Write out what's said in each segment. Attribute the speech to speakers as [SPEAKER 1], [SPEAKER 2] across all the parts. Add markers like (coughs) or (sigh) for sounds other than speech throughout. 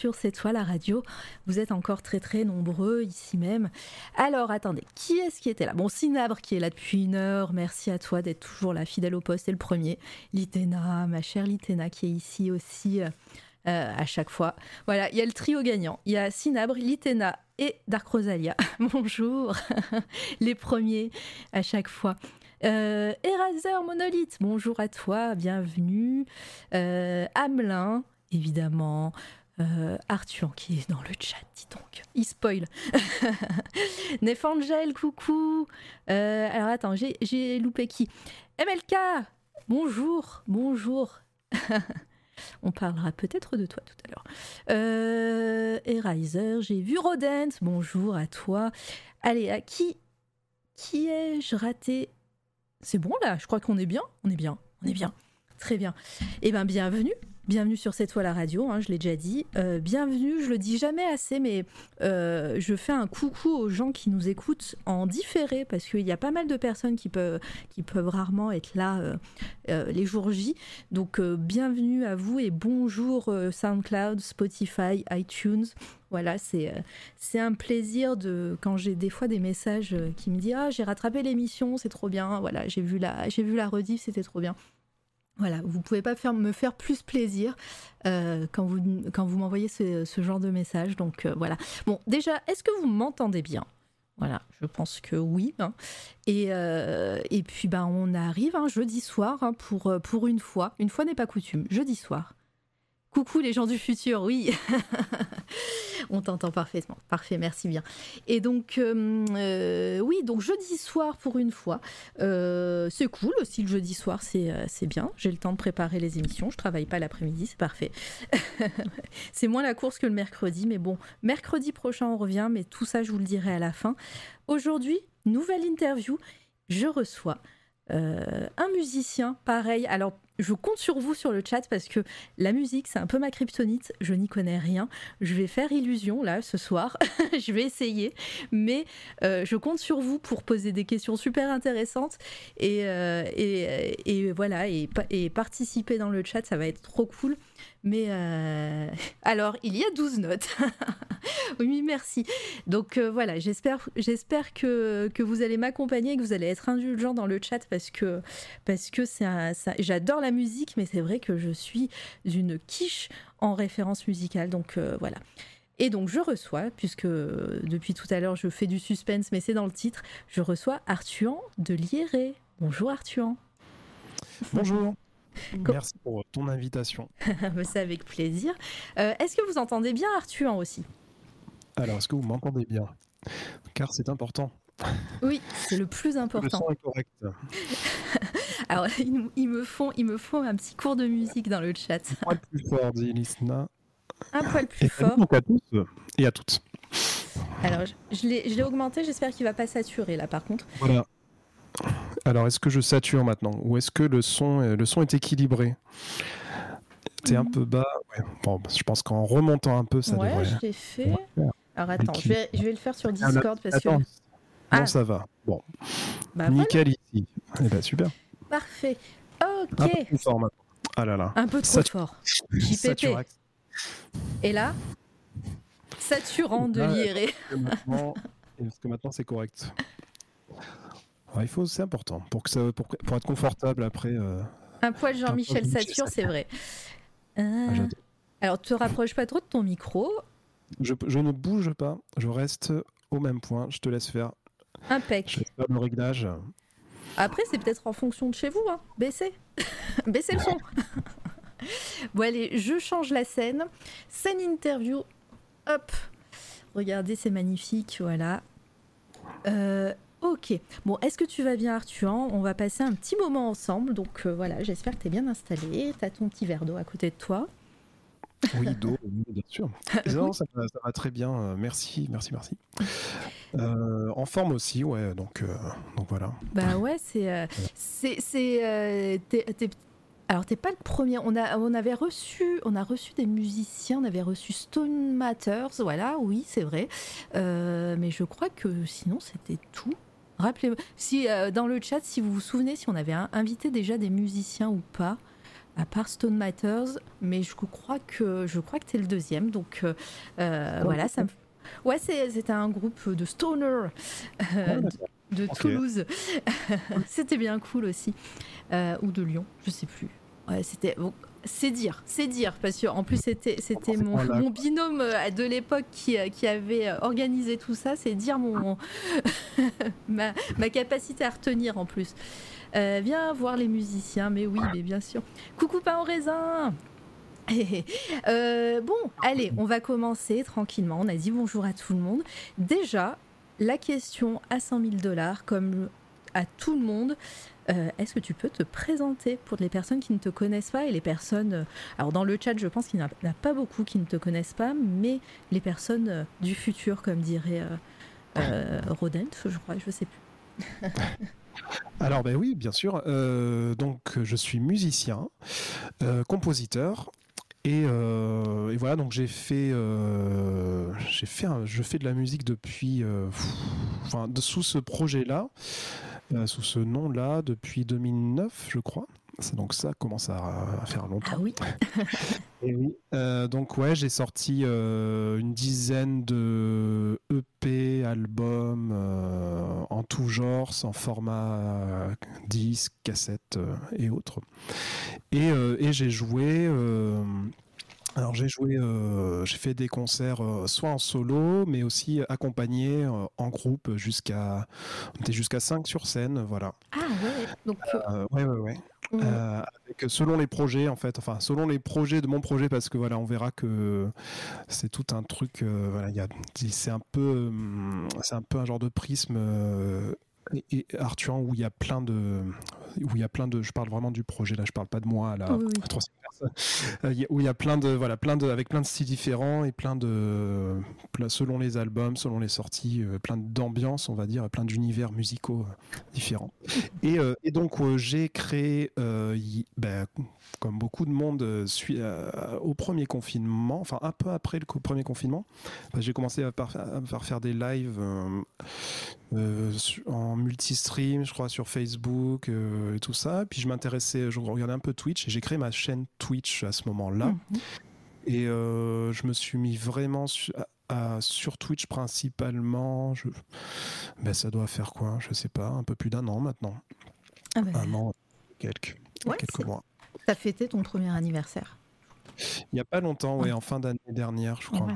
[SPEAKER 1] sur cette fois la radio. Vous êtes encore très très nombreux ici même. Alors attendez, qui est-ce qui était là? Bon, Sinabre qui est là depuis une heure, merci à toi d'être toujours là, fidèle au poste, c'est le premier. Litena, ma chère Litena qui est ici aussi euh, euh, à chaque fois. Voilà, il y a le trio gagnant. Il y a Sinabre, Litena et Dark Rosalia. (laughs) Bonjour, (laughs) les premiers à chaque fois. Euh, Eraser Monolith, bonjour à toi, bienvenue. Euh, Hamelin, évidemment. Euh, Arthur qui est dans le chat, dis donc. Il spoil. (laughs) Nefangel, coucou. Euh, alors attends, j'ai- loupé qui? MLK, bonjour, bonjour. (laughs) On parlera peut-être de toi tout à l'heure. Euh, Eraser, j'ai vu Rodent, bonjour à toi. Allez, à qui Qui ai-je raté? C'est bon là, je crois qu'on est bien, on est bien, on est bien, très bien. Eh bien, bienvenue, bienvenue sur cette fois la radio, hein, je l'ai déjà dit. Euh, bienvenue, je le dis jamais assez, mais euh, je fais un coucou aux gens qui nous écoutent en différé, parce qu'il y a pas mal de personnes qui peuvent, rarement être là euh, les jours J. Donc, bienvenue à vous et bonjour SoundCloud, Spotify, iTunes. Voilà, c'est un plaisir de quand j'ai des fois des messages qui me disent ah j'ai rattrapé l'émission c'est trop bien voilà j'ai vu la j'ai vu la rediff c'était trop bien voilà vous pouvez pas me faire plus plaisir euh, quand vous m'envoyez ce, genre de message donc euh, voilà bon déjà est-ce que vous m'entendez bien? Voilà, je pense que oui. hein. Et, euh, et puis, ben, on arrive un jeudi soir hein, pour, pour une fois. Une fois n'est pas coutume. Jeudi soir. Coucou les gens du futur, oui. (laughs) On t'entend parfaitement. Parfait, merci bien. Et donc, euh, euh, oui, donc jeudi soir pour une fois. Euh, c'est cool aussi le jeudi soir, c'est bien. J'ai le temps de préparer les émissions. Je travaille pas l'après-midi, c'est parfait. (laughs) c'est moins la course que le mercredi, mais bon, mercredi prochain on revient, mais tout ça je vous le dirai à la fin. Aujourd'hui, nouvelle interview. Je reçois euh, un musicien, pareil. Alors, je compte sur vous sur le chat parce que la musique, c'est un peu ma kryptonite. Je n'y connais rien. Je vais faire illusion là ce soir. (laughs) je vais essayer, mais euh, je compte sur vous pour poser des questions super intéressantes et, euh, et, et voilà et, pa- et participer dans le chat. Ça va être trop cool. Mais euh, (laughs) alors, il y a 12 notes. (laughs) oui, merci. Donc euh, voilà, j'espère, que, que vous allez m'accompagner, que vous allez être indulgent dans le chat parce que, parce que j'adore la musique, mais c'est vrai que je suis une quiche en référence musicale. Donc euh, voilà. Et donc je reçois, puisque depuis tout à l'heure je fais du suspense, mais c'est dans le titre, je reçois Arthur de Lieré. Bonjour Arthur.
[SPEAKER 2] Bonjour. Merci pour ton invitation. (laughs)
[SPEAKER 1] c'est avec plaisir. Euh, Est-ce que vous entendez bien Arthur aussi?
[SPEAKER 2] Alors, est-ce que vous m'entendez bien? Car c'est important.
[SPEAKER 1] Oui, c'est le plus
[SPEAKER 2] Le
[SPEAKER 1] important.
[SPEAKER 2] son est correct. (laughs)
[SPEAKER 1] Alors, ils, me font, ils me font un petit cours de musique dans le chat.
[SPEAKER 2] Un poil plus fort, dit Lisna.
[SPEAKER 1] Un poil plus
[SPEAKER 2] Et
[SPEAKER 1] fort.
[SPEAKER 2] donc à tous euh, et à toutes.
[SPEAKER 1] Alors, je, je l'ai augmenté, j'espère qu'il va pas saturer là par contre.
[SPEAKER 2] Voilà. Alors, est-ce que je sature maintenant Ou est-ce que le son, est- le son est équilibré? T'es un
[SPEAKER 1] Mhm.
[SPEAKER 2] peu bas. Ouais. Bon, je pense qu'en remontant un peu, ça
[SPEAKER 1] ouais,
[SPEAKER 2] devrait.
[SPEAKER 1] je l'ai fait. Alors attends, je vais, je vais le faire sur
[SPEAKER 2] Ah,
[SPEAKER 1] Discord parce que. Ah.
[SPEAKER 2] Non, ça va. Bon,
[SPEAKER 1] Bah voilà,
[SPEAKER 2] nickel ici. Eh ben, super.
[SPEAKER 1] parfait.
[SPEAKER 2] Un peu
[SPEAKER 1] Ok.
[SPEAKER 2] plus fort maintenant. Ah là là.
[SPEAKER 1] Un peu trop fort. (laughs) JPP. Et là, saturant de
[SPEAKER 2] Ouais. maintenant, (laughs) est-ce que maintenant c'est correct Il faut, c'est important pour que ça, pour, pour être confortable après. euh,
[SPEAKER 1] Un poil Jean-Michel Sature, c'est vrai.
[SPEAKER 2] ah,
[SPEAKER 1] Euh, alors, te rapproche pas trop de ton micro.
[SPEAKER 2] je, je ne bouge pas, je reste au même point. Je te laisse faire. Je
[SPEAKER 1] Impec.
[SPEAKER 2] faire le réglage.
[SPEAKER 1] Après, c'est peut-être en fonction de chez vous. Hein. Baissez. (laughs) Baissez le son. (laughs) bon, allez, je change la scène. Scène interview. Hop. Regardez, c'est magnifique. Voilà. Euh, ok. Bon, est-ce que tu vas bien, Arthur? On va passer un petit moment ensemble. Donc euh, voilà, j'espère que tu es bien installé. Tu as ton petit verre d'eau à côté de toi.
[SPEAKER 2] Oui, d'eau, bien sûr. (laughs) Non, ça, va, ça va très bien. euh, Merci, merci, merci. Euh, en forme aussi, ouais. Donc, euh, donc voilà.
[SPEAKER 1] Bah ouais, c'est. c'est. Alors t'es pas le premier. On a, on avait reçu, on a reçu des musiciens. On avait reçu Stone Matters. Voilà, oui, c'est vrai. Euh, mais je crois que sinon c'était tout. Rappelez-moi si euh, dans le chat, si vous vous souvenez, si on avait invité déjà des musiciens ou pas, à part Stone Matters. Mais je crois que je crois que t'es le deuxième. Donc euh, euh, voilà, ça me. Ouais, c'était un groupe de stoner euh,
[SPEAKER 2] Ouais,
[SPEAKER 1] de. Toulouse. (laughs) c'était bien cool aussi. Euh, ou de Lyon, je sais plus. Ouais, c'était. C'est dire, c'est dire, parce qu'en plus c'était c'était mon, binôme euh, de l'époque qui, euh, qui avait euh, organisé tout ça, c'est dire mon (laughs) ma, ma capacité à retenir en plus. Euh, viens voir les musiciens, mais oui, mais bien sûr. Coucou pain au raisin (laughs) Euh, bon, allez, on va commencer tranquillement. On a dit bonjour à tout le monde. Déjà, la question à 100 000 dollars, comme à tout le monde, euh, est-ce que tu peux te présenter pour les personnes qui ne te connaissent pas et les personnes. euh, alors, dans le chat, je pense qu'il n'y en a- pas beaucoup qui ne te connaissent pas, mais les personnes euh, du futur, comme dirait Rodent, je crois, je sais plus. (laughs)
[SPEAKER 2] Alors ben oui, bien sûr. Donc je suis musicien, compositeur. Et, voilà, donc j'ai fait, j'ai fait, je fais de la musique depuis, enfin, sous ce projet-là, euh, sous ce nom-là, depuis 2009, je crois. C'est donc ça commence à, à faire longtemps.
[SPEAKER 1] Ah oui (laughs)
[SPEAKER 2] Et oui. Euh, donc ouais, j'ai sorti euh, une dizaine de EP, albums euh, en tout genre, en format disque, cassette et autres. Et, et j'ai joué. Alors j'ai joué, euh, j'ai fait des concerts euh, soit en solo, mais aussi accompagné euh, en groupe jusqu'à, on était jusqu'à 5 sur scène, voilà.
[SPEAKER 1] Ah ouais Donc,
[SPEAKER 2] ouais, ouais, ouais. avec- selon les projets en fait, enfin selon les projets de mon projet parce que voilà on verra que c'est tout un truc, voilà, il y a- c'est un peu, hum, c'est un peu un genre de prisme et, et Arthur où il y a plein de, où il y a plein de, je parle vraiment du projet là, je parle pas de moi à la
[SPEAKER 1] Oui, oui.
[SPEAKER 2] à troisième personne, Euh, il y a- où il y a plein de, voilà, plein de, avec plein de styles différents et plein de, selon les albums, selon les sorties, euh, plein d'ambiances on va dire, et plein d'univers musicaux euh, différents. Et, et donc j'ai créé, euh, y- ben, comme beaucoup de monde, euh, au premier confinement, enfin un peu après le premier confinement, ben, j'ai commencé à, par- à faire faire des lives euh, en multistream, je crois, sur Facebook euh, et tout ça. Puis je m'intéressais, je regardais un peu Twitch et j'ai créé ma chaîne Twitch à ce moment-là.
[SPEAKER 1] Mhm.
[SPEAKER 2] Et euh, je me suis mis vraiment su- à- à- sur Twitch principalement. Je... Ben, ça doit faire quoi Je sais pas, un peu plus d'un an maintenant.
[SPEAKER 1] Ah bah,
[SPEAKER 2] Un an, quelques,
[SPEAKER 1] Ouais,
[SPEAKER 2] quelques mois.
[SPEAKER 1] T'as fêté ton premier anniversaire?
[SPEAKER 2] Il n'y a pas longtemps, ouais, en fin d'année dernière, je crois.
[SPEAKER 1] Ouais.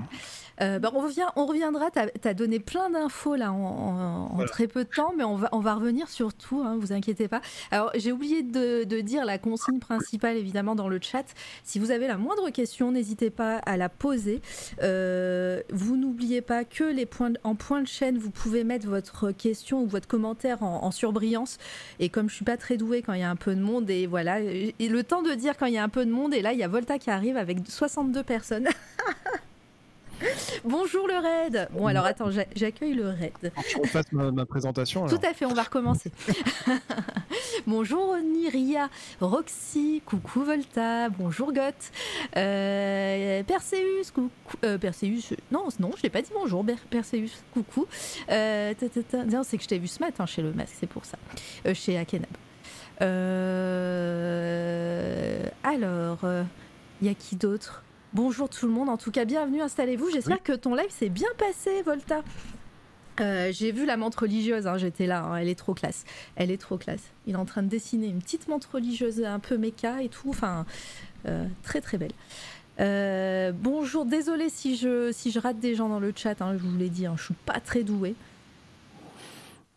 [SPEAKER 1] Euh, bah, on, revient, on reviendra, tu as, donné plein d'infos là en, en- en
[SPEAKER 2] Voilà.
[SPEAKER 1] très peu de temps, mais on va, on va revenir sur tout, hein, vous inquiétez pas. Alors j'ai oublié de, de dire la consigne principale évidemment dans le chat. Si vous avez la moindre question, n'hésitez pas à la poser. Euh, vous n'oubliez pas que les points, en point de chaîne, vous pouvez mettre votre question ou votre commentaire en, en surbrillance. Et comme je suis pas très douée quand il y a un peu de monde, et voilà, et le temps de dire quand il y a un peu de monde, et là il y a Volta qui arrive avec 62 personnes. (laughs) (laughs) Bonjour le raid. Bon alors attends, j'a- j'accueille le raid.
[SPEAKER 2] Je refasse ma, ma présentation.
[SPEAKER 1] Tout à fait, on va recommencer. (laughs) bonjour Niria, Roxy, coucou Volta, bonjour Goth, euh, Perseus, coucou, euh, Perseus, non, non, je l'ai pas dit bonjour, Perseus, coucou. Euh, c'est que je t'ai vu ce matin chez le masque, c'est pour ça, Euh, chez Akenab. Alors, il y a qui d'autre? Bonjour tout le monde, en tout cas bienvenue, installez-vous. J'espère que ton live s'est bien passé, Volta. Euh, j'ai vu la montre religieuse, hein, j'étais là, hein, elle est trop classe. Elle est trop classe. Il est en train de dessiner une petite montre religieuse un peu méca et tout, enfin, euh, très très belle. Euh, bonjour, désolé si je, si je rate des gens dans le chat, hein, je vous l'ai dit, je suis pas très douée.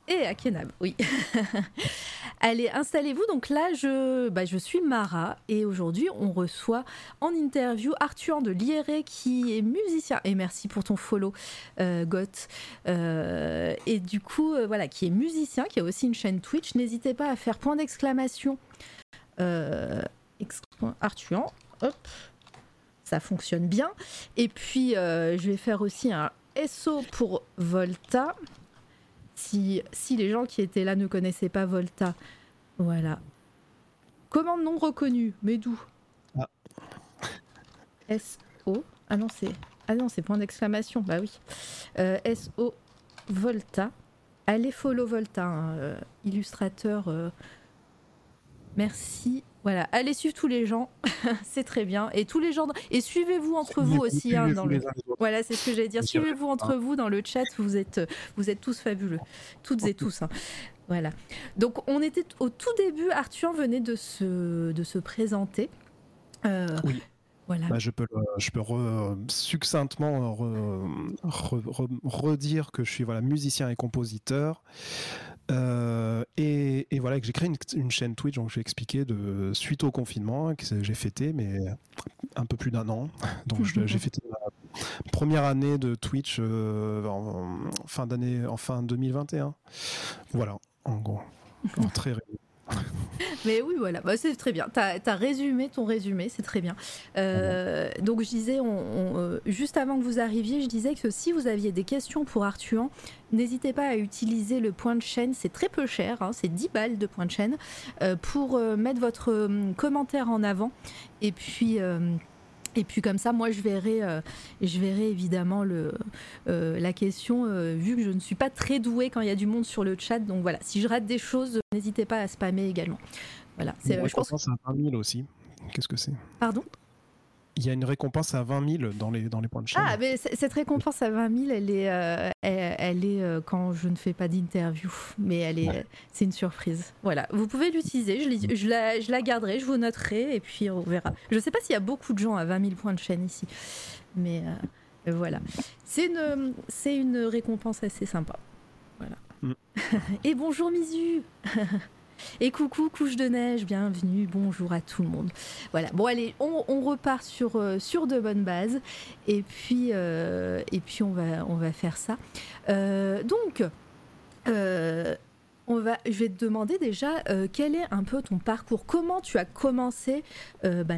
[SPEAKER 1] Et à Kenab, oui. (laughs) Allez, installez-vous. Donc là, je, bah, je suis Mara et aujourd'hui, on reçoit en interview Arthur de Lieré qui est musicien. Et merci pour ton follow, euh, Goth. Euh, et du coup, euh, voilà, qui est musicien, qui a aussi une chaîne Twitch. N'hésitez pas à faire point d'exclamation ex- Arthur. Hop, ça fonctionne bien. Et puis, je vais faire aussi un SO pour Volta. Si, si les gens qui étaient là ne connaissaient pas Volta, voilà. Commande non reconnue, mais d'où
[SPEAKER 2] Ah.
[SPEAKER 1] S-O. Ah non, c'est. Ah non, c'est point d'exclamation, bah oui. Euh, S-O Volta. Allez follow Volta, hein, euh, illustrateur. euh. Merci. Voilà, allez suivre tous les gens, (laughs) c'est très bien. Et tous les gens. Et suivez-vous entre vous aussi hein, dans le. Voilà, c'est ce que j'allais dire. Suivez-vous entre vous dans le chat, vous êtes, vous êtes tous fabuleux. Toutes et tous. hein. Voilà. Donc, on était au tout début, Arthur venait de se, de se présenter. Euh,
[SPEAKER 2] Oui.
[SPEAKER 1] Voilà.
[SPEAKER 2] Bah, je peux, je peux re- succinctement re- re- re- redire que je suis voilà, musicien et compositeur. Euh, et, et voilà, que j'ai créé une, une chaîne Twitch, donc je vais expliquer, de, suite au confinement, que j'ai fêté, mais un peu plus d'un an. (laughs) Donc j'ai fêté ma première année de Twitch euh, en, en fin d'année, en fin 2021. Voilà, en gros. En très (laughs)
[SPEAKER 1] Mais oui, voilà, bah, c'est très bien. Tu as, résumé ton résumé, c'est très bien. Euh, donc, je disais, on, on, euh, juste avant que vous arriviez, je disais que si vous aviez des questions pour Arthur, n'hésitez pas à utiliser le point de chaîne. C'est très peu cher, hein, c'est 10 balles de point de chaîne, euh, pour euh, mettre votre euh, commentaire en avant. Et puis. Et puis comme ça, moi, je verrai, euh, je verrai évidemment le, euh, la question, euh, vu que je ne suis pas très douée quand il y a du monde sur le chat. Donc voilà, si je rate des choses, n'hésitez pas à spammer également. Voilà, c'est, je pense.
[SPEAKER 2] à 20 000 aussi. Qu'est-ce que c'est?
[SPEAKER 1] Pardon?
[SPEAKER 2] Il y a une récompense à 20 000 dans les, dans les points de chaîne.
[SPEAKER 1] Ah, mais cette récompense à 20 000, elle est, euh, elle, elle est euh, quand je ne fais pas d'interview, mais elle est,
[SPEAKER 2] Ouais.
[SPEAKER 1] c'est une surprise. Voilà, vous pouvez l'utiliser, je, l'ai- je la, je la garderai, je vous noterai, et puis on verra. Je ne sais pas s'il y a beaucoup de gens à 20 000 points de chaîne ici, mais euh, voilà. C'est une, c'est une récompense assez sympa. Voilà.
[SPEAKER 2] Mm. (laughs)
[SPEAKER 1] et bonjour Misu (laughs) Et coucou, couche de neige, bienvenue, bonjour à tout le monde. Voilà, bon allez, on, repart sur, euh, sur de bonnes bases. Et puis, euh, et puis on, va, on va faire ça. Euh, donc, on va, je vais te demander déjà quel est un peu ton parcours? Comment tu as commencé bah,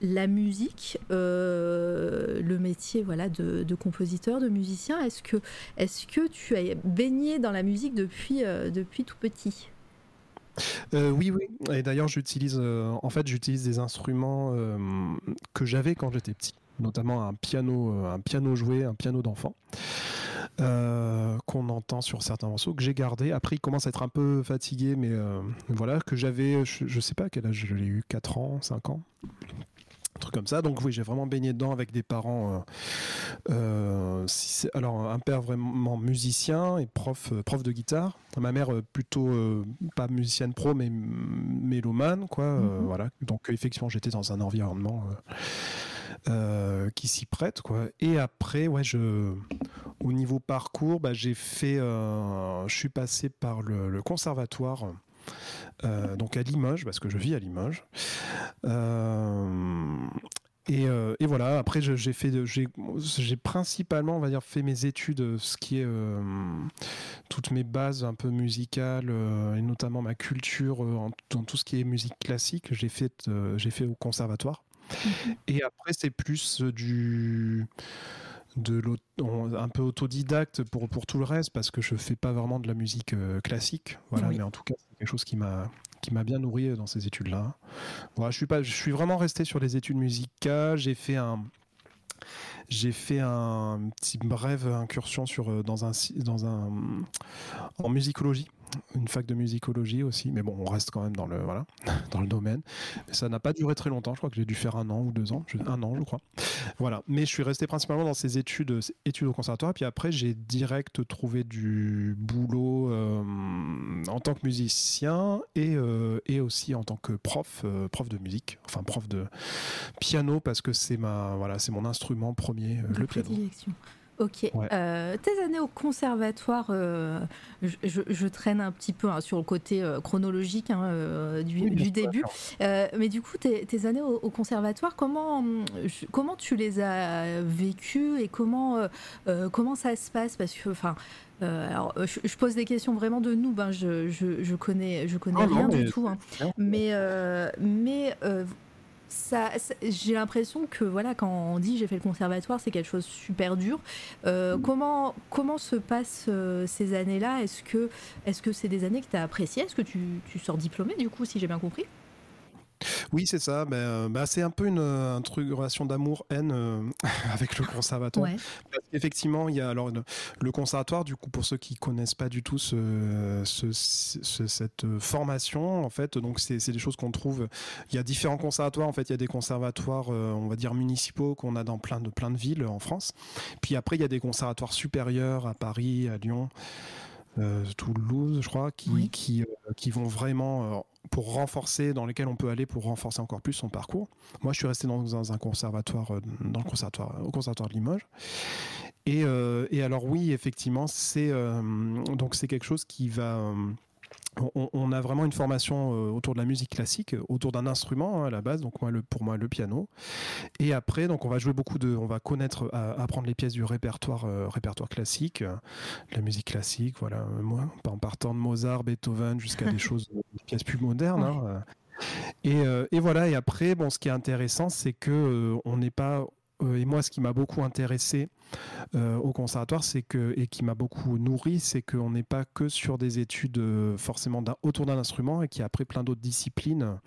[SPEAKER 1] la musique, le métier voilà, de, compositeur, de musicien? Est-ce que, est que tu as baigné dans la musique depuis, depuis tout petit?
[SPEAKER 2] Euh, oui, oui. Et d'ailleurs, j'utilise, euh, en fait, j'utilise des instruments euh, que j'avais quand j'étais petit, notamment un piano, un piano joué, un piano d'enfant. qu'on entend sur certains morceaux que j'ai gardé. Après, il commence à être un peu fatigué, mais voilà, que j'avais, je, je sais pas à quel âge je l'ai eu, 4 ans, 5 ans truc comme ça. Donc oui, j'ai vraiment baigné dedans avec des parents. euh, euh, si alors un père vraiment musicien et prof, euh, prof de guitare. Ma mère plutôt euh, pas musicienne pro, mais mélomane, quoi. euh,
[SPEAKER 1] Mhm.
[SPEAKER 2] voilà. Donc effectivement, j'étais dans un environnement. euh, qui s'y prête quoi et après ouais je au niveau parcours bah, j'ai fait euh, je suis passé par le, le conservatoire euh, donc à Limoges parce que je vis à Limoges euh, et, euh, et voilà, après j'ai fait, j'ai principalement, on va dire, fait mes études, ce qui est toutes mes bases un peu musicales et notamment ma culture en- dans tout ce qui est musique classique, j'ai fait, j'ai fait au conservatoire. Et après c'est plus du de un peu autodidacte pour, pour tout le reste parce que je fais pas vraiment de la musique euh, classique voilà
[SPEAKER 1] Oui.
[SPEAKER 2] mais en tout cas c'est quelque chose qui m'a qui m'a bien nourri dans ces études là voilà je suis pas je suis vraiment resté sur les études musicales. J'ai fait un j'ai fait un petit brève incursion sur euh, dans un dans un en musicologie une fac de musicologie aussi mais bon on reste quand même dans le voilà (laughs) dans le domaine. Mais ça n'a pas duré très longtemps je crois que j'ai dû faire un an ou deux ans un an je crois voilà, mais je suis resté principalement dans ces études, études au conservatoire. Puis après, j'ai direct trouvé du boulot euh, en tant que musicien et, euh, et aussi en tant que prof, euh, prof de musique, enfin prof de piano parce que c'est ma voilà, c'est mon instrument premier, le piano.
[SPEAKER 1] Ok.
[SPEAKER 2] Ouais.
[SPEAKER 1] Euh, tes années au conservatoire, euh, je, je- je traîne un petit peu hein, sur le côté euh, chronologique hein, du,
[SPEAKER 2] Oui,
[SPEAKER 1] début. mais du coup, tes, tes années au, au conservatoire, comment, comment tu les as vécues et comment, comment ça se passe? Parce que, enfin. alors, je, je pose des questions vraiment de noob. hein, je, je, connais, je connais
[SPEAKER 2] non,
[SPEAKER 1] rien du tout. hein. Mais, mais ça, ça- j'ai l'impression que voilà, quand on dit j'ai fait le conservatoire, c'est quelque chose de super dur. Euh, comment, comment se passent euh, ces années-là? Est-ce que est-ce que c'est des années que tu as appréciées? Est-ce que tu, tu sors diplômé du coup, si j'ai bien compris?
[SPEAKER 2] Oui, c'est ça. Ben, bah, c'est un peu une, un truc, relation d'amour-haine euh, (laughs) avec le conservatoire.
[SPEAKER 1] Ouais.
[SPEAKER 2] Parce qu'effectivement, il y a alors le, le conservatoire, du coup, pour ceux qui connaissent pas du tout ce, ce- ce- cette formation, en fait, donc c'est c'est des choses qu'on trouve. Il y a différents conservatoires. En fait, il y a des conservatoires, euh, on va dire municipaux, qu'on a dans plein de plein de villes en France. Puis après, il y a des conservatoires supérieurs à Paris, à Lyon. Euh, Toulouse, je crois, qui,
[SPEAKER 1] Oui.
[SPEAKER 2] qui, euh, qui vont vraiment euh, pour renforcer, dans lesquels on peut aller pour renforcer encore plus son parcours. Moi, je suis resté dans, dans un conservatoire, dans le conservatoire, au conservatoire de Limoges. Et, euh, et alors oui, effectivement, c'est euh, donc c'est quelque chose qui va. On, on a vraiment une formation euh, autour de la musique classique, euh, autour d'un instrument hein, à la base. Donc moi, le, pour moi, le piano. Et après, donc on va jouer beaucoup de, on va connaître, apprendre les pièces du répertoire, euh, répertoire classique, euh, la musique classique. Voilà, moi, en partant de Mozart, Beethoven, jusqu'à des (laughs) choses, des pièces plus modernes. hein. Et, euh, et voilà. Et après, bon, ce qui est intéressant, c'est que euh, on n'est pas et moi, ce qui m'a beaucoup intéressé euh, au conservatoire, c'est que et qui m'a beaucoup nourri, c'est qu'on n'est pas que sur des études euh, forcément autour d'un instrument, et a après plein d'autres disciplines,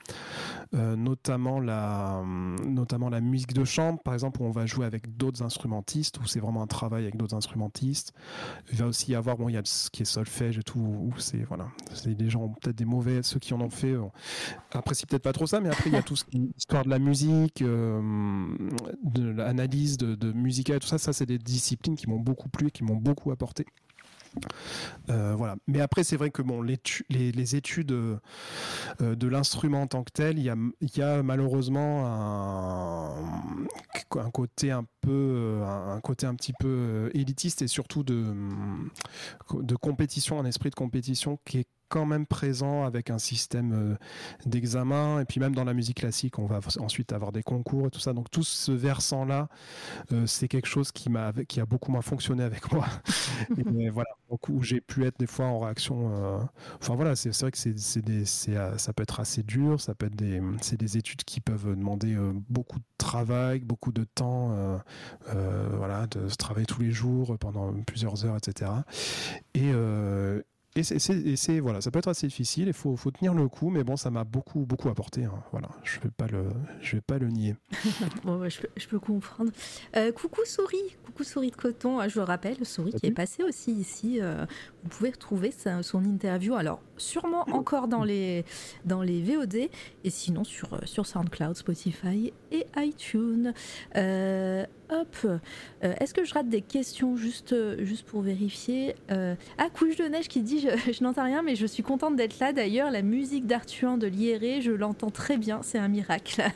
[SPEAKER 2] euh, notamment la hum, notamment la musique de chambre, par exemple, où on va jouer avec d'autres instrumentistes, où c'est vraiment un travail avec d'autres instrumentistes. Il va aussi y avoir, bon, il y a ce qui est solfège et tout, où c'est voilà, des gens peut-être des mauvais, ceux qui en ont fait. euh, apprécient peut-être pas trop ça, mais après il y a tout ce qui histoire de la musique, de l'analyse de, de musicale, tout ça, ça c'est des disciplines qui m'ont beaucoup plu et qui m'ont beaucoup apporté. Euh, voilà. Mais après, c'est vrai que bon, les, les études euh, de l'instrument en tant que tel, il y y a malheureusement un, un côté un peu, un côté un petit peu euh, élitiste et surtout de, de compétition, un esprit de compétition qui est quand même présent avec un système euh, d'examen. Et puis même dans la musique classique on va ensuite avoir des concours et tout ça. Donc tout ce versant là c'est quelque chose qui m'a qui a beaucoup moins fonctionné avec moi. (laughs) Et voilà. Donc, où j'ai pu être des fois en réaction euh, enfin voilà c'est vrai que c'est euh, ça peut être assez dur. Ça peut être des c'est des études qui peuvent demander euh, beaucoup de travail beaucoup de temps euh, euh, voilà de travailler tous les jours pendant plusieurs heures etc et euh, et c'est- voilà, ça peut être assez difficile. Il faut, faut tenir le coup, mais bon, ça m'a beaucoup, beaucoup apporté. hein. Voilà, je vais pas le, je vais pas le nier. (laughs)
[SPEAKER 1] Bon, je, peux, je peux comprendre. Euh, coucou Souris, coucou Souris de coton. Ah, Je le rappelle, Souris qui est passé aussi ici. euh, vous pouvez retrouver sa- son interview. Alors, sûrement encore dans les, dans les VOD et sinon sur, euh, sur SoundCloud, Spotify et iTunes. Euh, hop, Euh, est-ce que je rate des questions juste, euh, juste pour vérifier Euh, Ah, Couche de Neige qui dit Je, (laughs) je n'entends rien, mais je suis contente d'être là. D'ailleurs, la musique d'Arthuan de l'IRE, je l'entends très bien. C'est un miracle. (laughs)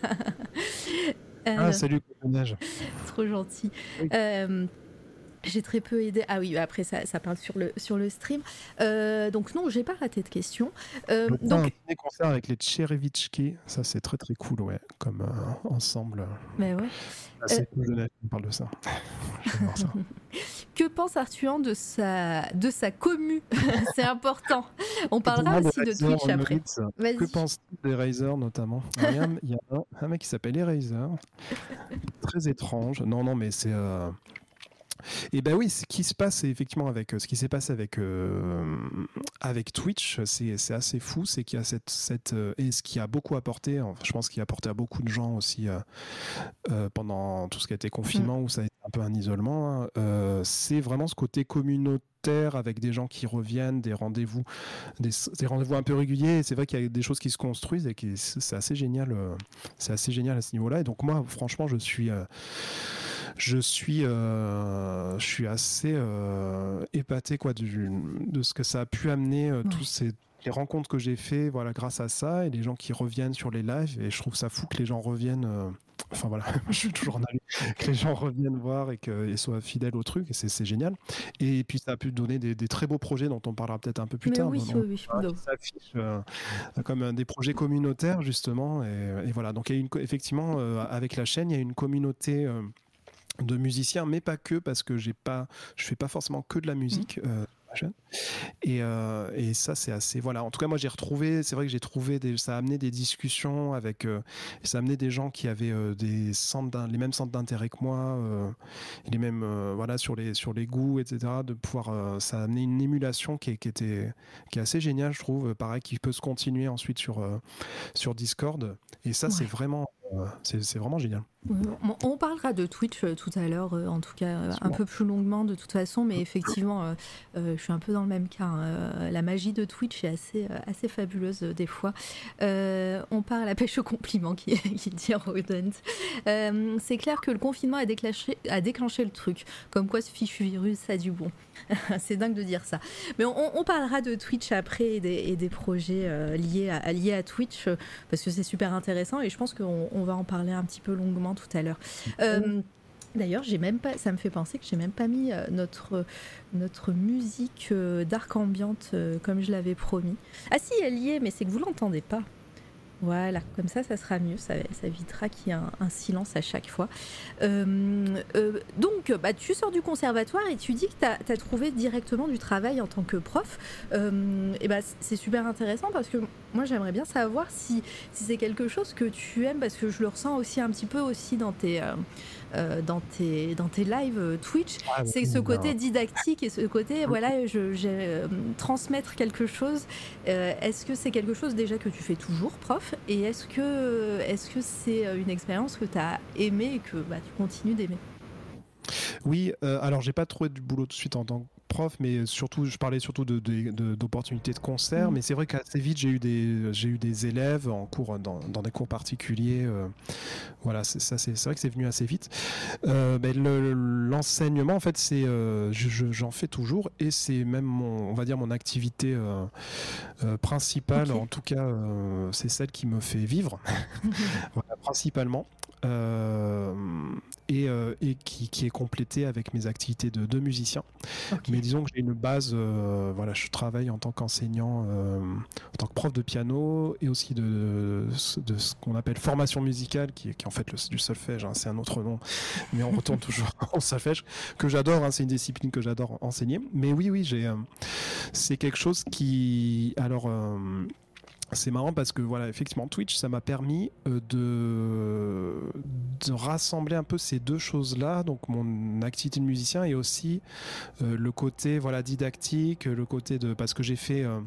[SPEAKER 1] Euh,
[SPEAKER 2] Ah, salut, Neige.
[SPEAKER 1] Trop gentil.
[SPEAKER 2] Oui.
[SPEAKER 1] Euh, j'ai très peu aidé. Ah oui, après ça, ça parle sur le, sur le stream. Euh, donc non, j'ai pas raté de question. Euh,
[SPEAKER 2] Donc, un
[SPEAKER 1] donc,
[SPEAKER 2] concert avec les Tcherevichki, ça c'est très très cool, ouais, comme euh, ensemble.
[SPEAKER 1] mais ouais.
[SPEAKER 2] C'est cool on parle de ça. (laughs)
[SPEAKER 1] Que pense Arthuan de sa, de sa commu? (laughs) C'est important. On parlera aussi de Twitch après. Vas-y.
[SPEAKER 2] Que Razer notamment? Il y a, un, il y a un- un mec qui s'appelle Eraser. Très étrange. Non, non, mais c'est. Et ben oui, ce qui se passe effectivement avec euh, ce qui s'est passé avec euh, avec Twitch, c'est assez fou, c'est qu'il y a cette cette euh, et ce qui a beaucoup apporté, je pense qu'il a apporté à beaucoup de gens aussi euh, pendant tout ce qui a été confinement où ça a été un peu un isolement, hein, euh, c'est vraiment ce côté communautaire avec des gens qui reviennent, des rendez-vous, des, des rendez-vous un peu réguliers. C'est vrai qu'il y a des choses qui se construisent et qui c'est assez génial, c'est assez génial à ce niveau-là. Et donc moi, franchement, je suis euh, je suis, euh, je suis assez euh, épaté quoi, du, de ce que ça a pu amener, euh, tous ces les rencontres que j'ai fait voilà, grâce à ça et les gens qui reviennent sur les lives. Et je trouve ça fou que les gens reviennent. euh, Enfin voilà, (laughs) je suis toujours en que les gens reviennent voir et qu'ils soient fidèles au truc, et c'est génial. Et puis ça a pu donner des, des très beaux projets dont on parlera peut-être un peu plus
[SPEAKER 1] Mais
[SPEAKER 2] tard.
[SPEAKER 1] oui, oui, oui.
[SPEAKER 2] s'affichent euh, comme euh, des projets communautaires justement et, et voilà donc il y a une effectivement avec la chaîne il y a une communauté de musiciens mais pas que parce que j'ai pas je fais pas forcément que de la musique euh, chaîne. Et, euh, et ça, c'est assez. Voilà. En tout cas, moi, j'ai retrouvé. C'est vrai que j'ai trouvé. Des, ça a amené des discussions avec. Euh, ça a amené des gens qui avaient euh, des centres les mêmes centres d'intérêt que moi, les mêmes. voilà, sur les, sur les goûts, etc. De pouvoir. ça a amené une émulation qui, qui, était. qui est assez géniale, je trouve. Pareil, qui peut se continuer ensuite sur, sur Discord. Et ça, c'est vraiment c'est vraiment génial.
[SPEAKER 1] On parlera de Twitch euh, tout à l'heure, euh, en tout cas euh, un peu plus longuement de toute façon, mais effectivement, je suis un peu dans le même cas. Hein. la magie de Twitch est assez, assez fabuleuse des fois. on part à la pêche au compliment, qui, (laughs) qui dit Rodent. c'est clair que le confinement a déclenché, a déclenché le truc, comme quoi ce fichu virus a du bon. (laughs) c'est dingue de dire ça. Mais on, parlera de Twitch après et des, projets liés, à, liés à Twitch, parce que c'est super intéressant et je pense qu'on on va en parler un petit peu longuement tout à l'heure. Euh, d'ailleurs, j'ai même pas, ça me fait penser que j'ai même pas mis euh, notre, notre musique euh, d'arc ambiante comme je l'avais promis. Ah si, elle y est, mais c'est que vous l'entendez pas. Voilà, comme ça, ça sera mieux, ça, évitera qu'il y ait un, silence à chaque fois. donc, bah, tu sors du conservatoire et tu dis que tu as, trouvé directement du travail en tant que prof. et bah, c'est super intéressant parce que moi j'aimerais bien savoir si, si c'est quelque chose que tu aimes parce que je le ressens aussi un petit peu aussi dans tes, euh, euh, dans tes, dans tes lives euh, Twitch. Ah, c'est ce côté didactique et ce côté, voilà, je, transmettre quelque chose. est-ce que c'est quelque chose déjà que tu fais toujours, prof? Et est-ce que est-ce que c'est une expérience que tu as aimé et que bah, tu continues d'aimer?
[SPEAKER 2] Oui, alors j'ai pas trouvé du boulot tout de suite en tant que prof, mais surtout, je parlais surtout d'opportunités de, de, concert. Mm. Mais c'est vrai qu'assez vite, j'ai eu des, j'ai eu des élèves en cours, dans, des cours particuliers. Euh, voilà, ça, c'est, vrai que c'est venu assez vite. Euh, l'enseignement, en fait, c'est, euh, j'en fais toujours, et c'est même mon, on va dire, mon activité principale. En tout cas, c'est celle qui me fait vivre, (laughs) voilà, principalement. Et, et qui, qui, est complétée avec mes activités de, de musicien. Mais disons que j'ai une base, euh, voilà, je travaille en tant qu'enseignant, euh, en tant que prof de piano et aussi de, de, ce qu'on appelle formation musicale, qui est, en fait le, du solfège, hein, c'est un autre nom, mais on retourne (laughs) toujours au solfège, que j'adore, hein, c'est une discipline que j'adore enseigner. Mais oui, oui, j'ai, euh, c'est quelque chose qui, alors, c'est marrant parce que voilà, effectivement, Twitch, ça m'a permis euh, de, de rassembler un peu ces deux choses-là, donc mon activité de musicien et aussi euh, le côté voilà didactique, le côté de parce que j'ai fait euh,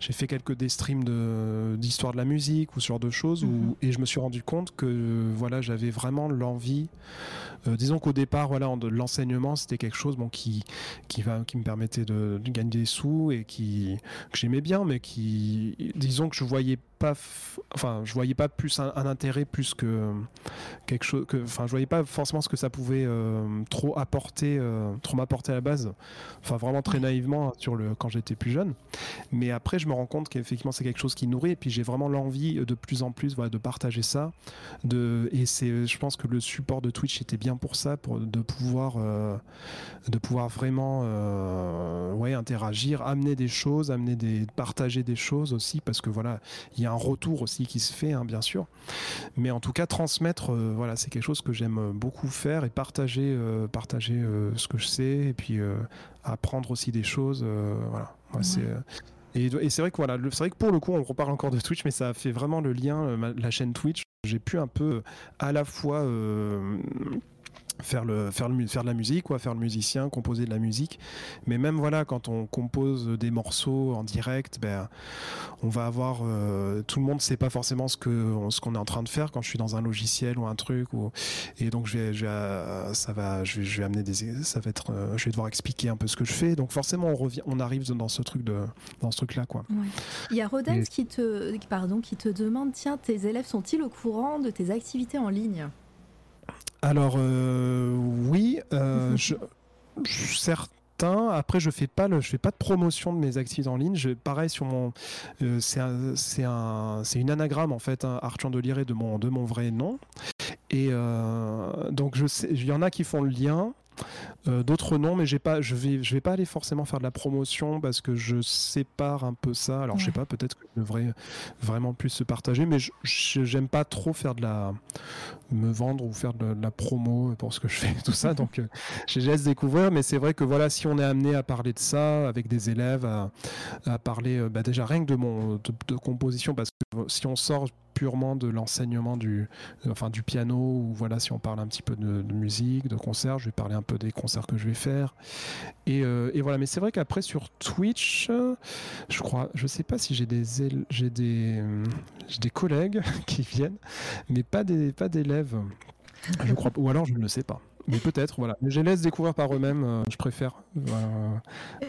[SPEAKER 2] j'ai fait quelques des streams de d'histoire de la musique ou ce genre de choses mhm. et je me suis rendu compte que voilà j'avais vraiment l'envie disons qu'au départ voilà de l'enseignement c'était quelque chose bon qui qui va qui me permettait de, de gagner des sous et qui que j'aimais bien mais qui disons que je voyais pas, enfin, je voyais pas plus un, intérêt plus que quelque chose, que, enfin, je voyais pas forcément ce que ça pouvait euh, trop apporter, euh, trop m'apporter à la base. Enfin, vraiment très naïvement sur le quand j'étais plus jeune. Mais après, je me rends compte qu'effectivement, c'est quelque chose qui nourrit. Et puis, j'ai vraiment l'envie de plus en plus, voilà, de partager ça. De, et c'est, je pense que le support de Twitch était bien pour ça, pour de pouvoir, euh, de pouvoir vraiment, ouais, interagir, amener des choses, amener des, partager des choses aussi, parce que voilà, il y a un retour aussi qui se fait, hein, bien sûr. Mais en tout cas, transmettre, euh, voilà, c'est quelque chose que j'aime beaucoup faire et partager, euh, partager euh, ce que je sais et puis apprendre aussi des choses. voilà, c'est. Et, c'est vrai que voilà, c'est vrai que pour le coup, on reparle encore de Twitch, mais ça fait vraiment le lien, la chaîne Twitch. J'ai pu un peu à la fois faire le faire le faire de la musique quoi faire le musicien composer de la musique. Mais même voilà quand on compose des morceaux en direct ben on va avoir euh, tout le monde sait pas forcément ce que ce qu'on est en train de faire quand je suis dans un logiciel ou un truc ou et donc je vais, je vais ça va je vais, je vais, amener des ça va être euh, je vais devoir expliquer un peu ce que je fais. Donc forcément on revient on arrive dans ce truc de dans ce truc là quoi
[SPEAKER 1] il y a Rodens qui te pardon qui te demande tiens tes élèves sont-ils au courant de tes activités en ligne?
[SPEAKER 2] Alors euh, oui, euh, je, certains. Après, je fais pas le, je fais pas de promotion de mes activités en ligne. Je, pareil sur mon, euh, c'est c'est un, c'est une anagramme en fait, hein, Arthur de Liré de mon, de mon vrai nom. Et donc je sais, il y en a qui font le lien. Euh, d'autres non, mais j'ai pas, je vais, je vais pas aller forcément faire de la promotion parce que je sépare un peu ça. Alors je sais
[SPEAKER 1] Ouais.
[SPEAKER 2] pas, peut-être que je devrais vraiment plus se partager, mais j'aime pas trop faire de la, me vendre ou faire de, de la promo pour ce que je fais, (laughs) tout ça. Donc euh, je laisse découvrir, mais c'est vrai que voilà, si on est amené à parler de ça avec des élèves, à, à parler euh, bah, déjà rien que de mon de, de composition, parce que si on sort purement de l'enseignement du, enfin du piano ou voilà si on parle un petit peu de, musique, de concert, je vais parler un peu des concerts que je vais faire et, euh, et voilà. Mais c'est vrai qu'après sur Twitch, euh, je crois, je sais pas si j'ai des j'ai des euh, des collègues (laughs) qui viennent, mais pas des pas d'élèves. Je crois ou alors je ne le sais pas. Mais peut-être, voilà. Mais je les laisse découvrir par eux-mêmes. euh, je préfère euh,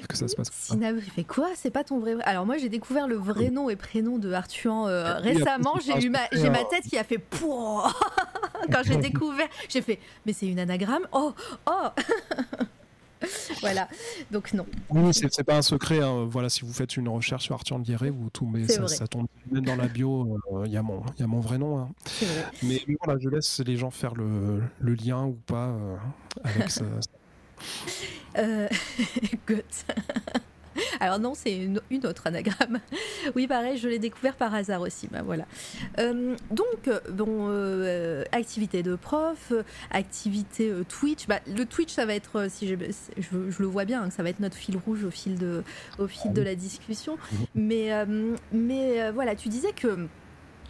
[SPEAKER 2] que ça se passe.
[SPEAKER 1] il fait quoi? C'est pas ton vrai. Alors moi, j'ai découvert le vrai nom et prénom de Arthur euh, récemment. J'ai eu ma, j'ai ma tête qui a fait pouah (laughs) quand j'ai (laughs) découvert. J'ai fait, mais c'est une anagramme? Oh, oh. (laughs) (laughs) voilà. Donc non.
[SPEAKER 2] Oui, c'est pas un secret. hein. Voilà, si vous faites une recherche sur Arthur Lieré, vous tombez, ça, ça tombe même dans la bio. euh, Il y a mon, il y a mon vrai nom. hein.
[SPEAKER 1] Vrai.
[SPEAKER 2] Mais, mais voilà, je laisse les gens faire le, le lien ou pas euh, avec (laughs) ce.
[SPEAKER 1] Euh, (laughs) good. (laughs) Alors non, c'est une, une autre anagramme. (laughs) Oui, pareil, je l'ai découvert par hasard aussi. Bah, voilà. Euh, donc, euh, bon, euh, activité de prof, activité euh, Twitch. Bah, le Twitch, ça va être, si je, je le vois bien, hein, ça va être notre fil rouge au fil de, au fil de la discussion. Mais, mais voilà, tu disais que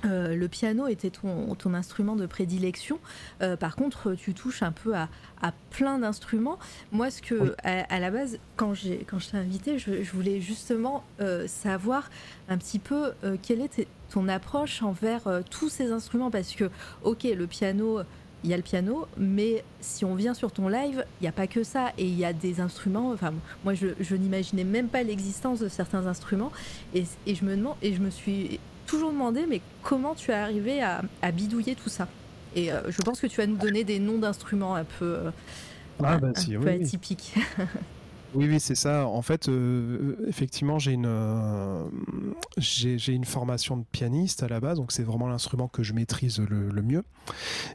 [SPEAKER 1] euh, le piano était ton, ton instrument de prédilection. Euh, par contre, tu touches un peu à, à plein d'instruments. Moi, ce que,
[SPEAKER 2] Oui.
[SPEAKER 1] à, à la base, quand, j'ai, quand je t'ai invité, je, je voulais justement euh, savoir un petit peu euh, quelle était ton approche envers tous ces instruments. Parce que, ok, le piano, il y a le piano, mais si on vient sur ton live, il n'y a pas que ça. Et il y a des instruments. Enfin, moi, je, je n'imaginais même pas l'existence de certains instruments. Et, et je me demande, et je me suis toujours demandé, mais comment tu es arrivé à, à bidouiller tout ça? Et euh, je pense que tu vas nous donner des noms d'instruments un peu, euh,
[SPEAKER 2] Ah, bah,
[SPEAKER 1] un
[SPEAKER 2] si,
[SPEAKER 1] peu
[SPEAKER 2] oui, oui.
[SPEAKER 1] atypiques. (laughs)
[SPEAKER 2] Oui, oui, c'est ça. En fait, euh, effectivement, j'ai une, euh, j'ai une formation de pianiste à la base, donc c'est vraiment l'instrument que je maîtrise le, le mieux.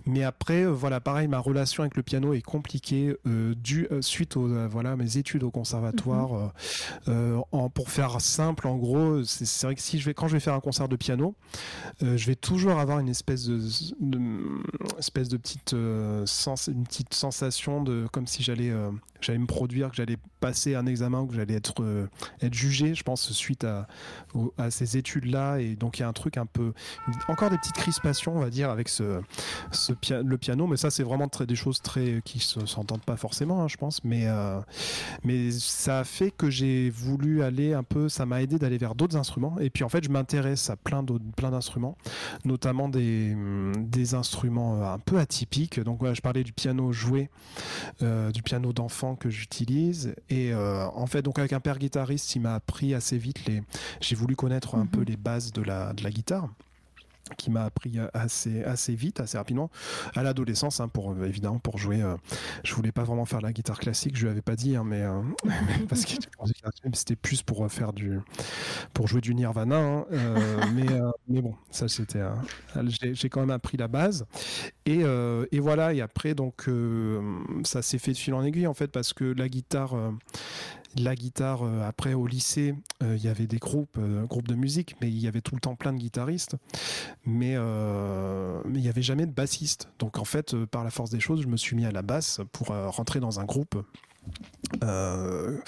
[SPEAKER 2] Mais après, euh, voilà, pareil, ma relation avec le piano est compliquée euh, euh, suite aux euh, voilà mes études au conservatoire. euh, euh, en, pour faire simple, en gros, c'est vrai que si je vais, quand je vais faire un concert de piano, euh, je vais toujours avoir une espèce de, de- espèce de petite, euh, sens, une petite sensation de comme si j'allais euh, j'allais me produire, que j'allais passer un examen, que j'allais être euh, être jugé, je pense suite à, à ces études là et donc il y a un truc un peu encore des petites crispations on va dire avec ce, le piano. Mais ça c'est vraiment des choses très qui se s'entendent pas forcément hein, je pense. Mais euh, mais ça a fait que j'ai voulu aller un peu ça m'a aidé d'aller vers d'autres instruments. Et puis en fait je m'intéresse à plein d'autres d'instruments notamment des des instruments euh, un peu atypiques. Donc voilà, je parlais du piano joué du piano d'enfant que j'utilise et euh, en fait donc avec un père guitariste il m'a appris assez vite les j'ai voulu connaître un
[SPEAKER 1] Mhm.
[SPEAKER 2] peu les bases de la de la guitare qui m'a appris assez assez vite assez rapidement à l'adolescence hein, pour euh, évidemment pour jouer euh, je voulais pas vraiment faire la guitare classique je lui avais pas dit hein, mais euh, (laughs) parce que c'était plus pour euh, faire du pour jouer du Nirvana hein, euh, mais euh, mais bon ça c'était euh, j'ai quand même appris la base. Et, euh, et voilà et après donc euh, ça s'est fait de fil en aiguille en fait parce que la guitare euh, la guitare euh, après au lycée euh, il y avait des groupes euh, groupes de musique mais il y avait tout le temps plein de guitaristes. Mais il y avait jamais de bassiste. Donc en fait par la force des choses je me suis mis à la basse pour rentrer dans un groupe euh,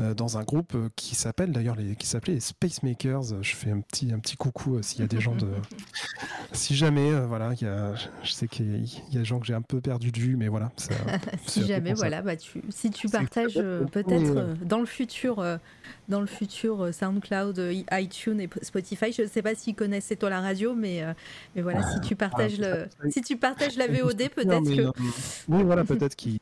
[SPEAKER 2] euh, dans un groupe qui s'appelle d'ailleurs les qui s'appelait les Spacemakers je fais un petit un petit coucou euh, s'il y a des gens de (laughs) si jamais euh, voilà il y a, je sais qu'il y, a- il y a des gens que j'ai un peu perdu de vue mais voilà ça, (laughs)
[SPEAKER 1] si jamais, voilà, bah tu, si tu partages
[SPEAKER 2] peut-être
[SPEAKER 1] euh,
[SPEAKER 2] euh,
[SPEAKER 1] euh, dans le futur, euh, dans le futur euh, SoundCloud, euh, iTunes et Spotify, je ne sais pas s'ils connaissent C'est toi la radio, mais, euh, mais voilà, si tu partages
[SPEAKER 2] Ah,
[SPEAKER 1] le, si tu partages la (laughs) VOD,
[SPEAKER 2] Non,
[SPEAKER 1] peut-être que.
[SPEAKER 2] oui, voilà, peut-être qu'ils.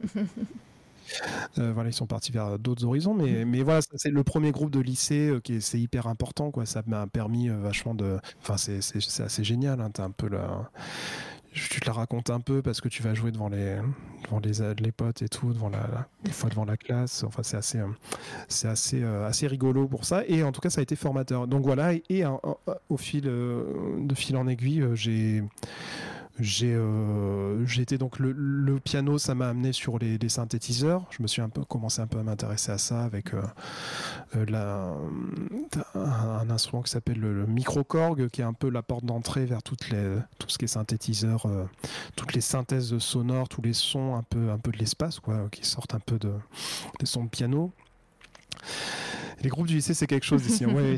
[SPEAKER 2] Euh, voilà, ils sont partis vers d'autres horizons, mais, mais voilà, c'est le premier groupe de lycée euh, qui est, c'est hyper important, quoi. Ça m'a permis euh, vachement de. Enfin, c'est, c'est, c'est assez génial. Hein, t'as un peu la. Tu te la racontes un peu parce que tu vas jouer devant les, devant les, les potes et tout, devant la, des fois devant la classe. Enfin, c'est assez, c'est assez, assez rigolo pour ça. Et en tout cas, ça a été formateur. Donc voilà, et, et, au fil, de fil en aiguille, j'ai j'ai euh, été donc le, le, piano, ça m'a amené sur les, les, synthétiseurs. Je me suis un peu commencé un peu à m'intéresser à ça avec euh, euh la, un, instrument qui s'appelle le, microcorg, qui est un peu la porte d'entrée vers toutes les, tout ce qui est synthétiseur, euh, toutes les synthèses sonores, tous les sons un peu un peu de l'espace, quoi, qui sortent un peu de, des sons de piano. Les groupes du lycée, c'est quelque chose ici. (laughs) Ouais,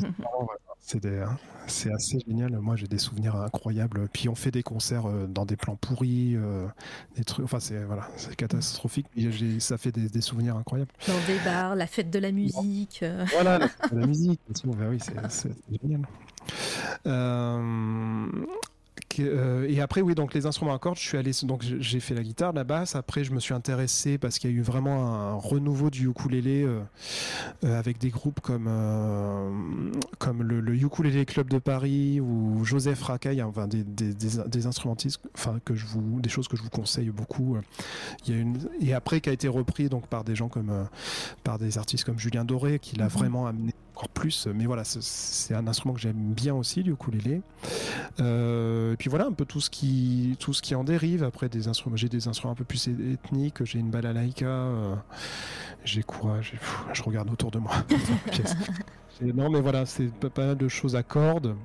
[SPEAKER 2] Hein. C'est assez génial. Moi, j'ai des souvenirs incroyables. Puis on fait des concerts euh, dans des plans pourris, euh, des trucs. Enfin, c'est voilà, c'est catastrophique. ça fait des, souvenirs incroyables.
[SPEAKER 1] Dans des bars, la fête de la musique. Euh.
[SPEAKER 2] Voilà, la fête de la musique. Ben oui, c'est génial. Euh, et après, oui, donc les instruments à cordes, je suis allé, donc j'ai fait la guitare, la basse. Après, je me suis intéressé parce qu'il y a eu vraiment un renouveau du ukulélé euh, euh, avec des groupes comme comme le, le, Ukulélé Club de Paris ou Joseph Racaille, enfin des, des, des, instrumentistes, enfin que je vous, des choses que je vous conseille beaucoup. Il y a une et après qui a été repris donc par des gens comme par des artistes comme Julien Doré qui l'a mhm. vraiment amené encore plus. Mais voilà, c'est un instrument que j'aime bien aussi, le ukulélé. Euh, et puis voilà un peu tout ce qui, tout ce qui en dérive. Après, des instruments, j'ai des instruments un peu plus ethniques. J'ai une balalaïka. Euh, j'ai quoi Je regarde autour de moi. (laughs) (laughs) non, mais voilà, c'est pas mal de choses à cordes.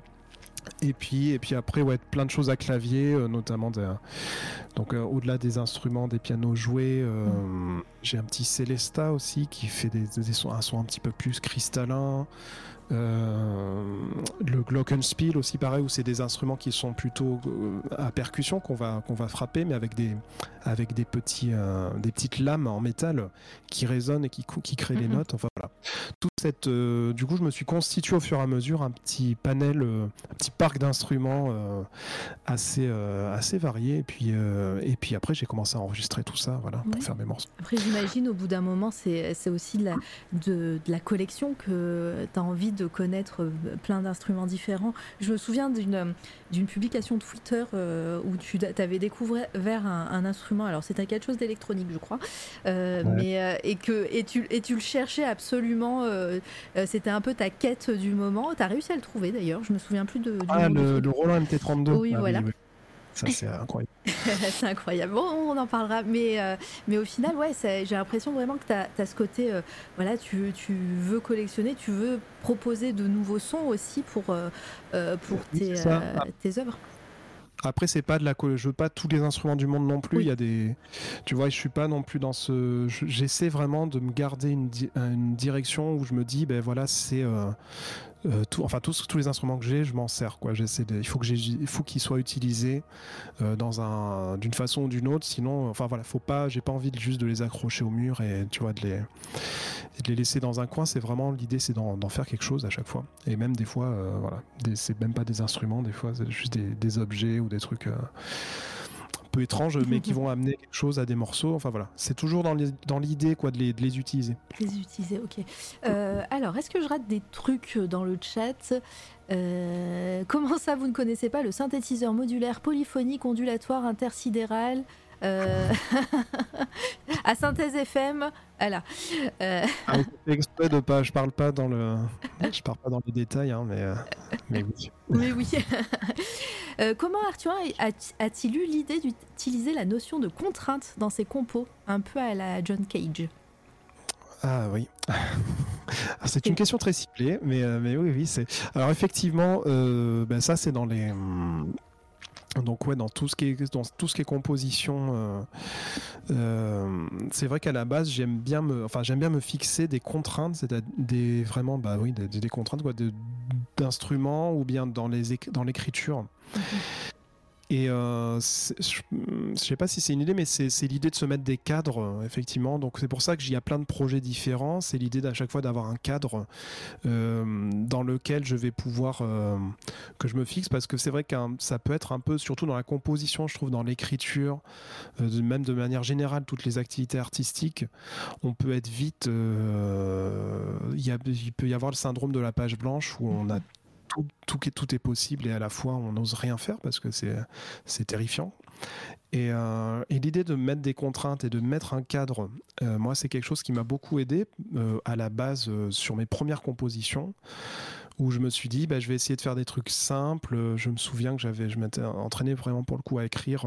[SPEAKER 2] Et puis, et puis après, ouais, plein de choses à clavier, euh, notamment donc euh, au-delà des instruments, des pianos joués, euh, mm. j'ai un petit Celesta aussi qui fait des, des, sons, un son un petit peu plus cristallin. Euh, le glockenspiel aussi pareil où c'est des instruments qui sont plutôt euh, à percussion qu'on va qu'on va frapper mais avec des avec des petits euh, des petites lames en métal qui résonnent et qui qui créent les notes. Enfin voilà. Toute cette du coup je me suis constitué au fur et à mesure un petit panel un petit parc d'instruments assez assez varié. Et puis et puis après j'ai commencé à enregistrer tout ça voilà pour faire mes morceaux.
[SPEAKER 1] Après j'imagine au bout d'un moment c'est aussi de la, de, de la collection que tu as envie de de connaître euh, plein d'instruments différents. Je me souviens d'une d'une publication Twitter euh, où tu avais découvert un, un instrument. Alors c'était quelque chose d'électronique, je crois, euh, mais et que et tu et tu le cherchais absolument. c'était un peu ta quête du moment. Tu as réussi à le trouver d'ailleurs. Je me souviens plus de.
[SPEAKER 2] ah, le, le, Roland
[SPEAKER 1] MT32. Oui, ah voilà
[SPEAKER 2] c'est incroyable. (laughs)
[SPEAKER 1] c'est incroyable. Bon, on en parlera. Mais, euh, mais au final, ouais, j'ai l'impression vraiment que tu as, ce côté, euh, voilà, tu, tu, veux collectionner, tu veux proposer de nouveaux sons aussi pour, euh, pour tes, tes œuvres.
[SPEAKER 2] Après, c'est pas de la je veux pas tous les instruments du monde non plus. Il y a des, tu vois, je suis pas non plus dans ce. J'essaie vraiment de me garder une, une, direction où je me dis, ben voilà, c'est euh, tout, enfin tous, tous les instruments que j'ai, je m'en sers quoi. J'essaie il faut que il faut qu'ils soient utilisés euh, dans un d'une façon ou d'une autre. Sinon, enfin voilà, faut pas, j'ai pas envie de, juste de les accrocher au mur et tu vois de les de les laisser dans un coin. C'est vraiment l'idée, c'est d'en faire quelque chose à chaque fois. Et même des fois, euh, voilà, c'est même pas des instruments, des fois c'est juste des, des, objets ou des trucs peu étranges, mais qui (laughs) vont amener quelque chose à des morceaux. Enfin voilà, c'est toujours dans l'idée quoi de les, de les, utiliser.
[SPEAKER 1] Les utiliser, ok. Euh, alors, est-ce que je rate des trucs dans le chat? Euh, Comment ça, vous ne connaissez pas le synthétiseur modulaire polyphonique ondulatoire intersidéral? Euh, (laughs) à synthèse FM, voilà.
[SPEAKER 2] Euh... Ah, exprès de pas, je parle pas dans le, je parle pas dans les détails, hein, mais, mais oui.
[SPEAKER 1] Mais oui. (laughs) Euh, comment Arthur a-t-il eu l'idée d'utiliser la notion de contrainte dans ses compos, un peu à la John Cage?
[SPEAKER 2] Ah oui. (laughs) c'est une question très ciblée, mais, euh, mais oui, oui. C'est... Alors effectivement, euh, ben ça c'est dans les... Hum, donc ouais, dans tout ce qui est dans tout ce qui est composition, c'est vrai qu'à la base j'aime bien me, enfin j'aime bien me fixer des contraintes, c'est des vraiment bah oui des, des contraintes quoi, d'instruments ou bien dans l'écriture. Et euh, je ne sais pas si c'est une idée, mais c'est l'idée de se mettre des cadres, euh, effectivement. Donc c'est pour ça que j'y a plein de projets différents. C'est l'idée d'à chaque fois d'avoir un cadre euh, dans lequel je vais pouvoir que je me fixe, parce que c'est vrai que ça peut être un peu, surtout dans la composition, je trouve, dans l'écriture, même de manière générale, toutes les activités artistiques, on peut être vite, y il peut y avoir le syndrome de la page blanche où on a tout, tout, est possible et à la fois on n'ose rien faire parce que c'est terrifiant. Et, euh, et l'idée de mettre des contraintes et de mettre un cadre, euh, moi c'est quelque chose qui m'a beaucoup aidé euh, à la base sur mes premières compositions où je me suis dit, bah, je vais essayer de faire des trucs simples. Je me souviens que j'avais, je m'étais entraîné vraiment pour le coup à écrire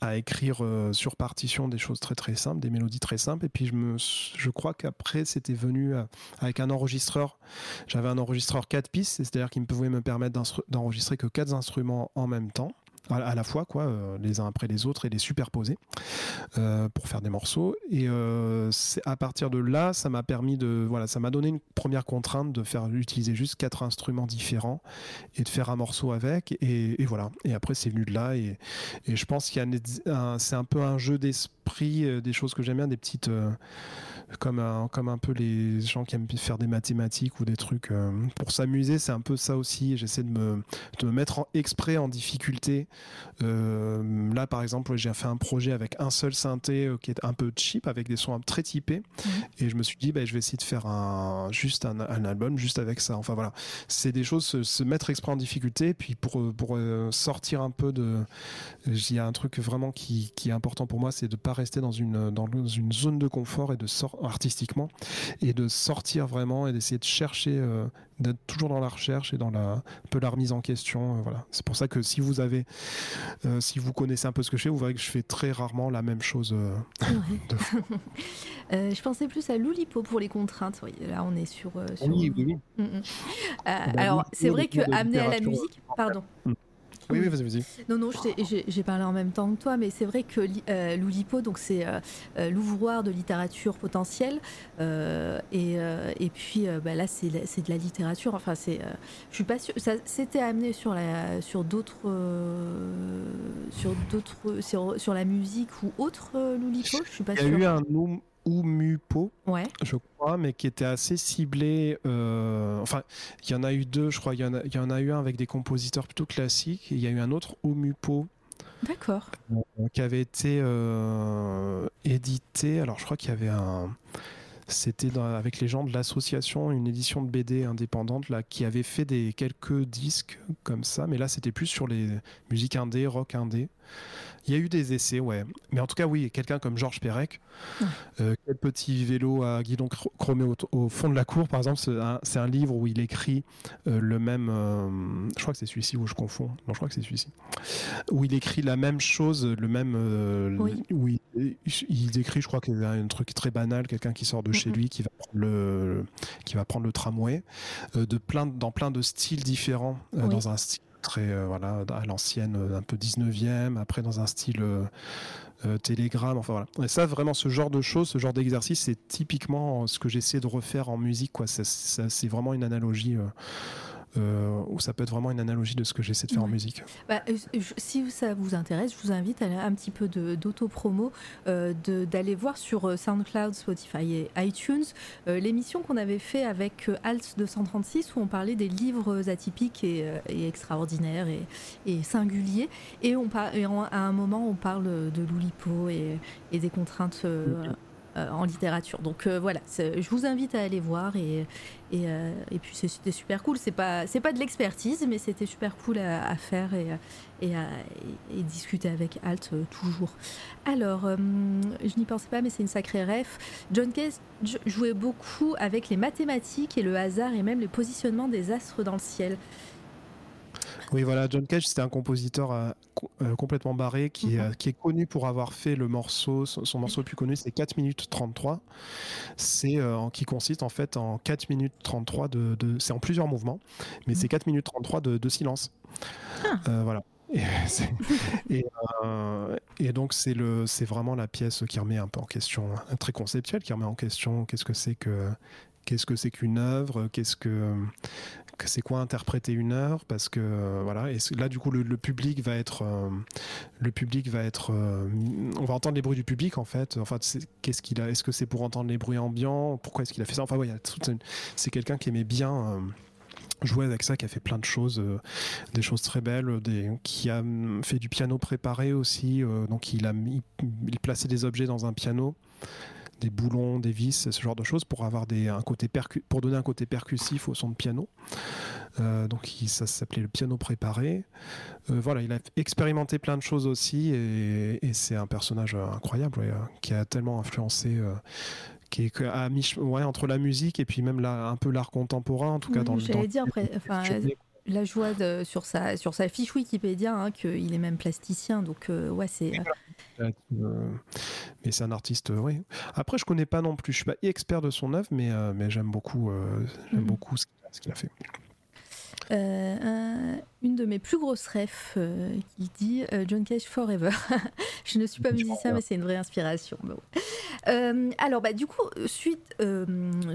[SPEAKER 2] à écrire euh, sur partition des choses très très simples, des mélodies très simples. Et puis je, me, je crois qu'après c'était venu euh, avec un enregistreur. J'avais un enregistreur 4 pistes, c'est-à-dire qu'il pouvait me permettre d'enregistrer que 4 instruments en même temps à la fois, quoi, euh, les uns après les autres et les superposer euh, pour faire des morceaux. Et euh, à partir de là, ça m'a permis de, voilà, ça m'a donné une première contrainte de faire utiliser juste quatre instruments différents et de faire un morceau avec. Et, voilà. Et après, c'est venu de là. Et, je pense qu'il y a, c'est un peu un jeu d'esprit, des choses que j'aime bien, des petites comme un, comme un peu les gens qui aiment faire des mathématiques ou des trucs euh, pour s'amuser. C'est un peu ça aussi. J'essaie de me, de me mettre en, exprès en difficulté. Euh, là, par exemple, j'ai fait un projet avec un seul synthé euh, qui est un peu cheap, avec des sons très typés. Mhm. Et je me suis dit, bah, je vais essayer de faire un, juste un, un album juste avec ça. Enfin voilà, c'est des choses, se, mettre exprès en difficulté. Puis pour, pour sortir un peu de. Il y a un truc vraiment qui, qui est important pour moi, c'est de ne pas rester dans une, dans une zone de confort et de sortir artistiquement et de sortir vraiment et d'essayer de chercher, euh, d'être toujours dans la recherche et dans la, un peu la remise en question. Euh, voilà. C'est pour ça que si vous avez, euh, si vous connaissez un peu ce que je fais, vous verrez que je fais très rarement la même chose. (laughs)
[SPEAKER 1] je pensais plus à Loulipo pour les contraintes. là, on est sur.
[SPEAKER 2] Oui, oui, oui.
[SPEAKER 1] Mm, mm. bah, alors, c'est vrai que amener à la musique, pardon. Mm.
[SPEAKER 2] Oui, oui, vas-y, vas-y.
[SPEAKER 1] Non, non, j'ai parlé en même temps que toi, mais c'est vrai que euh, l'Oulipo, donc c'est euh, euh, l'ouvroir de littérature potentielle, et, et, puis bah, là, c'est de la littérature. Enfin, c'est, je suis pas sûre. Ça s'était amené sur la, sur d'autres, sur d'autres, sur, sur, la musique ou autre l'Oulipo? Je suis pas sûre.
[SPEAKER 2] Il y a eu un Umupo, ouais. je crois, mais qui était assez ciblé. Euh, enfin, il y en a eu deux, je crois. Il y, en a, il y en a eu un avec des compositeurs plutôt classiques. Il y a eu un autre Umupo.
[SPEAKER 1] D'accord.
[SPEAKER 2] Euh, qui avait été euh, édité. Alors, je crois qu'il y avait un. C'était avec les gens de l'association, une édition de BD indépendante là, qui avait fait des quelques disques comme ça, mais là c'était plus sur les musiques indé, rock indé. Il y a eu des essais, ouais. Mais en tout cas, oui, quelqu'un comme Georges Perec, euh, quel petit vélo à guidon chromé au, fond de la cour, par exemple, c'est un, livre où il écrit euh, le même. Euh, je crois que c'est celui-ci où je confonds. Non, je crois que c'est celui-ci. Où il écrit la même chose, le même. Oui. Où il, écrit, je crois qu'il y a un truc très banal, quelqu'un qui sort de chez lui, qui va prendre le, qui va prendre le tramway, de plein, dans plein de styles différents, dans un style euh, à l'ancienne, euh, un peu 19e, après dans un style euh, télégramme, enfin voilà. Et ça, vraiment, ce genre de choses, ce genre d'exercice, c'est typiquement ce que j'essaie de refaire en musique, quoi. C'est vraiment une analogie euh, où ça peut être vraiment une analogie de ce que j'essaie de faire en musique.
[SPEAKER 1] Bah, euh, si ça vous intéresse, je vous invite à un petit peu d'auto-promo, euh, d'aller voir sur SoundCloud, Spotify et iTunes l'émission qu'on avait fait avec Alt 236 où on parlait des livres atypiques et, extraordinaires et, singuliers. Et, on à un moment, on parle de l'Oulipo et, et, des contraintes. Euh, en littérature. Donc euh, voilà, je vous invite à aller voir et, et, euh, puis c'était super cool. C'est pas, c'est pas de l'expertise, mais c'était super cool à, faire et, et, et, discuter avec Alt toujours. Alors, je n'y pensais pas, mais c'est une sacrée ref. John Case jouait beaucoup avec les mathématiques et le hasard et même le positionnement des astres dans le ciel.
[SPEAKER 2] Oui, voilà, John Cage, c'était un compositeur euh, euh, complètement barré qui, est, mhm. qui, est, connu pour avoir fait le morceau, son, morceau le plus connu, c'est 4 minutes 33. C'est euh, qui consiste en fait en 4 minutes 33 de. c'est en plusieurs mouvements, mais c'est 4 mhm. minutes 33 de, de silence. Ah. voilà. Et, (laughs) et, donc c'est le c'est vraiment la pièce qui remet un peu en question très conceptuelle qui remet en question qu'est-ce que c'est que qu'est-ce que c'est qu'une œuvre, qu'est-ce que c'est quoi interpréter une œuvre, parce que voilà. Et là, du coup, le, public va être, euh, le public va être, euh, on va entendre les bruits du public en fait. Enfin, qu'est-ce qu'il a Est-ce que c'est pour entendre les bruits ambiants? Pourquoi est-ce qu'il a fait ça? Enfin, c'est quelqu'un qui aimait bien. Euh, jouer avec ça, qui a fait plein de choses, des choses très belles, qui a fait du piano préparé aussi. donc il a mis, il des objets dans un piano des boulons, des vis, ce genre de choses pour avoir des, un côté pour donner un côté percussif au son de piano. Euh, donc ça s'appelait le piano préparé. Euh, voilà, il a expérimenté plein de choses aussi et, c'est un personnage incroyable qui a tellement influencé qui est à ouais, entre la musique et puis même un peu l'art contemporain, en tout cas dans le.
[SPEAKER 1] J'allais dire, après, enfin, la joie de, sur, sa, sur sa fiche Wikipédia hein, qu'il est même plasticien, donc ouais, c'est.
[SPEAKER 2] mais c'est un artiste, oui. Après, je connais pas non plus, je suis pas expert de son œuvre, mais, mais j'aime beaucoup, j'aime mm. beaucoup ce qu'il a fait.
[SPEAKER 1] Euh, une de mes plus grosses refs euh, qui dit euh, John Cage Forever. (laughs) je ne suis pas musicien, mais c'est une vraie inspiration. alors, bah, du coup, suite,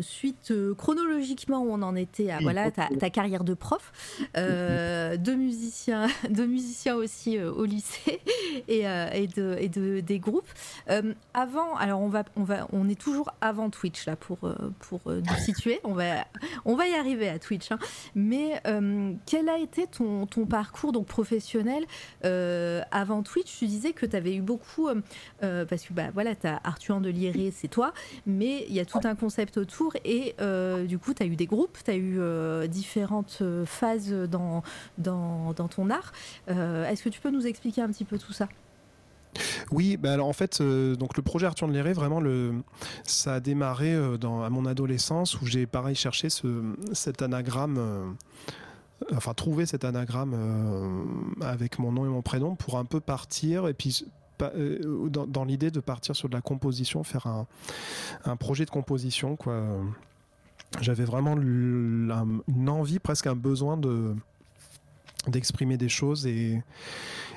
[SPEAKER 1] suite chronologiquement où on en était à voilà, ta, ta carrière de prof, de, musicien, (laughs) de musicien aussi au lycée et, et, de, et de, des groupes. avant, alors on, va, on, va, on est toujours avant Twitch là pour, pour nous situer. On va, on va y arriver à Twitch. Hein. Mais euh, quel a été ton, ton parcours donc professionnel euh, avant Twitch Tu disais que tu avais eu beaucoup, euh, parce que bah, voilà, tu as Arthur de c'est toi, mais il y a tout un concept autour et du coup, tu as eu des groupes, tu as eu différentes phases dans, dans, dans ton art. Est-ce que tu peux nous expliquer un petit peu tout ça?
[SPEAKER 2] Oui, bah alors en fait, donc le projet Arthur de Léré, vraiment, le, ça a démarré dans, à mon adolescence où j'ai pareil cherché ce, cet anagramme enfin trouver cet anagramme euh, avec mon nom et mon prénom pour un peu partir et puis euh, dans, l'idée de partir sur de la composition, faire un, un projet de composition quoi. J'avais vraiment une envie, presque un besoin de d'exprimer des choses et,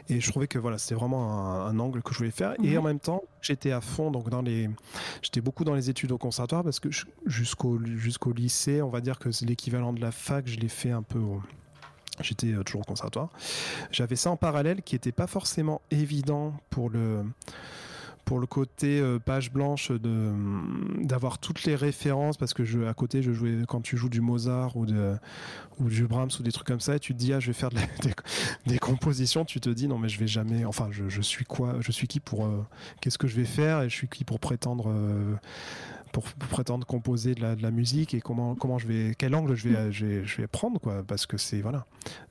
[SPEAKER 2] et je trouvais que voilà c'était vraiment un, angle que je voulais faire et en même temps j'étais à fond donc dans les j'étais beaucoup dans les études au conservatoire parce que jusqu'au jusqu'au lycée on va dire que c'est l'équivalent de la fac je l'ai fait un peu J'étais euh, toujours au conservatoire. J'avais ça en parallèle qui n'était pas forcément évident pour le, pour le côté euh, page blanche de d'avoir toutes les références parce que je à côté je jouais quand tu joues du Mozart ou de ou du Brahms ou des trucs comme ça et tu te dis ah je vais faire (laughs) des, compositions tu te dis non mais je vais jamais enfin je, je suis quoi je suis qui pour euh, qu'est-ce que je vais faire et je suis qui pour prétendre pour, prétendre composer de la, musique et comment, comment je vais, quel angle je vais, je vais, prendre, quoi, parce que c'est, voilà,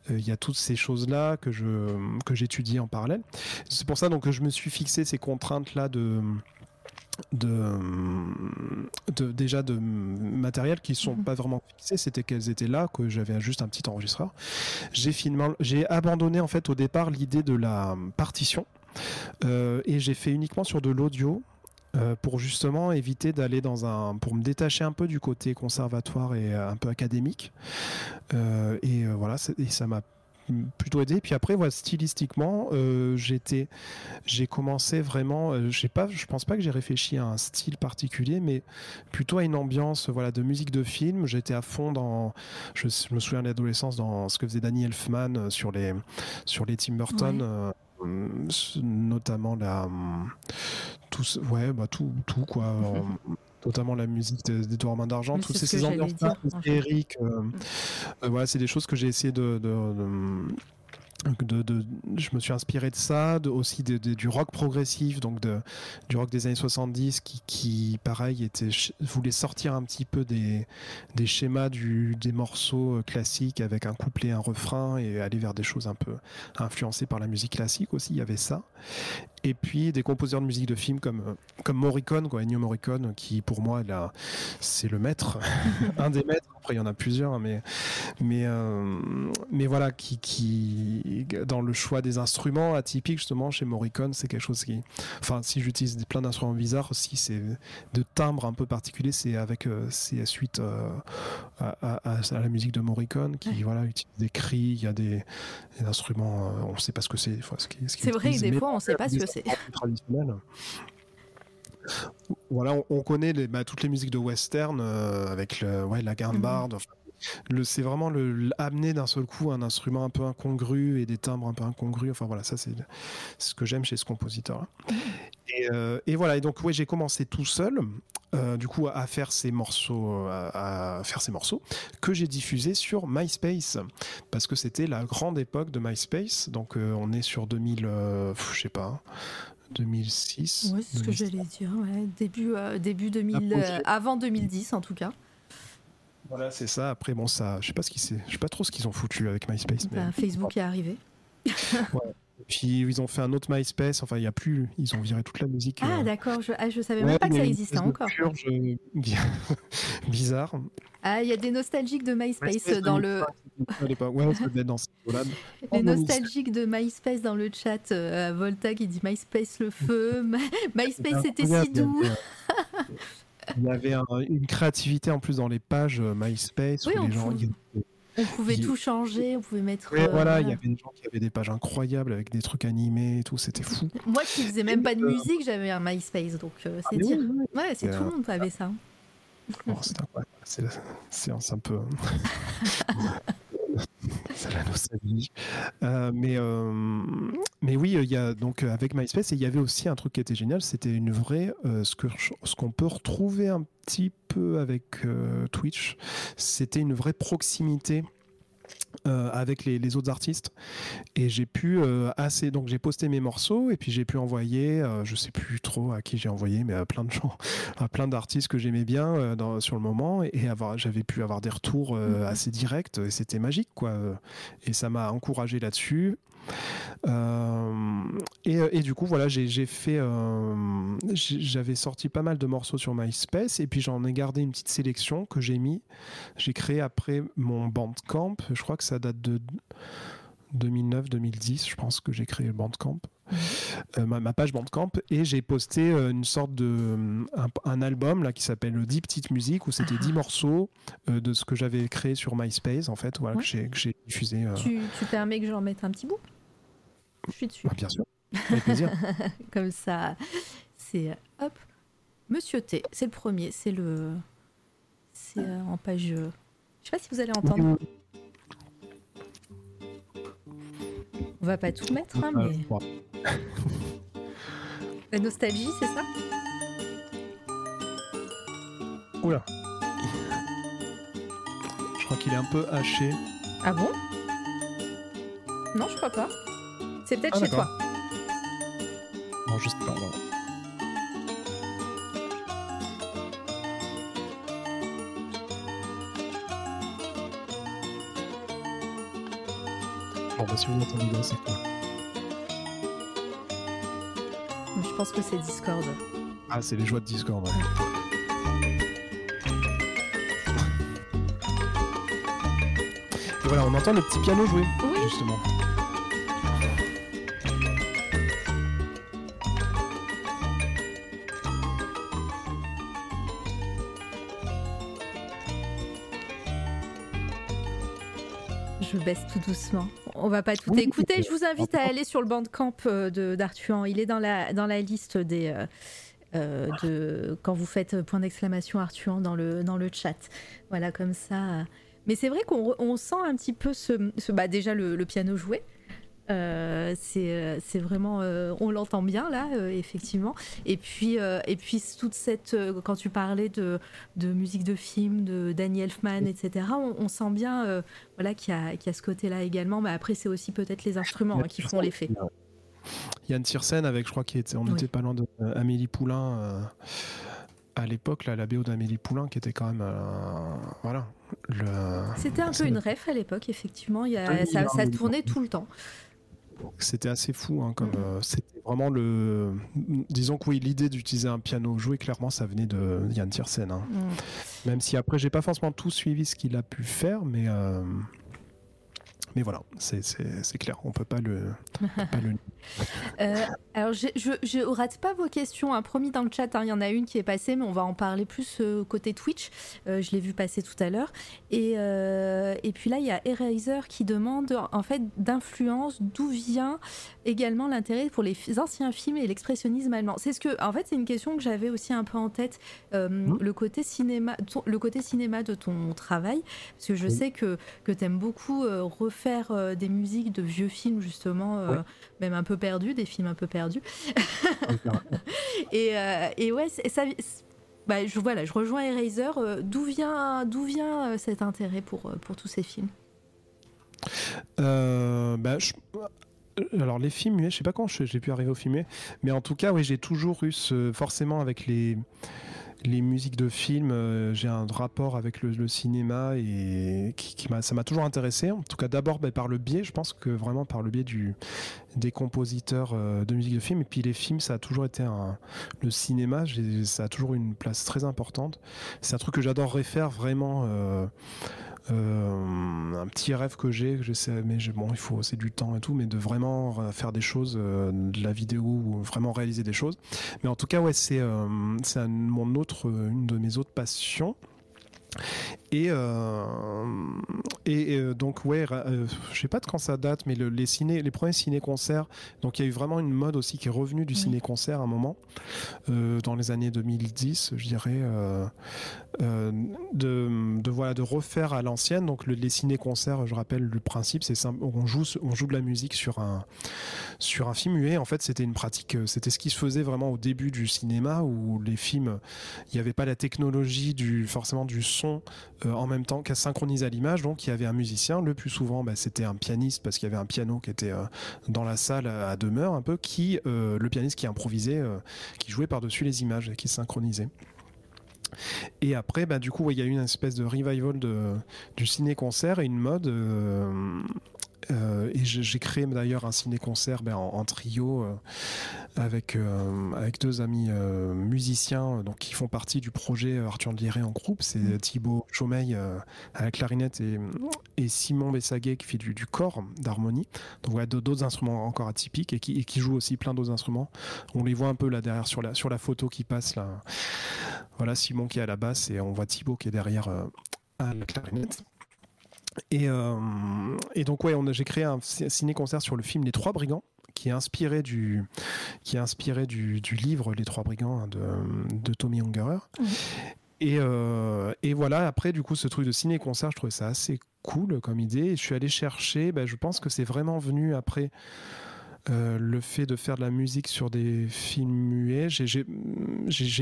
[SPEAKER 2] euh, il y a toutes ces choses-là que je, que j'étudie en parallèle. C'est pour ça, donc, que je me suis fixé ces contraintes-là de, de, de, déjà de matériel qui sont mhm. pas vraiment fixés c'était qu'elles étaient là que j'avais juste un petit enregistreur. J'ai finalement j'ai abandonné en fait au départ l'idée de la partition. Euh, et j'ai fait uniquement sur de l'audio euh, pour justement éviter d'aller dans un, pour me détacher un peu du côté conservatoire et euh, un peu académique. Euh, et voilà, et ça m'a plutôt aidé. Puis après, voilà, stylistiquement, j'étais, j'ai commencé vraiment, j'ai pas, je pense pas que j'ai réfléchi à un style particulier, mais plutôt à une ambiance, voilà, de musique de film. J'étais à fond dans, je, me souviens de l'adolescence dans ce que faisait Danny Elfman sur les, sur les Tim Burton. Notamment la tout, ouais, bah tout, tout quoi. Mhm. notamment la musique des Trois Mains d'Argent, toutes ces, ambiances Eric. Euh, euh, voilà, c'est des choses que j'ai essayé de, de, je me suis inspiré de ça, de, aussi du rock progressif, donc de, du rock des années 70 qui, pareil, était, voulait sortir un petit peu des, schémas des morceaux euh, classiques avec un couplet, un refrain et aller vers des choses un peu influencées par la musique classique aussi, il y avait ça. Et puis des compositeurs de musique de film comme, comme Morricone, quoi, Ennio Morricone, qui pour moi, c'est le maître, (laughs) un des maîtres après, il y en a plusieurs, mais, mais, euh, mais voilà, qui, qui, dans le choix des instruments atypiques, justement, chez Morricone, c'est quelque chose qui. Enfin, si j'utilise plein d'instruments bizarres aussi, c'est de timbres un peu particuliers, c'est avec euh, c'est suite euh, à, à, la musique de Morricone, qui voilà, utilise des cris, il y a des, instruments, on ne sait pas ce que c'est.
[SPEAKER 1] c'est vrai des fois, on ne sait pas ce que c'est.
[SPEAKER 2] Voilà, on, connaît les, bah, toutes les musiques de western euh, avec le, ouais, la gambarde. Mhm. C'est vraiment le, amener d'un seul coup un instrument un peu incongru et des timbres un peu incongrus. Enfin voilà, ça c'est ce que j'aime chez ce compositeur. Euh, et, voilà, et donc ouais, j'ai commencé tout seul. Euh, du coup à faire ces morceaux à, faire ces morceaux que j'ai diffusés sur MySpace parce que c'était la grande époque de MySpace donc on est sur 2000 je sais pas 2006.
[SPEAKER 1] Oui, c'est ce que j'allais dire. Début, euh, début 2000, euh, avant 2010 en tout cas.
[SPEAKER 2] Voilà, c'est ça. Après, bon, ça, je sais pas ce qui je sais pas trop ce qu'ils ont foutu avec MySpace.
[SPEAKER 1] Ben, Facebook est arrivé. (laughs)
[SPEAKER 2] Puis ils ont fait un autre MySpace. Enfin, il y a plus. Ils ont viré toute la musique.
[SPEAKER 1] Ah
[SPEAKER 2] euh,
[SPEAKER 1] d'accord, je, ah, je savais
[SPEAKER 2] ouais,
[SPEAKER 1] même pas que ça existait encore.
[SPEAKER 2] purge, euh, bi- (laughs) bizarre.
[SPEAKER 1] Ah, il y a des nostalgiques de MySpace
[SPEAKER 2] MySpace
[SPEAKER 1] dans le
[SPEAKER 2] 2005, à l'époque. Ouais, dans
[SPEAKER 1] les (laughs)
[SPEAKER 2] Oh,
[SPEAKER 1] nostalgiques de MySpace dans le chat. euh, Volta qui dit MySpace le feu, MySpace c'était si doux.
[SPEAKER 2] Il y avait, un- une créativité en plus dans les pages euh, MySpace
[SPEAKER 1] Oui,
[SPEAKER 2] où les gens.
[SPEAKER 1] pouvait- On pouvait tout changer, on pouvait mettre.
[SPEAKER 2] Ouais,
[SPEAKER 1] euh,
[SPEAKER 2] voilà, il y avait des gens qui avaient des pages incroyables avec des trucs animés et tout, c'était fou.
[SPEAKER 1] Moi qui faisais même pas de
[SPEAKER 2] Euh,
[SPEAKER 1] musique, j'avais un MySpace, donc euh, c'est
[SPEAKER 2] mais
[SPEAKER 1] dire.
[SPEAKER 2] oui, oui,
[SPEAKER 1] Ouais, c'est tout le monde avait ça.
[SPEAKER 2] Oh, c'est c'est- c'est un peu. (laughs) c'est la nostalgie. Euh, mais, euh, mais oui, il y a donc euh, avec MySpace, il y avait aussi un truc qui était génial, c'était une vraie. euh, ce je- ce qu'on peut retrouver un petit peu avec euh, Twitch, c'était une vraie proximité. Euh, avec les, les autres artistes. Et j'ai pu euh, assez donc j'ai posté mes morceaux et puis j'ai pu envoyer euh, je sais plus trop à qui j'ai envoyé mais à plein de gens (laughs) à plein d'artistes que j'aimais bien euh, dans- sur le moment. Et avoir j'avais pu avoir des retours
[SPEAKER 1] Mhm.
[SPEAKER 2] assez directs et c'était magique quoi. Et ça m'a encouragé là-dessus et, et du coup voilà j'ai fait euh, j'avais sorti pas mal de morceaux sur MySpace et puis j'en ai gardé une petite sélection que j'ai mis. J'ai créé après mon Bandcamp. Je crois que ça date de 2009-2010 je pense que j'ai créé le Bandcamp euh, ma, ma page Bandcamp et j'ai posté euh, une sorte de euh, un, un album là qui s'appelle 10 petites musiques où c'était 10 morceaux euh, de ce que j'avais créé sur MySpace en fait voilà
[SPEAKER 1] Ouais.
[SPEAKER 2] que j'ai diffusé
[SPEAKER 1] Tu, tu permets que j'en mette un petit bout? Je suis dessus.
[SPEAKER 2] bah, bien sûr avec plaisir (laughs)
[SPEAKER 1] Comme ça, c'est hop. Monsieur T, c'est le premier, c'est le. C'est en page. Je sais pas si vous allez entendre. On va pas tout mettre, hein, mais. (laughs) La nostalgie, c'est ça?
[SPEAKER 2] Oula. (laughs) Je crois qu'il est un peu haché.
[SPEAKER 1] Ah bon? Non, je crois pas. C'est peut-être
[SPEAKER 2] Ah,
[SPEAKER 1] chez toi.
[SPEAKER 2] Non, sais pas. voilà. Bon, bah si vous m'entendez bien, c'est cool.
[SPEAKER 1] Je pense que c'est Discord.
[SPEAKER 2] Ah, c'est les joies de Discord. ouais. Et voilà, on entend le petit piano jouer,
[SPEAKER 1] Oui.
[SPEAKER 2] justement.
[SPEAKER 1] Tout doucement. On va pas tout
[SPEAKER 2] Oui,
[SPEAKER 1] écouter. Je vous invite à aller sur le bandcamp euh, de d'Artuan. Il est dans la, dans la liste des. euh, euh, de, quand vous faites point d'exclamation Artuan dans le, dans le chat. Voilà, comme ça. Mais c'est vrai qu'on sent un petit peu ce. ce- bah, déjà, le, le piano joué. Euh, c'est euh, c'est vraiment euh, on l'entend bien là euh, effectivement et puis et puis toute cette quand tu parlais de, de musique de film de Danny Elfman etc on, on sent bien voilà qu'il y, a- qu'il y a ce côté-là également, mais après c'est aussi peut-être les instruments hein, qui font l'effet.
[SPEAKER 2] Yann Tiersen avec, je crois qu'on était, on
[SPEAKER 1] Oui.
[SPEAKER 2] était pas loin de Amélie Poulain à l'époque, la BO d'Amélie Poulain qui était quand même, euh, voilà.
[SPEAKER 1] C'était un peu une ref à l'époque, effectivement, il y a-
[SPEAKER 2] Oui,
[SPEAKER 1] ça, tournait tout le temps.
[SPEAKER 2] C'était assez fou, hein, comme
[SPEAKER 1] Mhm.
[SPEAKER 2] euh, c'était vraiment le. Disons que oui, l'idée d'utiliser un piano joué, clairement, ça venait de Yann Tiersen. hein.
[SPEAKER 1] Mm.
[SPEAKER 2] Même si après, j'ai pas forcément tout suivi ce qu'il a pu faire, mais. euh, Mais voilà, c'est- clair, on peut pas le. pas le- (laughs)
[SPEAKER 1] Euh, alors, je je rate pas vos questions, hein, promis dans le chat, hein, il y en a une qui est passée, mais on va en parler plus euh, côté Twitch. Euh, je l'ai vu passer tout à l'heure. Et, euh, et puis là, il y a Eraser qui demande en fait d'influence, d'où vient également l'intérêt pour les anciens films et l'expressionnisme allemand. C'est ce que, en fait, c'est une question que j'avais aussi un peu en tête,
[SPEAKER 2] Mhm.
[SPEAKER 1] le côté cinéma, ton- le côté cinéma de ton travail, parce que je sais que que t'aimes beaucoup euh, euh, des musiques de vieux films justement, euh,
[SPEAKER 2] Ouais.
[SPEAKER 1] même un peu perdus, des films un peu perdus. (laughs) Et, euh, et ouais, ça, bah, je, voilà, je rejoins Eraser. D'où vient, d'où vient cet intérêt pour, pour tous ces films?
[SPEAKER 2] Bah, je- Alors les films muets, je sais pas quand j'ai pu arriver au film mais en tout cas, oui, j'ai toujours eu ce, forcément avec les les musiques de films, euh, j'ai un rapport avec le, cinéma et qui, m'a, ça m'a toujours intéressé. En tout cas, d'abord ben, par le biais, je pense que vraiment par le biais du, des compositeurs euh, de musique de film. Et puis les films, ça a toujours été un, le cinéma, j'ai- ça a toujours une place très importante. C'est un truc que j'adorerais faire vraiment. euh, un petit rêve que j'ai, que j'essaie, mais bon, il faut, c'est du temps et tout, mais de vraiment euh, faire des choses, euh, de la vidéo ou vraiment réaliser des choses. Mais en tout cas, ouais, c'est euh, c'est mon autre, une de mes autres passions. Et, euh, et, euh, donc ouais, euh, je sais pas de quand ça date, mais le- les ciné, les premiers ciné-concerts. Donc il y a eu vraiment une mode aussi qui est revenue du
[SPEAKER 1] Oui.
[SPEAKER 2] ciné-concert à un moment dans les années 2010, je dirais, de, de voilà de refaire à l'ancienne. Donc le- les ciné-concerts, je rappelle le principe, c'est simple, on joue on joue de la musique sur un sur un film muet. En fait, c'était une pratique, c'était ce qui se faisait vraiment au début du cinéma où les films, il n'y avait pas la technologie du forcément du son en même temps qu'à synchroniser à l'image. Donc il y avait un musicien, le plus souvent bah, c'était un pianiste parce qu'il y avait un piano qui était euh, dans la salle à demeure un peu, qui euh, le pianiste qui improvisait, euh, qui jouait par-dessus les images et qui synchronisait. Et après, bah, du coup, il y a eu une espèce de revival du ciné-concert et une mode. euh, euh, et j'ai créé d'ailleurs un ciné-concert ben, en, en trio euh, avec, euh, avec deux amis musiciens donc, qui font partie du projet Arthur Liré en groupe. C'est Thibaut Chaumeil à la clarinette et, et Simon Bessaguet qui fait du, du corps d'harmonie. Donc voilà, d'autres instruments encore atypiques et qui, et qui jouent aussi plein d'autres instruments. On les voit un peu là derrière sur la, sur la photo qui passe là. Voilà, Simon qui est à la basse et on voit Thibaut qui est derrière à la clarinette. Et, euh, et donc ouais, on a- j'ai créé un ciné-concert sur le film Les Trois Brigands qui est inspiré du, qui est inspiré du, du livre Les Trois Brigands hein, de, de Tommy Ungerer. Et, euh, et voilà, après, du coup, ce truc de ciné-concert, je trouvais ça assez cool comme idée. Et je suis allé chercher, bah, je pense que c'est vraiment venu après euh, le fait de faire de la musique sur des films muets. J'ai-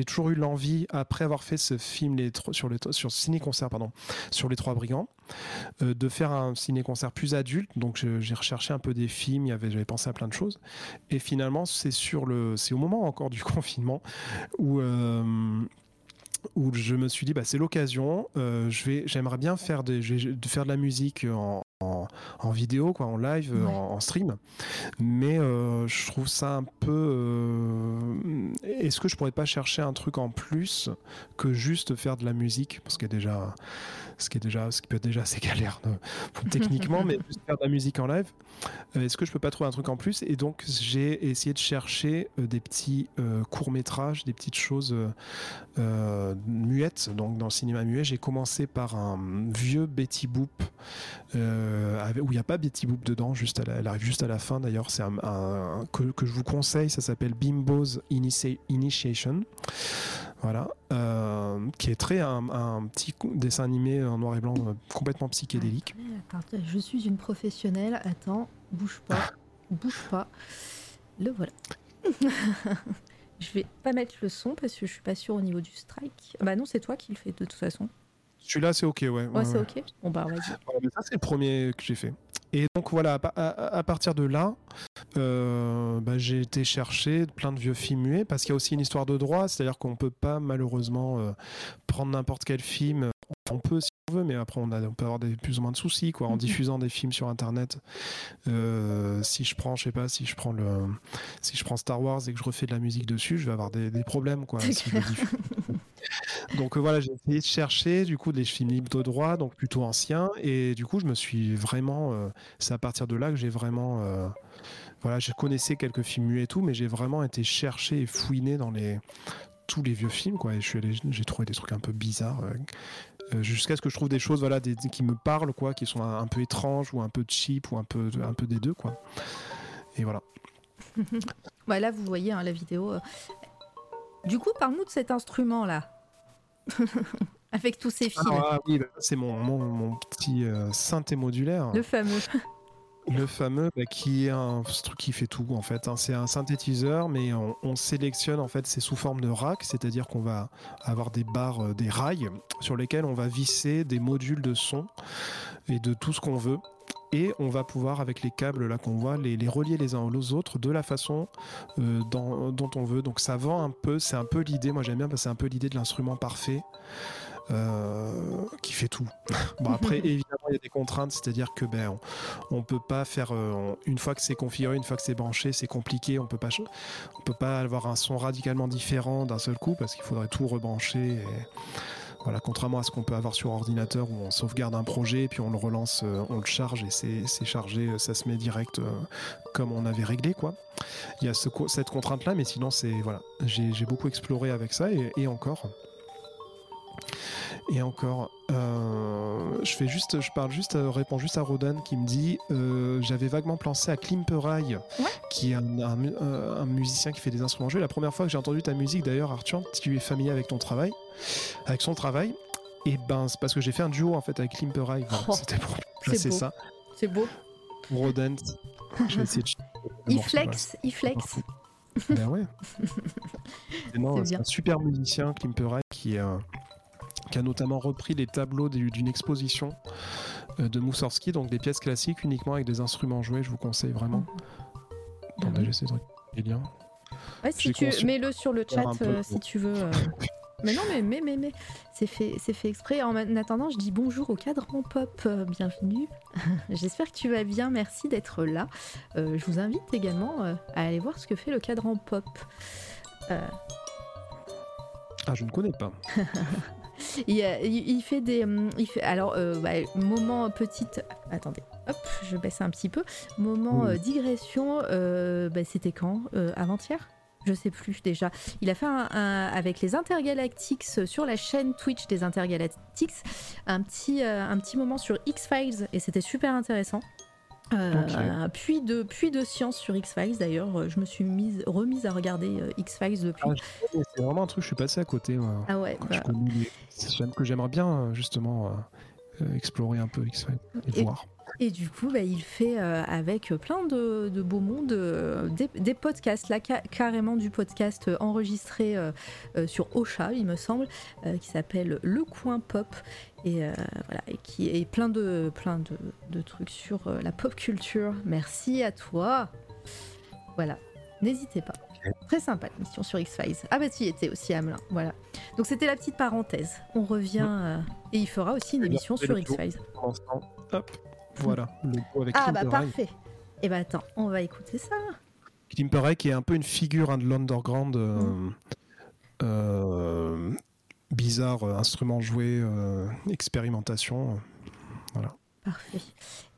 [SPEAKER 2] toujours eu l'envie, après avoir fait ce film sur, les, sur ciné-concert, pardon, sur Les Trois Brigands, euh, de faire un ciné-concert plus adulte. Donc j'ai recherché un peu des films, j'avais pensé à plein de choses. Et finalement, c'est c'est au moment encore du (laughs) confinement où euh, où je me suis dit bah c'est l'occasion. euh, je vais, j'aimerais bien faire de faire de la musique en, en, en vidéo, quoi, en live,
[SPEAKER 1] Ouais.
[SPEAKER 2] en, en stream. Mais euh, je trouve ça un peu. euh, Est-ce que je pourrais pas chercher un truc en plus que juste faire de la musique, parce qu'il y a déjà, ce qui est déjà, ce qui peut être déjà assez (laughs) galère pour- techniquement, mais juste faire de la musique en live. Euh, Est-ce que je peux pas trouver un truc en plus? Et donc j'ai essayé de chercher euh, des petits courts métrages, des petites choses euh, euh, muettes. Donc dans le cinéma muet, j'ai commencé par un vieux Betty Boop euh, où il n'y a pas Betty Boop dedans. Juste elle arrive juste à la fin. D'ailleurs, c'est un, que, que je vous conseille. Ça s'appelle Bimbo's Initia- Initiation. Voilà, euh, qui est très un, un petit dessin animé en noir et blanc euh, complètement psychédélique.
[SPEAKER 1] Ah, Attends, je suis une professionnelle. Attends, bouge pas, (laughs) bouge pas. Le voilà. (laughs) je vais pas mettre le son parce que je suis pas sûre au niveau du strike. Ah Bah non, c'est toi qui le fais de toute façon.
[SPEAKER 2] Celui-là, c'est ok, ouais.
[SPEAKER 1] Ouais,
[SPEAKER 2] ouais,
[SPEAKER 1] c'est
[SPEAKER 2] ouais.
[SPEAKER 1] ok. Bon bah vas-y.
[SPEAKER 2] Voilà, ça, c'est le premier que j'ai fait. Et donc voilà, à, pa- à- à partir de là, euh, bah, j'ai été chercher plein de vieux films muets parce qu'il y a aussi une histoire de droit, c'est-à-dire qu'on peut pas malheureusement euh, prendre n'importe quel film. On peut si on veut, mais après on, a, on peut avoir des, plus ou moins de soucis quoi, en
[SPEAKER 1] Mhm.
[SPEAKER 2] diffusant des films sur Internet. Euh, si je prends, je sais pas, si je prends le, si je prends Star Wars et que je refais de la musique dessus, je vais avoir des, des problèmes quoi. (laughs) Donc euh, voilà, j'ai essayé de chercher du coup des films libres de droit, donc plutôt anciens, et du coup je me suis vraiment, euh, c'est à partir de là que j'ai vraiment, euh, voilà, je connaissais quelques films muets et tout, mais j'ai vraiment été chercher et fouiner dans les tous les vieux films quoi, et je suis allé, j'ai trouvé des trucs un peu bizarres. euh, euh, jusqu'à ce que je trouve des choses voilà des, qui me parlent quoi qui sont un, un peu étranges ou un peu cheap ou un peu un peu des deux quoi et voilà (laughs)
[SPEAKER 1] Bah là, vous voyez hein, la vidéo. euh. Du coup, parle-nous de cet instrument là. (laughs) Avec tous ces fils.
[SPEAKER 2] Alors, ah oui bah, c'est mon, mon, mon petit euh, synthé modulaire
[SPEAKER 1] Le fameux.
[SPEAKER 2] Le fameux bah, qui est un qui fait tout en fait. hein. C'est un synthétiseur, mais on, on sélectionne en fait c'est sous forme de rack, c'est-à-dire qu'on va avoir des barres, euh, des rails sur lesquels on va visser des modules de son et de tout ce qu'on veut. et on va pouvoir avec les câbles là qu'on voit les, relier les uns aux autres de la façon euh, dont on veut. Donc ça vend un peu, c'est un peu l'idée. Moi j'aime bien parce que c'est un peu l'idée de l'instrument parfait. Euh, qui fait tout. bon après (laughs) évidemment il y a des contraintes, c'est-à-dire que ben on, on, peut pas faire euh, une fois que c'est configuré, une fois que c'est branché, c'est compliqué, on peut pas on peut pas avoir un son radicalement différent d'un seul coup parce qu'il faudrait tout rebrancher. Et, voilà, contrairement à ce qu'on peut avoir sur ordinateur où on sauvegarde un projet, puis on le relance, euh, on le charge et c'est chargé, ça se met direct euh, comme on avait réglé quoi. Il y a ce, cette contrainte là, mais sinon c'est voilà, j'ai beaucoup exploré avec ça et, et encore. Et encore, euh, je fais juste, je parle juste, euh, réponds juste à Rodan qui me dit, euh, j'avais vaguement pensé à Klimperai,
[SPEAKER 1] ouais.
[SPEAKER 2] qui est un, un, un, musicien qui fait des instruments joués. La première fois que j'ai entendu ta musique, d'ailleurs, Arthur, tu es familier avec ton travail, avec son travail. Et ben, c'est parce que j'ai fait un duo en fait avec Klimperai. Voilà,
[SPEAKER 1] Oh,
[SPEAKER 2] C'était pour placer ça.
[SPEAKER 1] C'est beau.
[SPEAKER 2] Rodent. Je vais essayer de.
[SPEAKER 1] Il flex, il flex.
[SPEAKER 2] Ben ouais. (laughs) C'est un super musicien, Klimperai, qui est qui a notamment repris les tableaux d'une exposition euh, de Moussorski, donc des pièces classiques uniquement avec des instruments joués. Je vous conseille vraiment. Attendez, j'essaie de les liens.
[SPEAKER 1] Ouais, si tu mets-le sur le chat euh, si tu veux. Euh... (laughs) mais non, mais mais mais, mais. c'est fait c'est fait exprès. En attendant, je dis bonjour au cadran pop, euh, bienvenue. (laughs) J'espère que tu vas bien. Merci d'être là. Euh, je vous invite également à aller voir ce que fait le cadran pop.
[SPEAKER 2] ah, je ne connais pas. (laughs)
[SPEAKER 1] il, il, fait des. Il fait, alors, euh, bah, moment petite. Attendez, hop, je baisse un petit peu. Moment euh, digression, euh, bah, c'était quand Avant-hier? Je sais plus déjà. Il a fait un, un, avec les Intergalactics sur la chaîne Twitch des Intergalactics un petit, un petit moment sur X-Files et c'était super intéressant. Euh, okay. puis, de, puis de science sur X-Files d'ailleurs, je me suis mise, remise à regarder euh, X-Files depuis.
[SPEAKER 2] Ah, c'est vraiment un truc, je suis passé à côté.
[SPEAKER 1] Ah ouais.
[SPEAKER 2] Bah... que j'aimerais bien justement euh, explorer un peu X-Files et, voir.
[SPEAKER 1] Et du coup, bah, il fait euh, avec plein de, de beaux mondes euh, des, des, podcasts, là ca carrément du podcast enregistré euh, sur Ocha, il me semble, qui s'appelle Le Coin Pop et voilà, et qui est plein de plein de, de trucs sur la pop culture. Merci à toi. Voilà, n'hésitez pas. Très sympa l'émission sur X-Files. Ah bah tu y étais aussi Hamelin, voilà. Donc c'était la petite parenthèse. On revient euh, et il fera aussi une émission sur X-Files.
[SPEAKER 2] Hop, voilà, le avec
[SPEAKER 1] Ah bah parfait. Et bah attends, on va écouter ça.
[SPEAKER 2] Klimperay qui est un peu une figure hein, de l'underground euh, mm. euh, bizarre, instrument joué, expérimentation. voilà.
[SPEAKER 1] Parfait.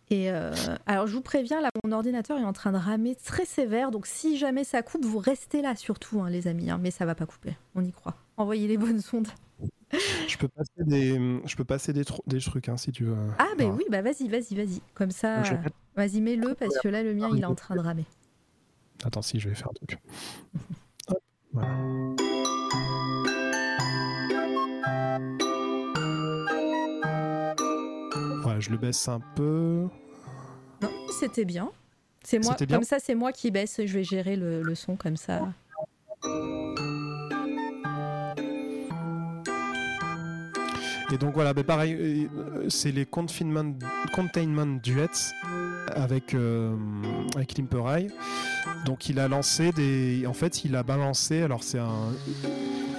[SPEAKER 1] Et euh, alors je vous préviens, là mon ordinateur est en train de ramer très sévère, donc si jamais ça coupe, vous restez là surtout, hein, les amis. Hein, mais ça va pas couper, on y croit. Envoyez les bonnes ondes. (laughs)
[SPEAKER 2] Je peux passer des, je peux passer des, des trucs hein, si tu veux.
[SPEAKER 1] Ah ben bah. oui, bah vas-y, vas-y, vas-y. Comme ça, euh, vas-y mets-le parce que là le mien il est en train de ramer.
[SPEAKER 2] Attends, si je vais faire un truc. (laughs) Hop, voilà. Ouais, je le baisse un peu.
[SPEAKER 1] Non, c'était bien. C'est moi,
[SPEAKER 2] bien.
[SPEAKER 1] comme ça, c'est moi qui baisse. Je vais gérer le, le, son comme ça.
[SPEAKER 2] Et donc voilà, pareil, c'est les confinement, containment duets avec euh, avec Limperay. Donc il a lancé des, en fait, il a balancé. Alors c'est un,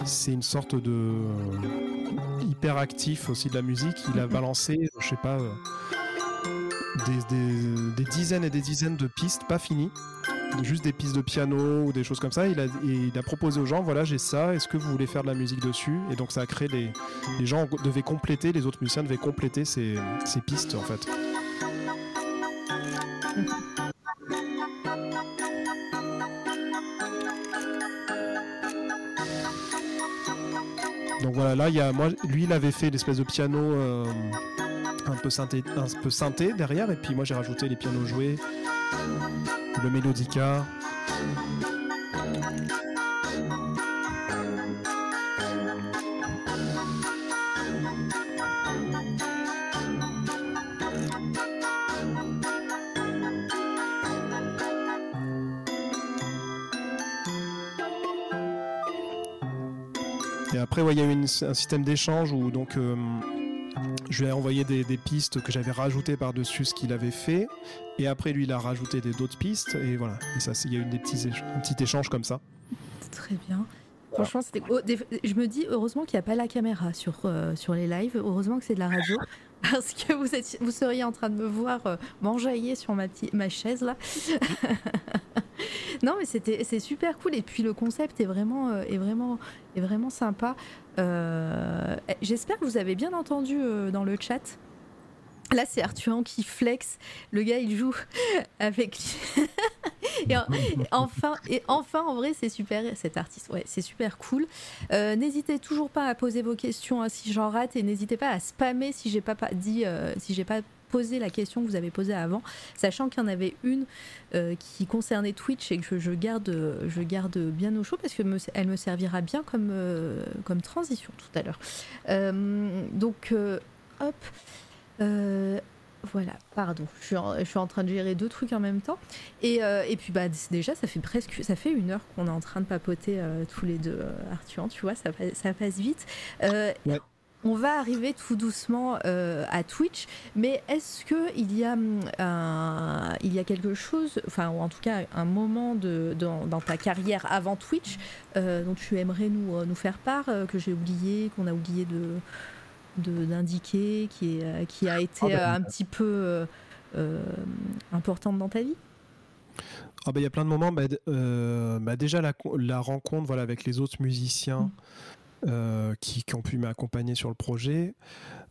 [SPEAKER 2] c'est une sorte de euh, hyper actif aussi de la musique. Il a balancé, je sais pas. Euh, des, dizaines et des dizaines de pistes pas finies, juste des pistes de piano ou des choses comme ça. Il a, proposé aux gens voilà, j'ai ça, est-ce que vous voulez faire de la musique dessus? Et donc ça a créé des. Les gens devaient compléter, les autres musiciens devaient compléter ces, ces pistes en fait. Donc voilà, là, il y a, moi, lui, il avait fait l'espèce de piano. Euh, un peu synthé, un peu synthé derrière et puis moi j'ai rajouté les pianos joués, le mélodica. Et après, il y a eu un système d'échange où donc euh, je lui ai envoyé des, des pistes que j'avais rajoutées par-dessus ce qu'il avait fait. Et après, lui, il a rajouté d'autres pistes. Et voilà. Et ça, il y a eu des petits un petit échange comme ça.
[SPEAKER 1] Très bien. Franchement, c'était. oh, des- je me dis heureusement qu'il n'y a pas la caméra sur, euh, sur les lives. Heureusement que c'est de la radio. (laughs) Parce que vous, êtes, vous seriez en train de me voir euh, m'enjailler sur ma, petite, ma chaise là. (laughs) non, mais c'était, c'est super cool. Et puis le concept est vraiment, euh, est vraiment, est vraiment sympa. Euh, j'espère que vous avez bien entendu euh, dans le chat. Là, c'est Arthur qui flex. Le gars, il joue (laughs) avec. (laughs) et en- enfin, et enfin, en vrai, c'est super. Cet artiste, ouais, c'est super cool. N'hésitez toujours pas à poser vos questions hein, si j'en rate et n'hésitez pas à spammer si j'ai pas, pas dit, si j'ai pas posé la question que vous avez posée avant, sachant qu'il y en avait une euh, qui concernait Twitch et que je, garde, je garde bien au chaud parce que me- me servira bien comme, euh, comme transition tout à l'heure. Euh, donc, hop. Voilà, pardon, je suis, en, train de gérer deux trucs en même temps. Et, puis bah déjà, ça fait presque, ça fait une heure qu'on est en train de papoter tous les deux, euh, Arthur. Tu vois, ça, pa- ça passe vite. On va arriver tout doucement euh, à Twitch, mais est-ce que il y a hum, un, il y a quelque chose, enfin ou en tout cas un moment de, dans, dans ta carrière avant Twitch euh, dont tu aimerais nous, euh, nous faire part, que j'ai oublié, qu'on a oublié de d'indiquer, qui, est, qui a été
[SPEAKER 2] Ah bah,
[SPEAKER 1] un petit peu euh, importante dans ta vie?
[SPEAKER 2] Ah bah, il y a plein de moments. Bah, euh, bah, déjà la, la rencontre voilà, avec les autres musiciens euh, qui, qui ont pu m'accompagner sur le projet.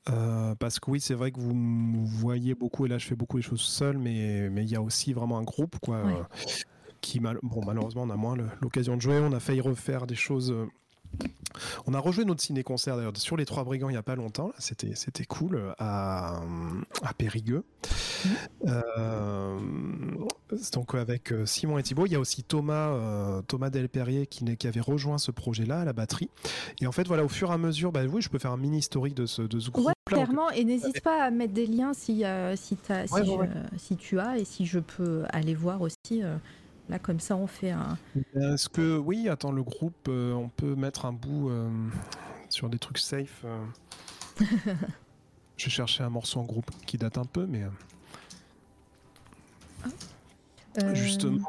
[SPEAKER 2] Euh, parce que oui, c'est vrai que vous me voyez beaucoup et là je fais beaucoup les choses seul, mais mais il y a aussi vraiment un groupe quoi. Euh, qui mal- bon malheureusement on a moins l'occasion de jouer. On a failli refaire des choses. On a rejoué notre ciné-concert d'ailleurs sur les Trois Brigands il n'y a pas longtemps. C'était c'était cool euh, à, à Périgueux. Euh, donc avec euh, Simon et Thibaut, il y a aussi Thomas, euh, Thomas Delperrier qui, avait rejoint ce projet-là à la batterie. Et en fait, voilà, au fur et à mesure, bah oui, je peux faire un mini historique de ce, de ce
[SPEAKER 1] Ouais,
[SPEAKER 2] groupe-là.
[SPEAKER 1] clairement. Et n'hésite pas à mettre des liens si, euh,
[SPEAKER 2] Ouais, ouais.
[SPEAKER 1] si tu as et si je peux aller voir aussi. Là, comme ça, on fait un.
[SPEAKER 2] Est-ce que oui, attends, le groupe, euh, on peut mettre un bout euh, sur des trucs safe. euh. (laughs) je chercher un morceau en groupe qui date un peu, mais euh, justement,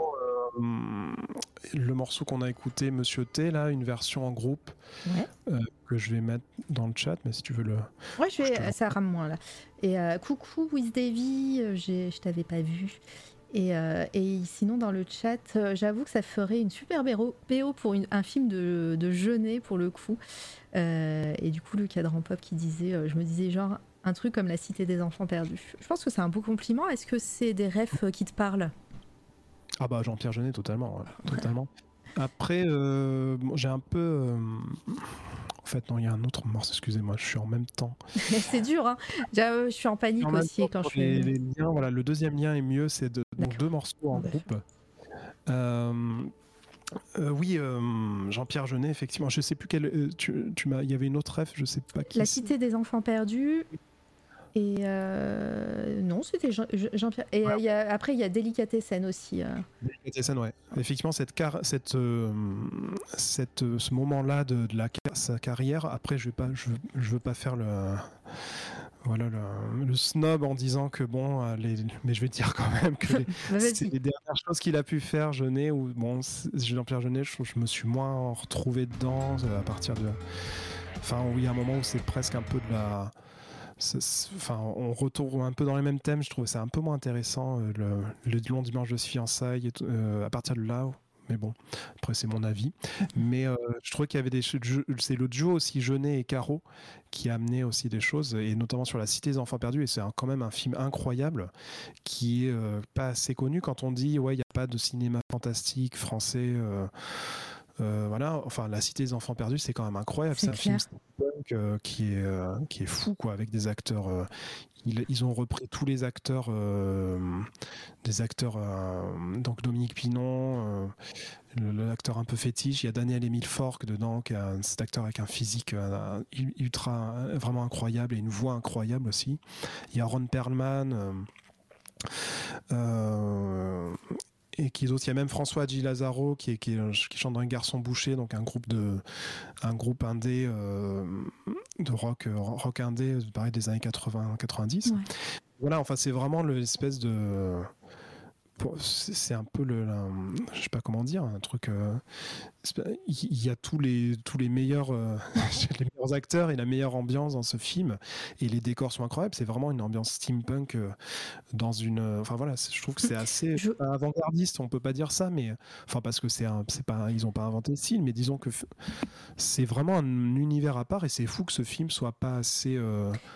[SPEAKER 2] le morceau qu'on a écouté, Monsieur T, là, une version en groupe
[SPEAKER 1] Ouais.
[SPEAKER 2] euh, que je vais mettre dans le chat, mais si tu veux le.
[SPEAKER 1] Ouais, je vais,
[SPEAKER 2] Je te-
[SPEAKER 1] ça rame moins là. Et euh, coucou Wiz Davy, je t'avais pas vu. Et, euh, et sinon dans le chat, euh, j'avoue que ça ferait une super BO pour un film de, de pour le coup. Euh, et du coup le cadran pop qui disait, je me disais genre un truc comme la cité des enfants perdus. Je pense que c'est un beau compliment. Est-ce que c'est des refs euh, qui te parlent?
[SPEAKER 2] Ah bah Jean-Pierre Jeunet, totalement, totalement. Après, j'ai un peu. Euh, En fait, non, il y a un autre morceau. Excusez-moi, je suis en même temps. (laughs)
[SPEAKER 1] C'est dur, hein. J'avoue, Je suis en panique
[SPEAKER 2] En
[SPEAKER 1] aussi
[SPEAKER 2] temps,
[SPEAKER 1] quand je
[SPEAKER 2] pour les, liens, voilà, le deuxième lien est mieux. C'est de, donc deux morceaux en
[SPEAKER 1] bah,
[SPEAKER 2] groupe. Euh, euh, oui, euh, Jean-Pierre Jeunet, effectivement. Je sais plus quel. euh, tu, tu m'as. Il y avait une autre ref, je sais pas qui.
[SPEAKER 1] La cité des enfants perdus. Et euh, non, c'était Jean- Jean-Pierre. Et euh, il y a- après, il y a Délicatessen aussi. euh.
[SPEAKER 2] Délicatessen, ouais. Effectivement, cette car- cette, euh, cette, ce moment-là de, de la, sa carrière, après, je vais pas, je, veux- je veux pas faire le, voilà, le, le snob en disant que bon, les, mais je vais dire quand même que les, (laughs)
[SPEAKER 1] Bah,
[SPEAKER 2] c'est les dernières choses qu'il a pu faire, Jeunet, ou bon, Jean-Pierre Jeunet, je, je me suis moins retrouvé dedans à partir de, enfin, oui, il y a un moment où c'est presque un peu de la On retourne un peu dans les mêmes thèmes. Je trouve c'est un peu moins intéressant euh, le, long dimanche de fiançailles euh, à partir de là. Mais bon, après c'est mon avis. Mais euh, je trouvais qu'il y avait des c'est le duo aussi Jeunet et Caro qui a aussi des choses et notamment sur la Cité des Enfants Perdus. Et c'est quand même un film incroyable qui est pas assez connu quand on dit ouais il n'y a pas de cinéma fantastique français. Euh, voilà, enfin, La Cité des Enfants Perdus, c'est quand même incroyable.
[SPEAKER 1] C'est
[SPEAKER 2] un film steampunk, euh, qui, est, euh, qui est fou, quoi, avec des acteurs. ils, ils ont repris tous les acteurs, des acteurs, donc Dominique Pinon, l'acteur un peu fétiche. Il y a Daniel Émile Fork dedans, qui est un- cet acteur avec un physique ultra, vraiment incroyable et une voix incroyable aussi. Il y a Ron Perlman. euh, et qui d'autres Il y a même François G. Lazaro qui, est, qui, qui chante dans Un garçon bouché, donc un groupe de un groupe indé euh, de rock rock indé, pareil des années 80-90.
[SPEAKER 1] Ouais.
[SPEAKER 2] Voilà, enfin c'est vraiment l'espèce de c'est un peu le, la- je sais pas comment dire, un truc. euh, il y a tous les tous les meilleurs euh, (laughs) les meilleurs acteurs et la meilleure ambiance dans ce film et les décors sont incroyables. C'est vraiment une ambiance steampunk euh, dans une. euh, Enfin voilà, je trouve que c'est assez
[SPEAKER 1] Je-
[SPEAKER 2] avant-gardiste. On peut pas dire ça, mais enfin parce que c'est pas ils ont pas inventé le style, mais disons que c'est vraiment un univers à part et c'est fou que ce film soit pas assez.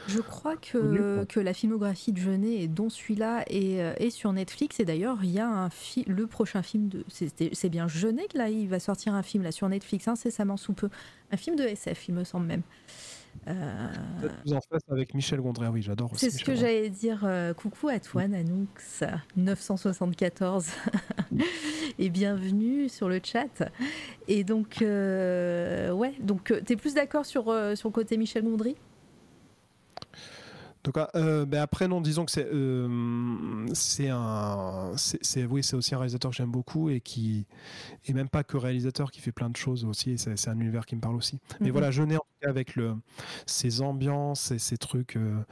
[SPEAKER 1] Je crois que, que la filmographie de Jeunet, et dont celui-là, est, est sur Netflix. Et d'ailleurs, il y a un le prochain film de. C'est bien Jeunet que là, il va sortir un film là sur Netflix incessamment sous peu. Un film de SF, il me semble même. Euh,
[SPEAKER 2] en face avec Michel Gondry. Oui, j'adore.
[SPEAKER 1] c'est ce que
[SPEAKER 2] Michel
[SPEAKER 1] j'allais dire. euh, coucou à toi, Nanoux, 974. (laughs) et bienvenue sur le chat. Et donc, euh, ouais, donc euh, t'es plus d'accord sur, sur le côté Michel Gondry?
[SPEAKER 2] Donc euh, ben après non, disons que c'est euh, c'est un c'est oui c'est aussi un réalisateur que j'aime beaucoup et qui et même pas que réalisateur qui fait plein de choses aussi. C'est un univers qui me parle aussi. Mais
[SPEAKER 1] Mhm.
[SPEAKER 2] voilà, je n'ai en tout cas avec le ces ambiances et ces trucs, euh,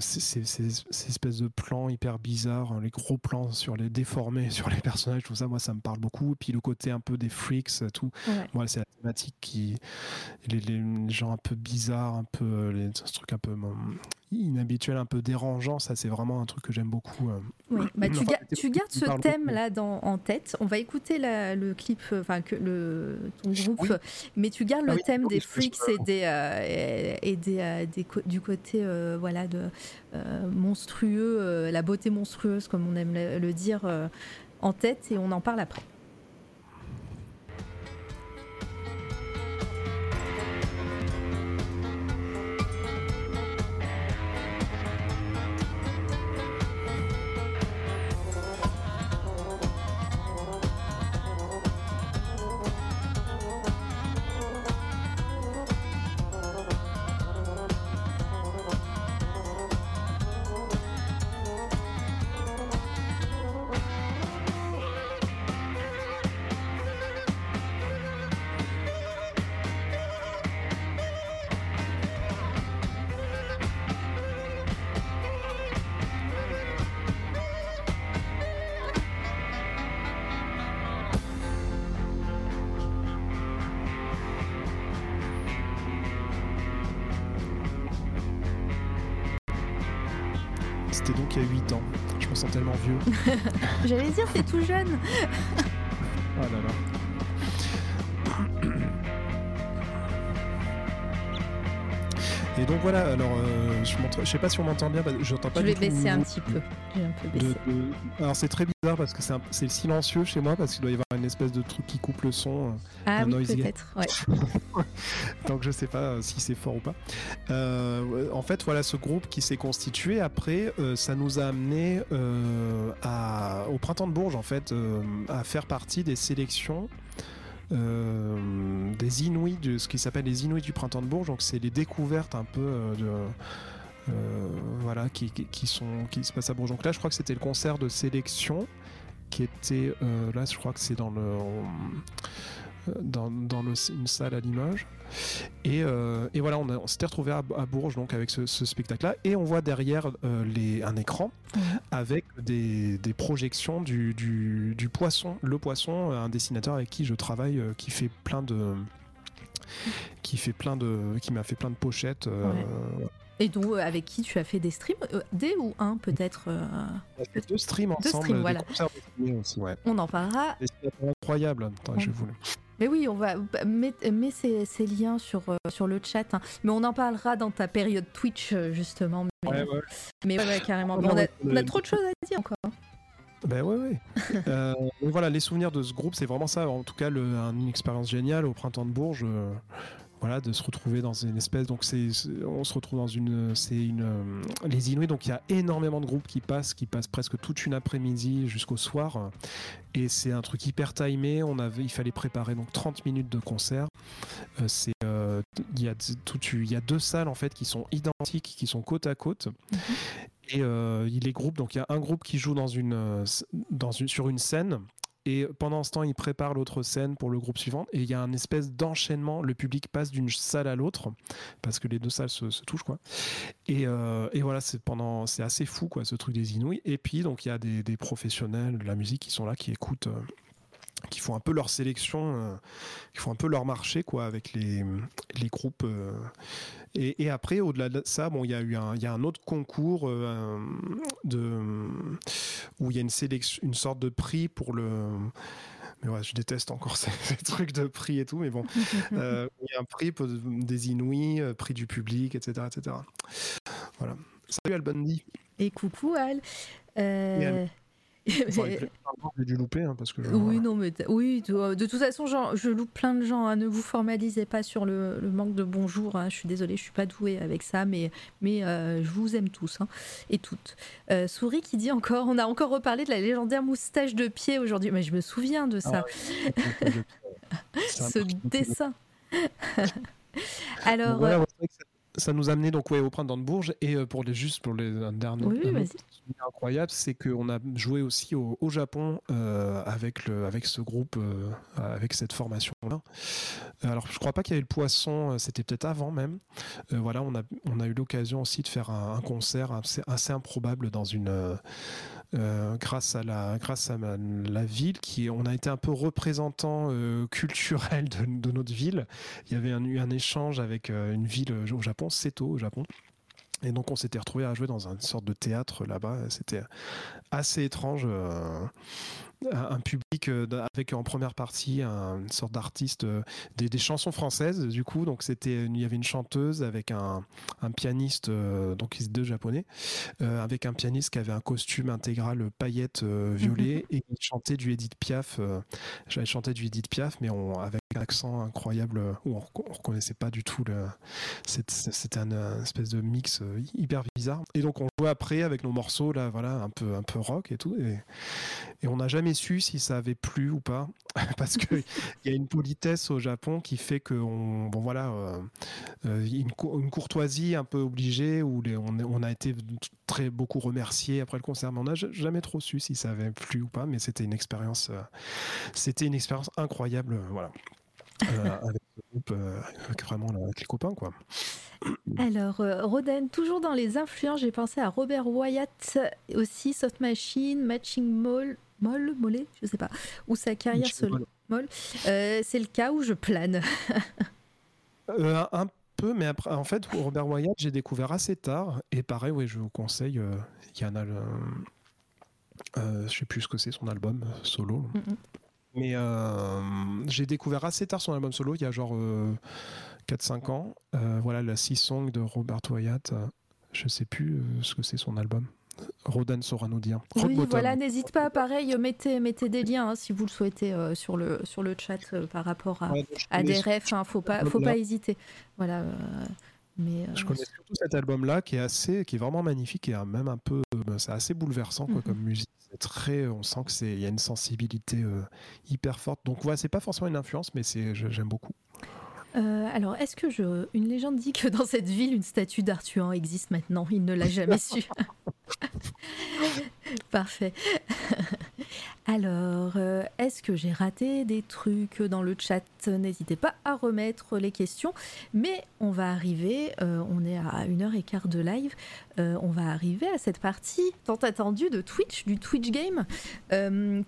[SPEAKER 2] ces, ces- ces- ces espèces de plans hyper bizarres, hein, les gros plans sur les déformés (laughs) sur les personnages, tout ça, moi ça me parle beaucoup. Et puis le côté un peu des freaks, tout.
[SPEAKER 1] Ouais.
[SPEAKER 2] C'est la thématique qui. Les, les- les gens un peu bizarres, un peu. Les, ce truc un peu hum, inhabituel, un peu dérangeant, ça, c'est vraiment un truc que j'aime beaucoup. euh.
[SPEAKER 1] Oui, bah, tu, ga- gardes ce
[SPEAKER 2] parle
[SPEAKER 1] thème
[SPEAKER 2] beaucoup.
[SPEAKER 1] là dans, en tête. On va écouter la- le clip, euh, enfin que le ton groupe,
[SPEAKER 2] Oui.
[SPEAKER 1] mais tu gardes
[SPEAKER 2] Ah
[SPEAKER 1] le
[SPEAKER 2] oui,
[SPEAKER 1] thème des freaks et des euh, et, et des, euh, des du côté euh, voilà de monstrueux, la beauté monstrueuse comme on aime le, le dire en tête et on en parle après.
[SPEAKER 2] Tellement vieux. (laughs)
[SPEAKER 1] J'allais dire c'est tout jeune. (laughs)
[SPEAKER 2] Là là. Et donc voilà, alors euh, je, je sais pas si on m'entend bien, j'entends pas
[SPEAKER 1] Je
[SPEAKER 2] du
[SPEAKER 1] vais
[SPEAKER 2] tout
[SPEAKER 1] baisser un petit peu. J'ai un peu
[SPEAKER 2] de-
[SPEAKER 1] baissé.
[SPEAKER 2] de- Alors c'est très bizarre parce que c'est un- c'est silencieux chez moi parce qu'il doit y avoir une espèce de truc qui coupe le son. euh,
[SPEAKER 1] Ah
[SPEAKER 2] un
[SPEAKER 1] oui
[SPEAKER 2] noise gate.
[SPEAKER 1] peut-être. Ouais. (laughs)
[SPEAKER 2] Donc je sais pas euh, si c'est fort ou pas. Euh, en fait, voilà, ce groupe qui s'est constitué après, euh, ça nous a amené à, au printemps de Bourges en fait, à faire partie des sélections. des Inouïs, de ce qui s'appelle les Inouïs du printemps de Bourges, donc c'est les découvertes un peu de, euh, voilà, qui, qui- qui sont, qui se passent à Bourges. Donc là, je crois que c'était le concert de sélection qui était, euh, là, je crois que c'est dans le, euh, dans, dans le- une salle à Limoges. Et, euh, et voilà, on, on s'était retrouvé à, à Bourges donc avec ce, ce spectacle-là, et on voit derrière euh, les, un écran avec des, des projections du, du, du poisson. Le poisson, un dessinateur avec qui je travaille, euh, qui fait plein de qui fait plein de qui m'a fait plein de pochettes
[SPEAKER 1] Ouais. Et donc euh, avec qui tu as fait des streams, Euh, des ou un peut-être. euh,
[SPEAKER 2] on a fait deux streams ensemble
[SPEAKER 1] streams,
[SPEAKER 2] des
[SPEAKER 1] voilà.
[SPEAKER 2] aussi ouais
[SPEAKER 1] On en parlera
[SPEAKER 2] Des cinémas incroyables Attends, je
[SPEAKER 1] Ouais.
[SPEAKER 2] voulais
[SPEAKER 1] Mais oui, on va mettre mets ces, ces liens sur, euh, sur le chat. hein. Mais on en parlera dans ta période Twitch, euh, justement. Mais,
[SPEAKER 2] ouais, ouais.
[SPEAKER 1] mais ouais, ouais, carrément. Mais on, a,
[SPEAKER 2] ouais,
[SPEAKER 1] on a trop de choses à dire encore. hein.
[SPEAKER 2] Ben ouais, ouais. (laughs) Euh, voilà, les souvenirs de ce groupe, c'est vraiment ça. En tout cas, le- un- une expérience géniale au printemps de Bourges. Voilà, de se retrouver dans une espèce. Donc, c'est, on se retrouve dans une. C'est une. euh, les Inuits, donc il y a énormément de groupes qui passent, qui passent presque toute une après-midi jusqu'au soir. Et c'est un truc hyper timé. On avait, il fallait préparer donc 30 minutes de concert. Euh, c'est, euh, il y a tout, il y a deux salles en fait qui sont identiques, qui sont côte à côte. Et euh, il les groupe. Donc il y a un groupe qui joue dans une, dans une, sur une scène. Et pendant ce temps, il prépare l'autre scène pour le groupe suivant. Et il y a un espèce d'enchaînement. Le public passe d'une salle à l'autre parce que les deux salles se, touchent, quoi. Et, euh, et voilà, c'est pendant, c'est assez fou, quoi, ce truc des Inouïs. Et puis, donc, il y a des, des professionnels de la musique qui sont là, qui écoutent, euh, qui font un peu leur sélection, euh, qui font un peu leur marché, quoi, avec les, les groupes. euh. Et, et après, au-delà de ça, bon, il y a eu un, y a un autre concours euh, de, où il y a une sélection, une sorte de prix pour le. Mais ouais, je déteste encore (laughs) ces, ces trucs de prix et tout, mais bon, (laughs) il y a un prix pour des Inouïs, prix du public, etc., etc. Voilà. Salut Albundi.
[SPEAKER 1] Et coucou Al.
[SPEAKER 2] Plaît- pardon, J'ai dû louper hein, parce que. je-
[SPEAKER 1] Oui, non, mais oui, de, de toute façon, genre, je loupe plein de gens. hein, ne vous formalisez pas sur le, le manque de bonjour. hein, je suis désolée, je suis pas douée avec ça, mais, mais euh, je vous aime tous hein, et toutes. Euh, Souris qui dit encore, on a encore reparlé de la légendaire moustache de pied aujourd'hui. Mais je me souviens de ça,
[SPEAKER 2] Ça (laughs)
[SPEAKER 1] ce dessin. (laughs) Alors,
[SPEAKER 2] voilà,
[SPEAKER 1] euh,
[SPEAKER 2] ça, nous a amené donc ouais, au printemps de Bourges et euh, pour les juste pour les un dernier
[SPEAKER 1] Oui,
[SPEAKER 2] un autre incroyable, c'est qu'on a joué aussi au, au Japon euh, avec le avec ce groupe euh, avec cette formation là. Alors je crois pas qu'il y avait le poisson, c'était peut-être avant même. Voilà, on a on a eu l'occasion aussi de faire un, un concert assez, assez improbable dans une euh, grâce à la grâce à la ville qui on a été un peu représentant euh, culturel de, notre ville il y avait eu un échange avec euh, une ville au Japon, Seto au Japon. Et donc on s'était retrouvé à jouer dans une sorte de théâtre là-bas. C'était assez étrange. Un public euh, avec en première partie un- une sorte d'artiste, euh, des, des chansons françaises du coup. Donc c'était, il y avait une chanteuse avec un, un pianiste, euh, donc ils deux japonais, avec un pianiste qui avait un costume intégral paillettes euh, violet et qui chantait du Edith Piaf. J'avais chanté du Edith Piaf, mais on, avec un accent incroyable où on, on reconnaissait pas du tout le. C'était un, un espèce de mix hyper bizarre. Et donc on jouait après avec nos morceaux là, voilà, un peu un peu rock et tout. Et, et on n'a jamais su si ça avait plu ou pas, (laughs) parce que (laughs) il y a une politesse au Japon qui fait que on, bon voilà, euh, euh, une, cou- une courtoisie un peu obligée où les- on, on a été très beaucoup remercié après le concert, mais on n'a ja- jamais trop su si ça avait plu ou pas. Mais c'était une expérience, euh, c'était une expérience incroyable, voilà. (laughs) Avec le groupe, avec vraiment avec les copains quoi. (coughs)
[SPEAKER 1] Alors, euh, Roden, toujours dans les influences, j'ai pensé à Robert Wyatt, aussi Soft Machine, Matching Mall, Moll, Mollet, je sais pas, où sa carrière se.
[SPEAKER 2] Voilà.
[SPEAKER 1] Euh, c'est le cas où je plane. (laughs)
[SPEAKER 2] Euh, un- peu, mais après, en fait, Robert Wyatt, j'ai découvert assez tard. Et pareil, oui, je vous conseille. euh, Il y en a le. Euh, je sais plus ce que c'est son album solo.
[SPEAKER 1] Mhm.
[SPEAKER 2] Mais euh, j'ai découvert assez tard son album solo, il y a genre euh, 4-5 ans. Voilà, la Six Song de Robert Wyatt. je sais plus ce que c'est son album. Rodan saura nous dire. Rock
[SPEAKER 1] Oui,
[SPEAKER 2] Bottom.
[SPEAKER 1] voilà, n'hésite pas, pareil, mettez, mettez des liens hein, si vous le souhaitez euh, sur, le, sur le chat euh, par rapport à,
[SPEAKER 2] Ouais,
[SPEAKER 1] des refs, hein, faut pas, faut pas hésiter. Voilà. euh, mais,
[SPEAKER 2] Je connais surtout cet album-là qui est assez, qui est vraiment magnifique et euh, même un peu, euh, c'est assez bouleversant quoi,
[SPEAKER 1] Mhm.
[SPEAKER 2] comme musique. C'est très, on sent que c'est, il y a une sensibilité euh, hyper forte. Donc voilà, c'est pas forcément une influence, mais c'est, j'aime beaucoup.
[SPEAKER 1] Euh, alors, est-ce que je... une légende dit que dans cette ville, une statue d'Arthuan existe maintenant? Il ne l'a jamais su. (laughs) Parfait. alors, euh, est-ce que j'ai raté des trucs dans le chat? N'hésitez pas à remettre les questions. Mais on va arriver, euh, on est à une heure et quart de live, on va arriver à cette partie tant attendue de Twitch, du Twitch Game.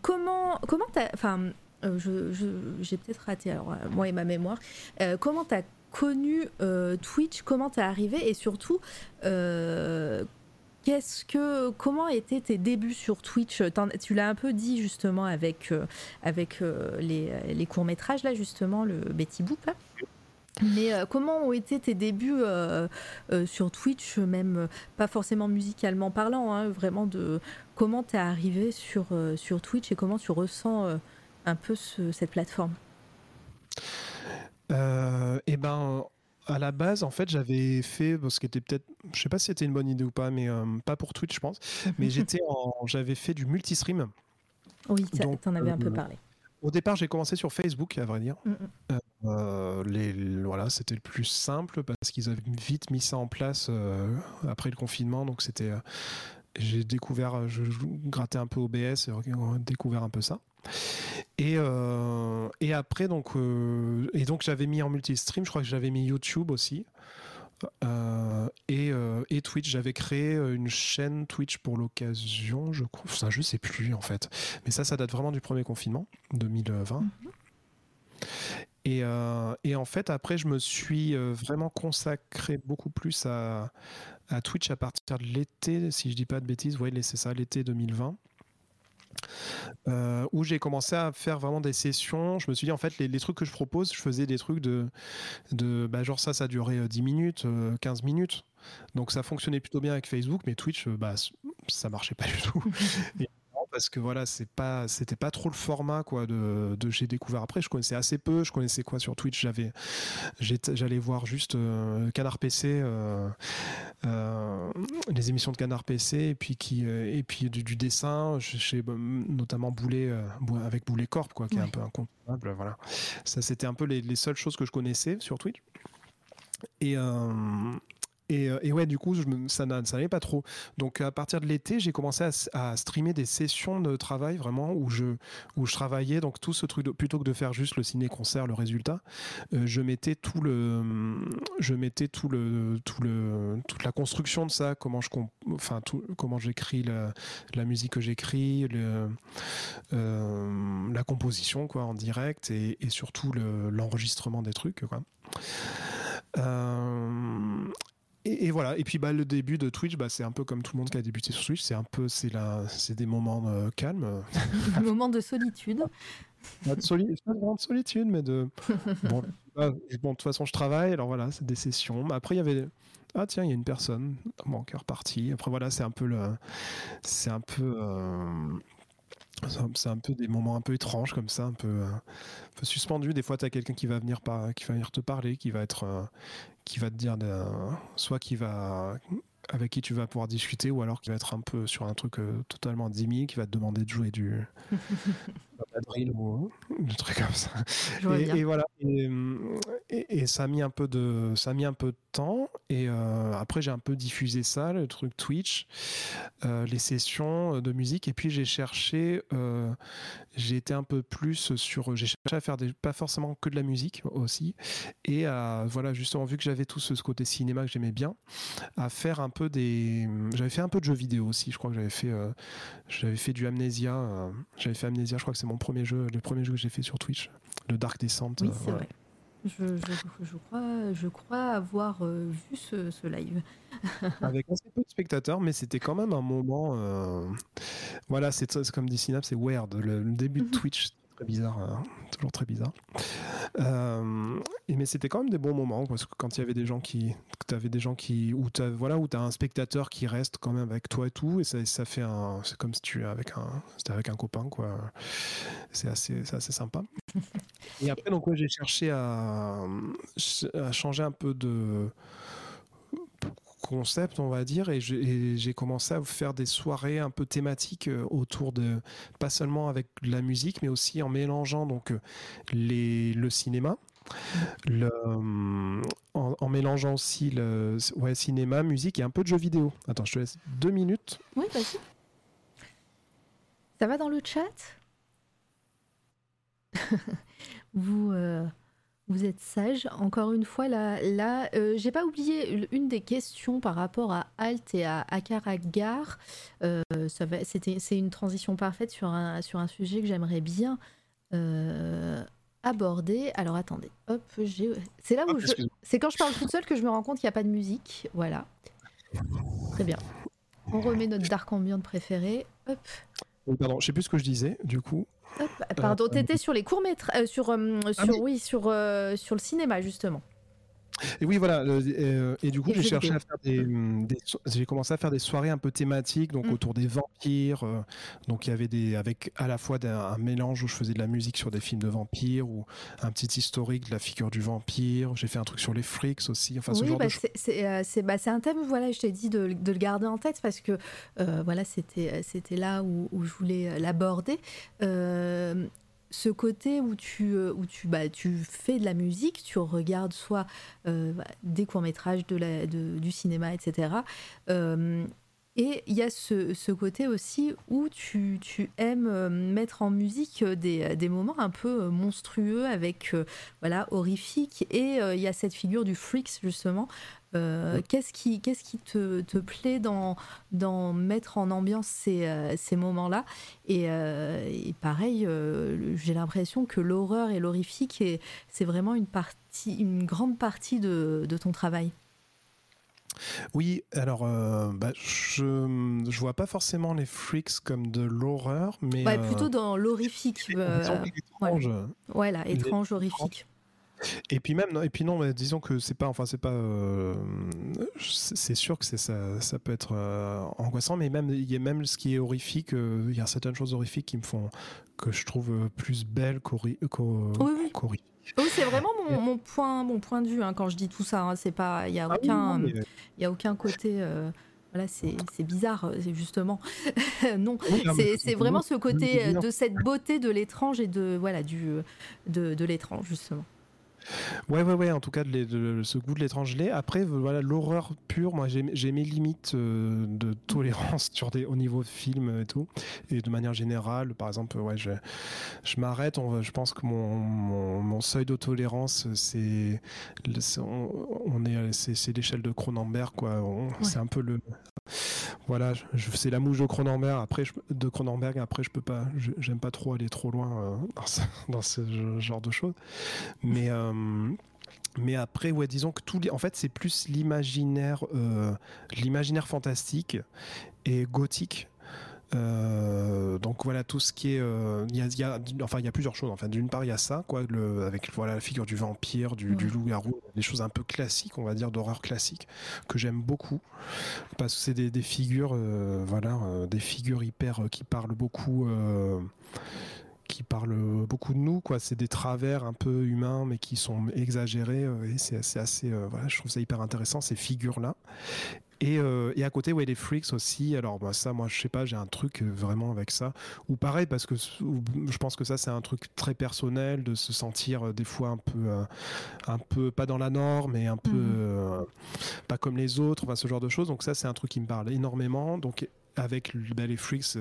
[SPEAKER 1] Comment, comment. Enfin, je- j'ai peut-être raté, alors euh, moi et ma mémoire. Euh, comment t'as connu euh, Twitch? Comment t'es arrivé? Et surtout, euh, qu'est-ce que, comment étaient tes débuts sur Twitch? Tu l'as un peu dit justement avec, euh, avec euh, les, les courts-métrages, là justement, le Betty Boop. là. Mais euh, comment ont été tes débuts euh, euh, sur Twitch, même euh, pas forcément musicalement parlant, hein, vraiment de comment t'es arrivé sur, euh, sur Twitch et comment tu ressens euh, un peu ce- cette plateforme
[SPEAKER 2] Euh, et ben, à la base, en fait, j'avais fait, ce qui était peut-être, je sais pas si c'était une bonne idée ou pas, mais euh, pas pour Twitch, je pense. Mais (laughs) j'étais j'avais fait du multistream.
[SPEAKER 1] Oui, t'en avais un peu
[SPEAKER 2] euh,
[SPEAKER 1] parlé.
[SPEAKER 2] Au départ, j'ai commencé sur Facebook, à vrai dire.
[SPEAKER 1] Mm, mm.
[SPEAKER 2] euh, les, voilà, c'était le plus simple parce qu'ils avaient vite mis ça en place euh, après le confinement. Donc c'était, j'ai découvert, je, je grattais un peu OBS, et découvert un peu ça. Et, et après donc et donc j'avais mis en multi-stream. Je crois que j'avais mis YouTube aussi. et, et, Twitch. J'avais créé une chaîne Twitch pour l'occasion, je crois. Je sais plus en fait. Mais ça, ça date vraiment du premier confinement, 2020. Euh, et, en fait, après, je me suis euh, vraiment consacré beaucoup plus à, Twitch à partir de l'été, si je dis pas de bêtises, ouais, c'est ça, l'été 2020. Euh, où j'ai commencé à faire vraiment des sessions. Je me suis dit, en fait, les, trucs que je propose, je faisais des trucs de. de bah, genre, ça, ça durait 10 minutes, 15 minutes. Donc, ça fonctionnait plutôt bien avec Facebook, mais Twitch, bah, ça marchait pas du tout. (laughs) parce que voilà, c'est pas, c'était pas trop le format quoi de, j'ai découvert après. Je connaissais assez peu. Je connaissais quoi sur Twitch? J'avais, j'allais voir juste euh, Canard PC, euh, euh, les émissions de Canard PC et puis qui, et puis du, dessin chez notamment Boulet avec Boulet Corp quoi, qui est un peu incontournable. Voilà, ça c'était un peu les, les, seules choses que je connaissais sur Twitch. Et, euh, et, ouais, du coup, ça n'allait pas trop. Donc, à partir de l'été, j'ai commencé à, streamer des sessions de travail vraiment où je, où je travaillais. Donc, tout ce truc, plutôt que de faire juste le ciné-concert, le résultat, euh, je mettais tout le, je mettais tout le, tout le, toute la construction de ça, comment je, enfin, tout, comment j'écris la, musique que j'écris, euh, la composition quoi en direct et, et surtout l'enregistrement des trucs quoi. Euh, et, voilà. Et puis bah, le début de Twitch, bah, c'est un peu comme tout le monde qui a débuté sur Twitch. C'est un peu, c'est c'est des moments euh, calmes. (laughs)
[SPEAKER 1] Des moments de solitude.
[SPEAKER 2] Pas de, de solitude, mais de. (laughs) Bon, bon, de toute façon, je travaille. Alors voilà, c'est des sessions. Après, il y avait. Ah tiens, il y a une personne. Bon, qui est reparti. Après voilà, c'est un peu le. C'est un peu. Euh, c'est un peu des moments un peu étranges comme ça, un peu, euh, un peu suspendus. Des fois, tu as quelqu'un qui va venir par, qui va venir te parler, qui va être, euh, qui va te dire, soit qui va avec qui tu vas pouvoir discuter ou alors qui va être un peu sur un truc euh, totalement dimi, qui va te demander de jouer du (laughs) drill ou des trucs comme ça. Et, voilà. Et, ça a mis un peu de, ça a mis un peu de temps. Et euh, après, j'ai un peu diffusé ça, le truc Twitch, euh, les sessions de musique. Et puis j'ai cherché, j'ai été un peu plus sur, j'ai cherché à faire des, pas forcément que de la musique aussi. Et à, voilà, justement, vu que j'avais tout ce, ce côté cinéma que j'aimais bien, à faire un peu des. J'avais fait un peu de jeux vidéo aussi. Je crois que j'avais fait, euh, j'avais fait du Amnesia. Euh, j'avais fait Amnesia. Je crois que c'est mon premier jeu, le premier jeu que j'ai fait sur Twitch, le Dark Descent.
[SPEAKER 1] Oui, c'est vrai. Je, je, crois, je crois avoir euh, vu ce, live. (laughs)
[SPEAKER 2] Avec assez peu de spectateurs, mais c'était quand même un moment. Voilà, c'est comme dit Synapse, c'est weird. Le, le début de Twitch, très bizarre, hein. toujours très bizarre. Euh, mais c'était quand même des bons moments parce que quand il y avait des gens qui, tu avais des gens qui, où tu voilà, où as un spectateur qui reste quand même avec toi et tout, et ça, ça fait un, c'est comme si tu avec un, c'était avec un copain quoi. C'est assez, assez sympa. (laughs) et après donc j'ai cherché à, à changer un peu de concept, on va dire, et j'ai commencé à faire des soirées un peu thématiques euh, autour de, pas seulement avec la musique, mais aussi en mélangeant donc euh, les, le cinéma. Le, euh, en, mélangeant aussi le cinéma, musique et un peu de jeux vidéo. Attends, je te laisse deux minutes.
[SPEAKER 1] Oui, vas-y. Ça va dans le chat? (laughs) Vous, vous êtes sage. Encore une fois, là, là euh, j'ai pas oublié une des questions par rapport à Alt et à Akaragar. Euh, c'est une transition parfaite sur un, sur un sujet que j'aimerais bien euh, aborder. Alors attendez, hop, c'est là où ah, c'est quand je parle toute seule que je me rends compte qu'il n'y a pas de musique. Voilà. Très bien. On remet notre dark ambient préféré. Hop.
[SPEAKER 2] pardon, je sais plus ce que je disais, du coup.
[SPEAKER 1] Bah, pardon, t'étais sur les courts métrages, euh, sur, euh, ah sur oui, sur, euh, sur le cinéma justement.
[SPEAKER 2] Et oui, voilà. Euh, et du coup, j'ai cherché à faire des, j'ai commencé à faire des soirées un peu thématiques, donc mm. autour des vampires. Euh, donc il y avait des, avec à la fois un, mélange où je faisais de la musique sur des films de vampires ou un petit historique de la figure du vampire. J'ai fait un truc sur les freaks aussi. Enfin, ce genre
[SPEAKER 1] bah, euh, bah, c'est un thème. Voilà, je t'ai dit de, de, le garder en tête parce que voilà, c'était c'était là où, où, je voulais l'aborder ce côté où tu, où tu, bah, tu fais de la musique, tu regardes soit bah, des courts-métrages du cinéma, etc. Et il y a ce, côté aussi où tu, aimes euh, mettre en musique euh, des, moments un peu euh, monstrueux avec, voilà, horrifiques. Et il y a cette figure du freaks, justement. Qu'est-ce qui, qu'est-ce qui te, plaît dans, dans mettre en ambiance ces, ces moments-là? Et, pareil, j'ai l'impression que l'horreur et l'horrifique, c'est vraiment une, partie, une grande partie de ton travail.
[SPEAKER 2] Oui, alors euh, bah, je je vois pas forcément les freaks comme de l'horreur, mais
[SPEAKER 1] bah, plutôt dans l'horrifique. Euh, étrange. Voilà, étrange, horrifique.
[SPEAKER 2] Et puis même, et puis non, mais disons que c'est pas, enfin c'est pas, euh, c'est sûr que c'est ça, ça peut être angoissant, mais même il y a même ce qui est horrifique, il y a certaines choses horrifiques qui me font que je trouve plus belles qu'horrifiques.
[SPEAKER 1] Oui, c'est vraiment mon, point, mon point de vue hein, quand je dis tout ça. Hein. c'est pas, il y a ah aucun, il y a aucun côté. Euh, voilà, c'est bizarre, euh, justement. (laughs) non, c'est vraiment ce côté de cette beauté de l'étrange et de voilà du de, de l'étrange justement.
[SPEAKER 2] Ouais, ouais, ouais. En tout cas, de, ce goût de l'étrange Après, voilà, l'horreur pure. Moi, j'ai mes limites euh, de (laughs) tolérance sur des, au niveau de film et tout. Et de manière générale, par exemple, ouais, je, je m'arrête. Je pense que mon, mon, seuil de tolérance, c'est on, est, c'est l'échelle de Cronenberg, quoi. C'est un peu le voilà, c'est la mouche de Cronenberg. Après, je, de Cronenberg. Après, je peux pas. J'aime pas trop aller trop loin euh, dans, ce, genre de choses. Mais euh, mais après, ouais, disons que tout, en fait, c'est plus l'imaginaire, euh, l'imaginaire fantastique et gothique. Euh, donc voilà tout ce qui est, euh, il y, a, enfin il y a plusieurs choses. Enfin d'une part il y a ça quoi, le, avec voilà la figure du vampire, du, loup-garou, des choses un peu classiques, on va dire d'horreur classique que j'aime beaucoup. Parce que c'est des, des, figures, euh, voilà, des figures hyper qui parlent beaucoup qui parlent beaucoup de nous quoi c'est des travers un peu humains mais qui sont exagérés et c'est assez, assez voilà je trouve ça hyper intéressant ces figures là euh, et, à côté, ouais, les freaks aussi. Alors, bah, ça, moi, je sais pas, j'ai un truc euh, vraiment avec ça. Ou pareil, parce que je pense que ça, c'est un truc très personnel de se sentir euh, des fois un peu, un peu pas dans la norme, mais un peu mhm. pas comme les autres, enfin, ce genre de choses. Donc, ça, c'est un truc qui me parle énormément. Donc, avec bah, les freaks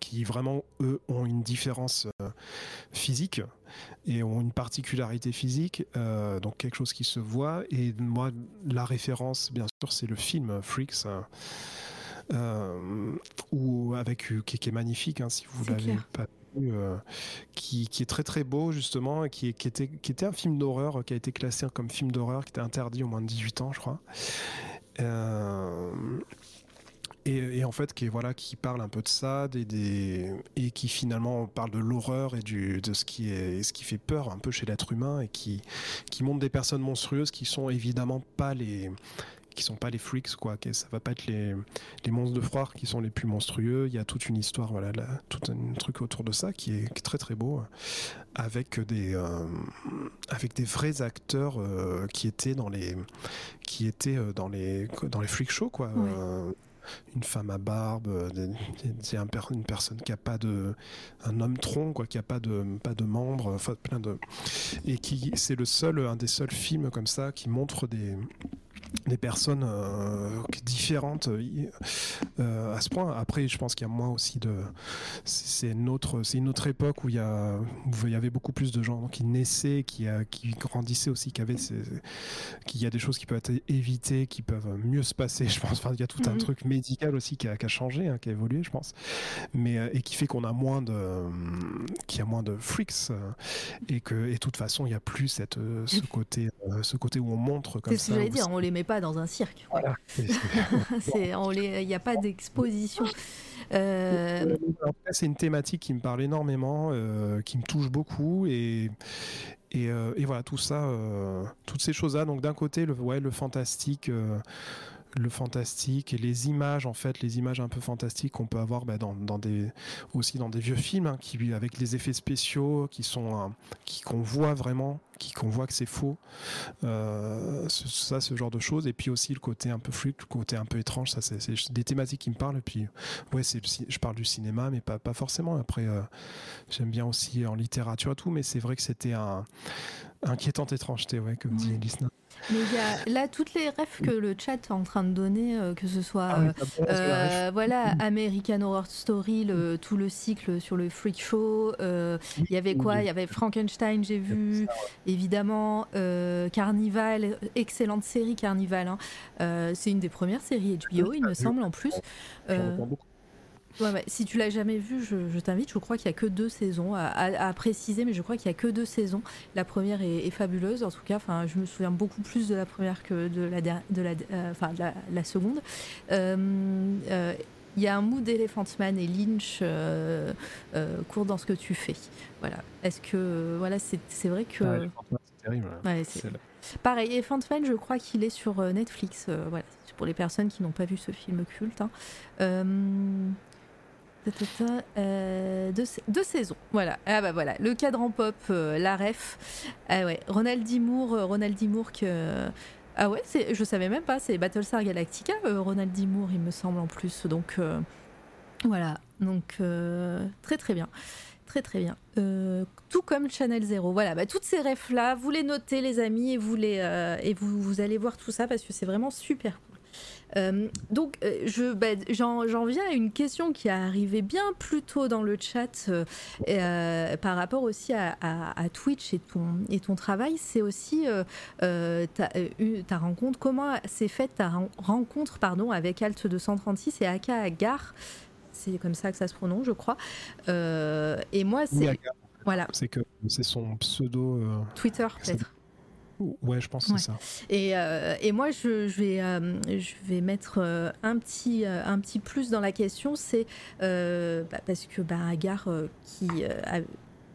[SPEAKER 2] qui vraiment, eux, ont une différence physique et ont une particularité physique, euh, donc quelque chose qui se voit. Et moi, la référence, bien sûr, c'est le film Freaks. Euh, ou avec qui, est magnifique hein, si vous l'avez pas vu euh, qui, qui, est très très beau justement et qui, qui, était, qui était un film d'horreur qui a été classé comme film d'horreur qui était interdit au moins de 18 ans je crois et, en fait qui voilà qui parle un peu de ça des, des et qui finalement parle de l'horreur et du de ce qui est ce qui fait peur un peu chez l'être humain et qui qui montre des personnes monstrueuses qui sont évidemment pas les qui sont pas les freaks quoi que ça va pas être les, les monstres de froid qui sont les plus monstrueux. Il y a toute une histoire voilà tout un truc autour de ça qui est, très très beau avec des euh, avec des vrais acteurs euh, qui étaient dans les qui étaient euh, dans les dans les freak shows quoi une femme à barbe, euh, une personne qui a pas de, un homme tronc quoi, qui a pas de, pas de membres, enfin plein de, et qui c'est le seul, un des seuls films comme ça qui montre des des personnes euh, différentes euh, à ce point. Après, je pense qu'il y a moins aussi de. C'est une autre, c'est une autre époque où il y a, il y avait beaucoup plus de gens qui naissaient, qui, a, qui grandissaient aussi, qui avaient, qu'il y a des choses qui peuvent être évitées, qui peuvent mieux se passer. (laughs) Je pense. Enfin, il y a tout un mhm. truc médical aussi qui a, qui a changé, hein, qui a évolué, je pense. Mais euh, et qui fait qu'on a moins de, qu'il y a moins de freaks et que, et de toute façon, il n'y a plus cette, ce (laughs) côté, ce côté où on montre comme ça.
[SPEAKER 1] C'est ce que j'allais dire. On les met pas dans un cirque. Voilà. (laughs) Il n'y a pas d'exposition.
[SPEAKER 2] Euh... C'est une thématique qui me parle énormément, euh, qui me touche beaucoup et, et, euh, et voilà tout ça, euh, toutes ces choses-là. Donc d'un côté, le, ouais, le fantastique le fantastique et les images en fait, les images un peu fantastiques qu'on peut avoir bah, dans, dans, des aussi dans des vieux films, hein, qui avec les effets spéciaux qui sont qui qu'on voit vraiment qui qu'on voit que c'est faux euh, ça ce genre de choses. Et puis aussi le côté un peu fluide le côté un peu étrange ça c'est des thématiques qui me parlent. Et puis ouais c'est je parle du cinéma mais pas, pas forcément. Après euh, j'aime bien aussi en littérature et tout mais c'est vrai que c'était un inquiétante étrangeté ouais comme dit Lisna
[SPEAKER 1] mais il y a là toutes les rêves que le chat est en train de donner, euh, que ce soit ah euh, voilà American Horror Story, le, tout le cycle sur le freak show. Euh, il y avait quoi? Il y avait Frankenstein, j'ai vu évidemment Carnival, excellente série Carnival. Hein. C'est une des premières séries HBO, il me semble en plus. Ouais, Si tu l'as jamais vu, je, t'invite. Je crois qu'il y a que deux saisons à, préciser, mais je crois qu'il y a que deux saisons. La première est, fabuleuse, en tout cas. Enfin, je me souviens beaucoup plus de la première que de la de la, euh, enfin, la, seconde. Euh, euh, il y a un mood Elephant Man et Lynch euh, court dans ce que tu fais. Voilà. Est-ce que voilà, c'est vrai que c'est terrible. Pareil, Elephant Man, je crois qu'il est sur Netflix. voilà, c'est pour les personnes qui n'ont pas vu ce film culte. Hein. Euh, deux, saisons. Voilà. Ah bah voilà. Le cadran pop, euh, la ref. Ah. Ronald Dimour, euh, Ronald Dimour que. Ah ouais, je savais même pas, c'est Battlestar Galactica, Ronald Dimour, il me semble en plus. Donc voilà. Donc très très bien. Très très bien. tout comme Channel Zero. Voilà, bah, toutes ces refs là, vous les notez les amis et vous les et vous, vous allez voir tout ça parce que c'est vraiment super cool. Euh, donc, euh, je, bah, j'en, viens à une question qui est arrivée bien plus tôt dans le chat euh, par rapport aussi à, Twitch et ton, et ton travail. C'est aussi ta, ta, rencontre. Comment s'est faite ta rencontre pardon, avec Alt 236 et Aka Agar? C'est comme ça que ça se prononce, je crois. et moi, c'est. voilà.
[SPEAKER 2] C'est que c'est son pseudo.
[SPEAKER 1] Twitter, peut-être.
[SPEAKER 2] Ouais, je pense que c'est ça.
[SPEAKER 1] Et, euh, et, moi, je, je vais, euh, je vais mettre euh, un, petit, un petit plus dans la question, c'est bah, parce que bah, Agar, qui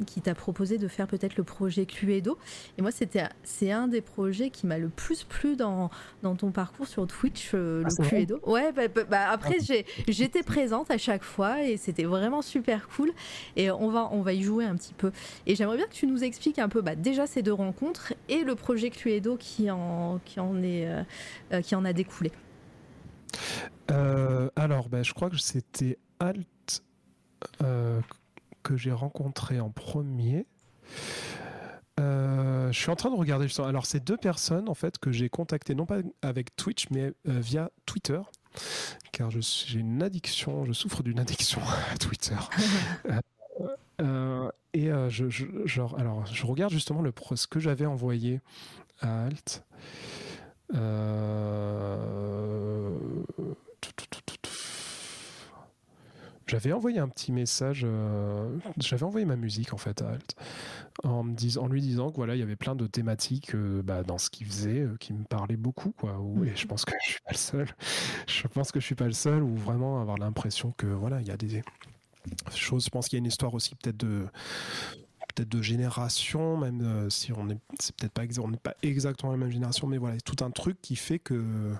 [SPEAKER 1] qui t'a proposé de faire peut-être le projet Cluedo. Et moi, c'était c'est un des projets qui m'a le plus plu dans, dans ton parcours sur Twitch, euh, le ah, Cluedo. Ouais, bah, bah, bah après, ah. j'étais présente à chaque fois et c'était vraiment super cool. Et on va, on va y jouer un petit peu. Et j'aimerais bien que tu nous expliques un peu bah, déjà ces deux rencontres et le projet Cluedo qui en, qui en, est, euh, euh, qui en a découlé.
[SPEAKER 2] alors, je crois que c'était Alt que j'ai rencontré en premier. Euh, je suis en train de regarder. Alors, c'est deux personnes en fait que j'ai contactées, non pas avec Twitch, mais euh, via Twitter, car j'ai une addiction, je souffre d'une addiction (laughs) à Twitter. (laughs) Euh, et je, genre, alors, je regarde justement le ce que j'avais envoyé à Alt. J'avais envoyé un petit message, euh, j'avais envoyé ma musique en fait à Alt, en, me disant, en lui disant que voilà, il y avait plein de thématiques euh, bah, dans ce qu'il faisait euh, qui me parlaient beaucoup, quoi. et je pense que je suis pas le seul. (laughs) Je pense que je suis pas le seul, ou vraiment avoir l'impression que voilà, il y a des choses. Je pense qu'il y a une histoire aussi peut-être de peut-être de génération, même si on est, c'est peut-être pas, on n'est pas exactement la même génération, mais voilà, tout un truc qui fait que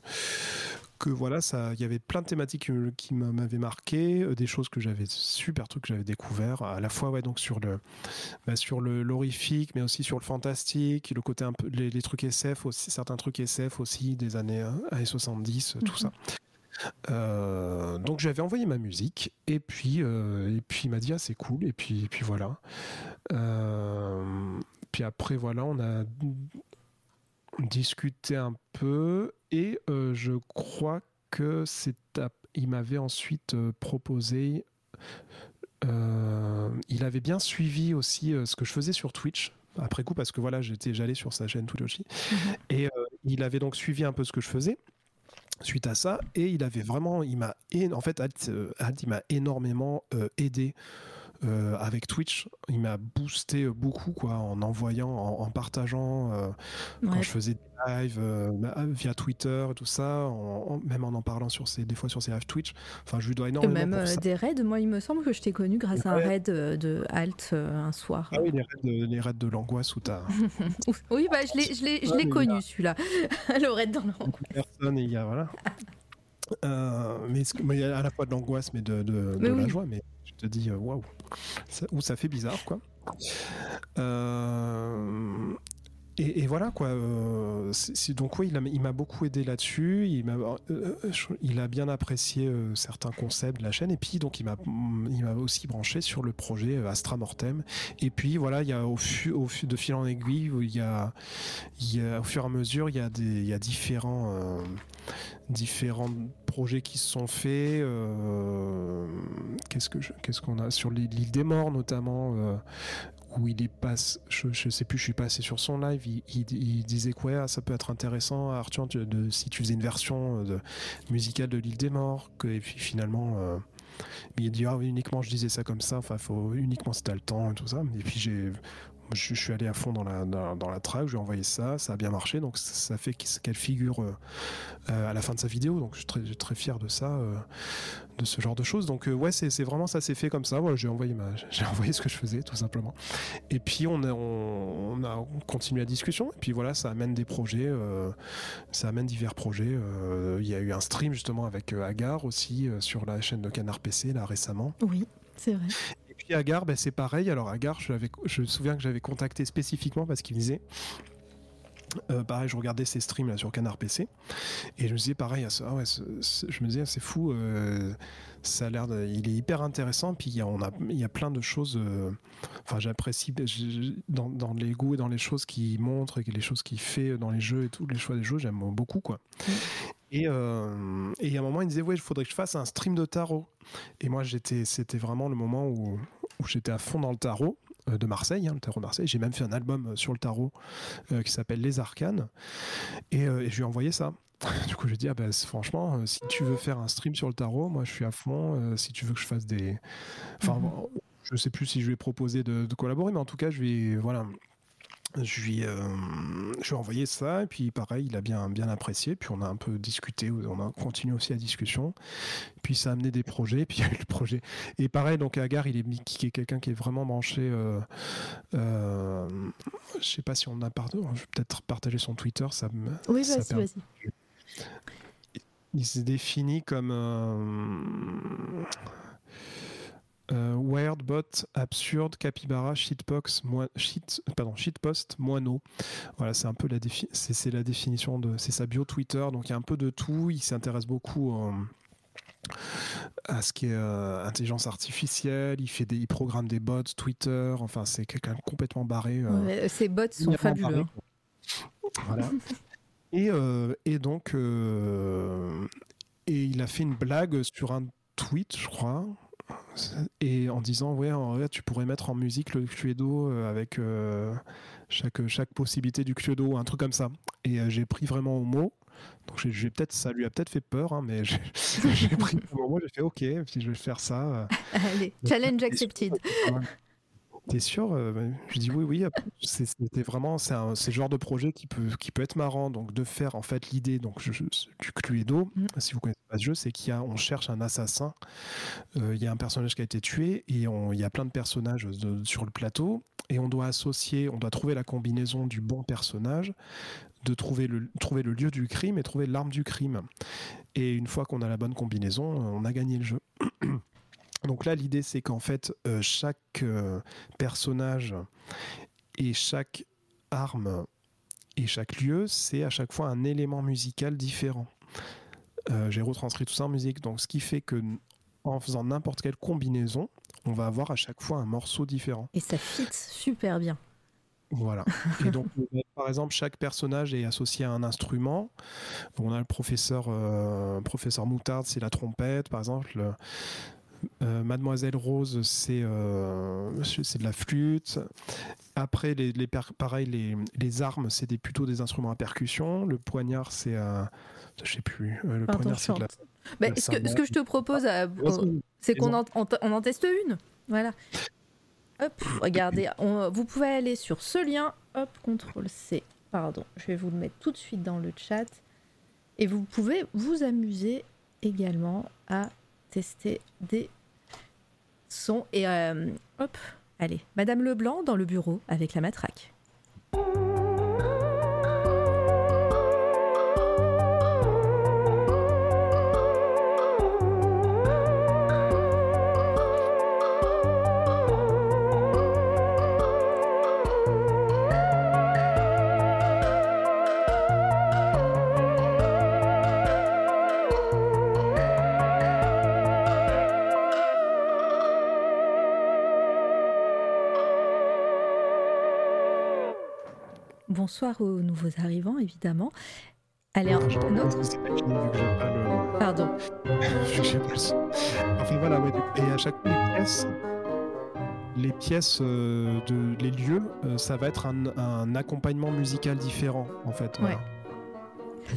[SPEAKER 2] que voilà, ça, il y avait plein de thématiques qui m'avaient marqué, euh, des choses que j'avais super trucs que j'avais découvert, à la fois ouais donc sur le, bah, sur le l'horrifique, mais aussi sur le fantastique, le côté un peu les, trucs SF aussi, certains trucs SF aussi des années, euh, années 70, tout ça. Euh, donc j'avais envoyé ma musique et puis et puis il m'a dit ah c'est cool et puis et puis voilà. puis après voilà on a discuté un peu et euh, je crois que c'est il m'avait ensuite euh, proposé euh, il avait bien suivi aussi ce que je faisais sur Twitch après coup parce que voilà j'étais j'allais sur sa chaîne Twitch aussi mhm. et il avait donc suivi un peu ce que je faisais suite à ça et il avait vraiment il m'a en fait il m'a énormément aidé euh, avec Twitch, il m'a boosté beaucoup quoi, en envoyant, en, partageant euh, quand je faisais des lives euh, bah, via Twitter et tout ça, même en en parlant sur des fois sur ses lives Twitch. Enfin, je lui dois énormément.
[SPEAKER 1] Et même des raids. Moi, il me semble que je t'ai connu grâce à un raid de Alt un soir.
[SPEAKER 2] Ah oui, les raids de, les raids de l'angoisse où t'as. (laughs)
[SPEAKER 1] oui, bah je l'ai, je l'ai, je l'ai connu celui-là, (laughs) le raid dans l'angoisse.
[SPEAKER 2] Personne et il y a voilà. mais, mais, à la fois de l'angoisse, mais de, de, la joie. Mais te dis, waouh, ça, ça fait bizarre, quoi. Euh, et, voilà quoi. Euh, donc oui, il m'a beaucoup aidé là-dessus. Il euh, il a bien apprécié certains concepts de la chaîne. Et puis donc il m'a m'a aussi branché sur le projet Astra Mortem. Et puis voilà, il y a au fur de fil en aiguille, il y a, au fur et à mesure, il y a des différents projets qui se sont faits. Euh, qu'est-ce que qu'est-ce qu'on a sur l'île des morts notamment euh, où il est passe, je, je sais plus, je suis passé sur son live, il, disait quoi, ça peut être intéressant, Arthur, de, si tu faisais une version de, musicale de l'île des morts, que, et puis finalement, euh, il dit ah, uniquement je disais ça comme ça, enfin faut uniquement si t'as le temps et tout ça, et puis j'ai je, suis allé à fond dans la, dans, la track, je lui ai envoyé ça, ça a bien marché, donc ça fait qu'elle figure euh, euh, à la fin de sa vidéo, donc je suis très, très fier de ça, euh, de ce genre de choses. Donc ouais, c'est vraiment ça s'est fait comme ça. J'ai envoyé (laughs) j'ai envoyé ce que je faisais tout simplement. Et puis on a, on, a continué la discussion. Et puis voilà, ça amène des projets, ça amène divers projets. Il y a eu un stream justement avec Agar aussi sur la chaîne de Canard PC là récemment.
[SPEAKER 1] Oui, c'est vrai
[SPEAKER 2] puis Agar, ben, c'est pareil. Alors Agar, je, je me souviens que j'avais contacté spécifiquement parce qu'il disait euh, pareil, je regardais ses streams là, sur Canard PC et je me disais pareil, ah ouais, je me disais c'est fou, euh, ça a l'air, il est hyper intéressant. Puis il y a, on a, il y a plein de choses. Euh, enfin, j'apprécie dans, dans, les goûts et dans les choses qu'il montre et les choses qu'il fait dans les jeux et tous les choix des jeux, j'aime beaucoup quoi. Mmh. Et, euh, et à un moment, il me disait, ouais, il faudrait que je fasse un stream de tarot. Et moi, j'étais, c'était vraiment le moment où, où j'étais à fond dans le tarot euh, de Marseille, hein, le tarot de Marseille. J'ai même fait un album euh, sur le tarot qui s'appelle Les Arcanes. Et, je lui ai envoyé ça. (laughs) Du coup, je lui ai dit, ah ben, franchement, si tu veux faire un stream sur le tarot, moi, je suis à fond. si tu veux que je fasse des. Enfin, mhm. je sais plus si je lui ai proposé de, de, collaborer, mais en tout cas, je vais. Voilà je lui, euh, je lui ai envoyé ça et puis pareil il a bien bien apprécié puis on a un peu discuté on a continué aussi la discussion. Puis ça a amené des projets (laughs) puis il y a eu le projet. Et pareil donc Agar il est qui est quelqu'un qui est vraiment branché euh, euh, je sais pas si on a pardon je vais peut-être partager son Twitter ça me
[SPEAKER 1] oui vas-y vas-y.
[SPEAKER 2] il s'est défini comme euh, euh, Weird, Bot, Absurde, Capybara, Shitbox, shit, pardon, Shitpost, Moineau. Voilà, c'est un peu la, c'est, la définition de. C'est sa bio Twitter, donc il y a un peu de tout. Il s'intéresse beaucoup euh, à ce qui est euh, intelligence artificielle. Il fait des, il programme des bots Twitter. Enfin, c'est quelqu'un complètement barré.
[SPEAKER 1] ces bots sont fabuleux.
[SPEAKER 2] voilà. (laughs) et, et donc, et il a fait une blague sur un tweet, je crois et en disant ouais en vrai tu pourrais mettre en musique le Cluedo euh, avec euh, chaque chaque possibilité du Cluedo un truc comme ça. Et euh, j'ai pris vraiment au mot. Donc j'ai peut-être ça lui a peut-être fait peur hein, mais (laughs) j'ai pris au mot. J'ai fait ok puis je vais faire ça (laughs)
[SPEAKER 1] allez challenge accepted
[SPEAKER 2] T'es sûr euh, Je dis oui, oui. C'était vraiment, c'est le genre de projet qui peut, qui peut être marrant. Donc de faire en fait l'idée donc du Cluedo, mm. si vous connaissez pas ce jeu, c'est qu'il y a, on cherche un assassin. Euh, il y a un personnage qui a été tué et il y a plein de personnages sur le plateau et on doit associer, on doit trouver la combinaison du bon personnage, de trouver le, trouver le lieu du crime et trouver l'arme du crime. Et une fois qu'on a la bonne combinaison, on a gagné le jeu. Donc là, l'idée, c'est qu'en fait, euh, chaque euh, personnage et chaque arme et chaque lieu, c'est à chaque fois un élément musical différent. Euh, j'ai retranscrit tout ça en musique, donc ce qui fait que en faisant n'importe quelle combinaison, on va avoir à chaque fois un morceau différent.
[SPEAKER 1] Et ça fit super bien.
[SPEAKER 2] Voilà. (laughs) Et donc, par exemple, chaque personnage est associé à un instrument. On a le professeur, professeur Moutarde, c'est la trompette, par exemple. Euh, Mademoiselle Rose, c'est euh, c'est de la flûte. Après, les, les pareil, les, les armes, c'est plutôt des instruments à percussion. Le poignard, c'est un. Je sais plus. Euh, le poignard, c'est de la.
[SPEAKER 1] Bah, ce, que, ce, que, je te propose, c'est qu'on en, on, en teste une. Voilà. Hop, regardez, vous pouvez aller sur ce lien. Hop, CTRL C. Pardon, je vais vous le mettre tout de suite dans le chat. Et vous pouvez vous amuser également à tester des sons. Et euh, hop, allez, Madame Leblanc dans le bureau avec la matraque. Bonsoir aux nouveaux arrivants, évidemment. Allez, un, autre Pardon.
[SPEAKER 2] Je sais plus. Enfin voilà, ouais, et à chaque fois, les pièces, les pièces euh, de les lieux, euh, ça va être un, un accompagnement musical différent en fait. voilà.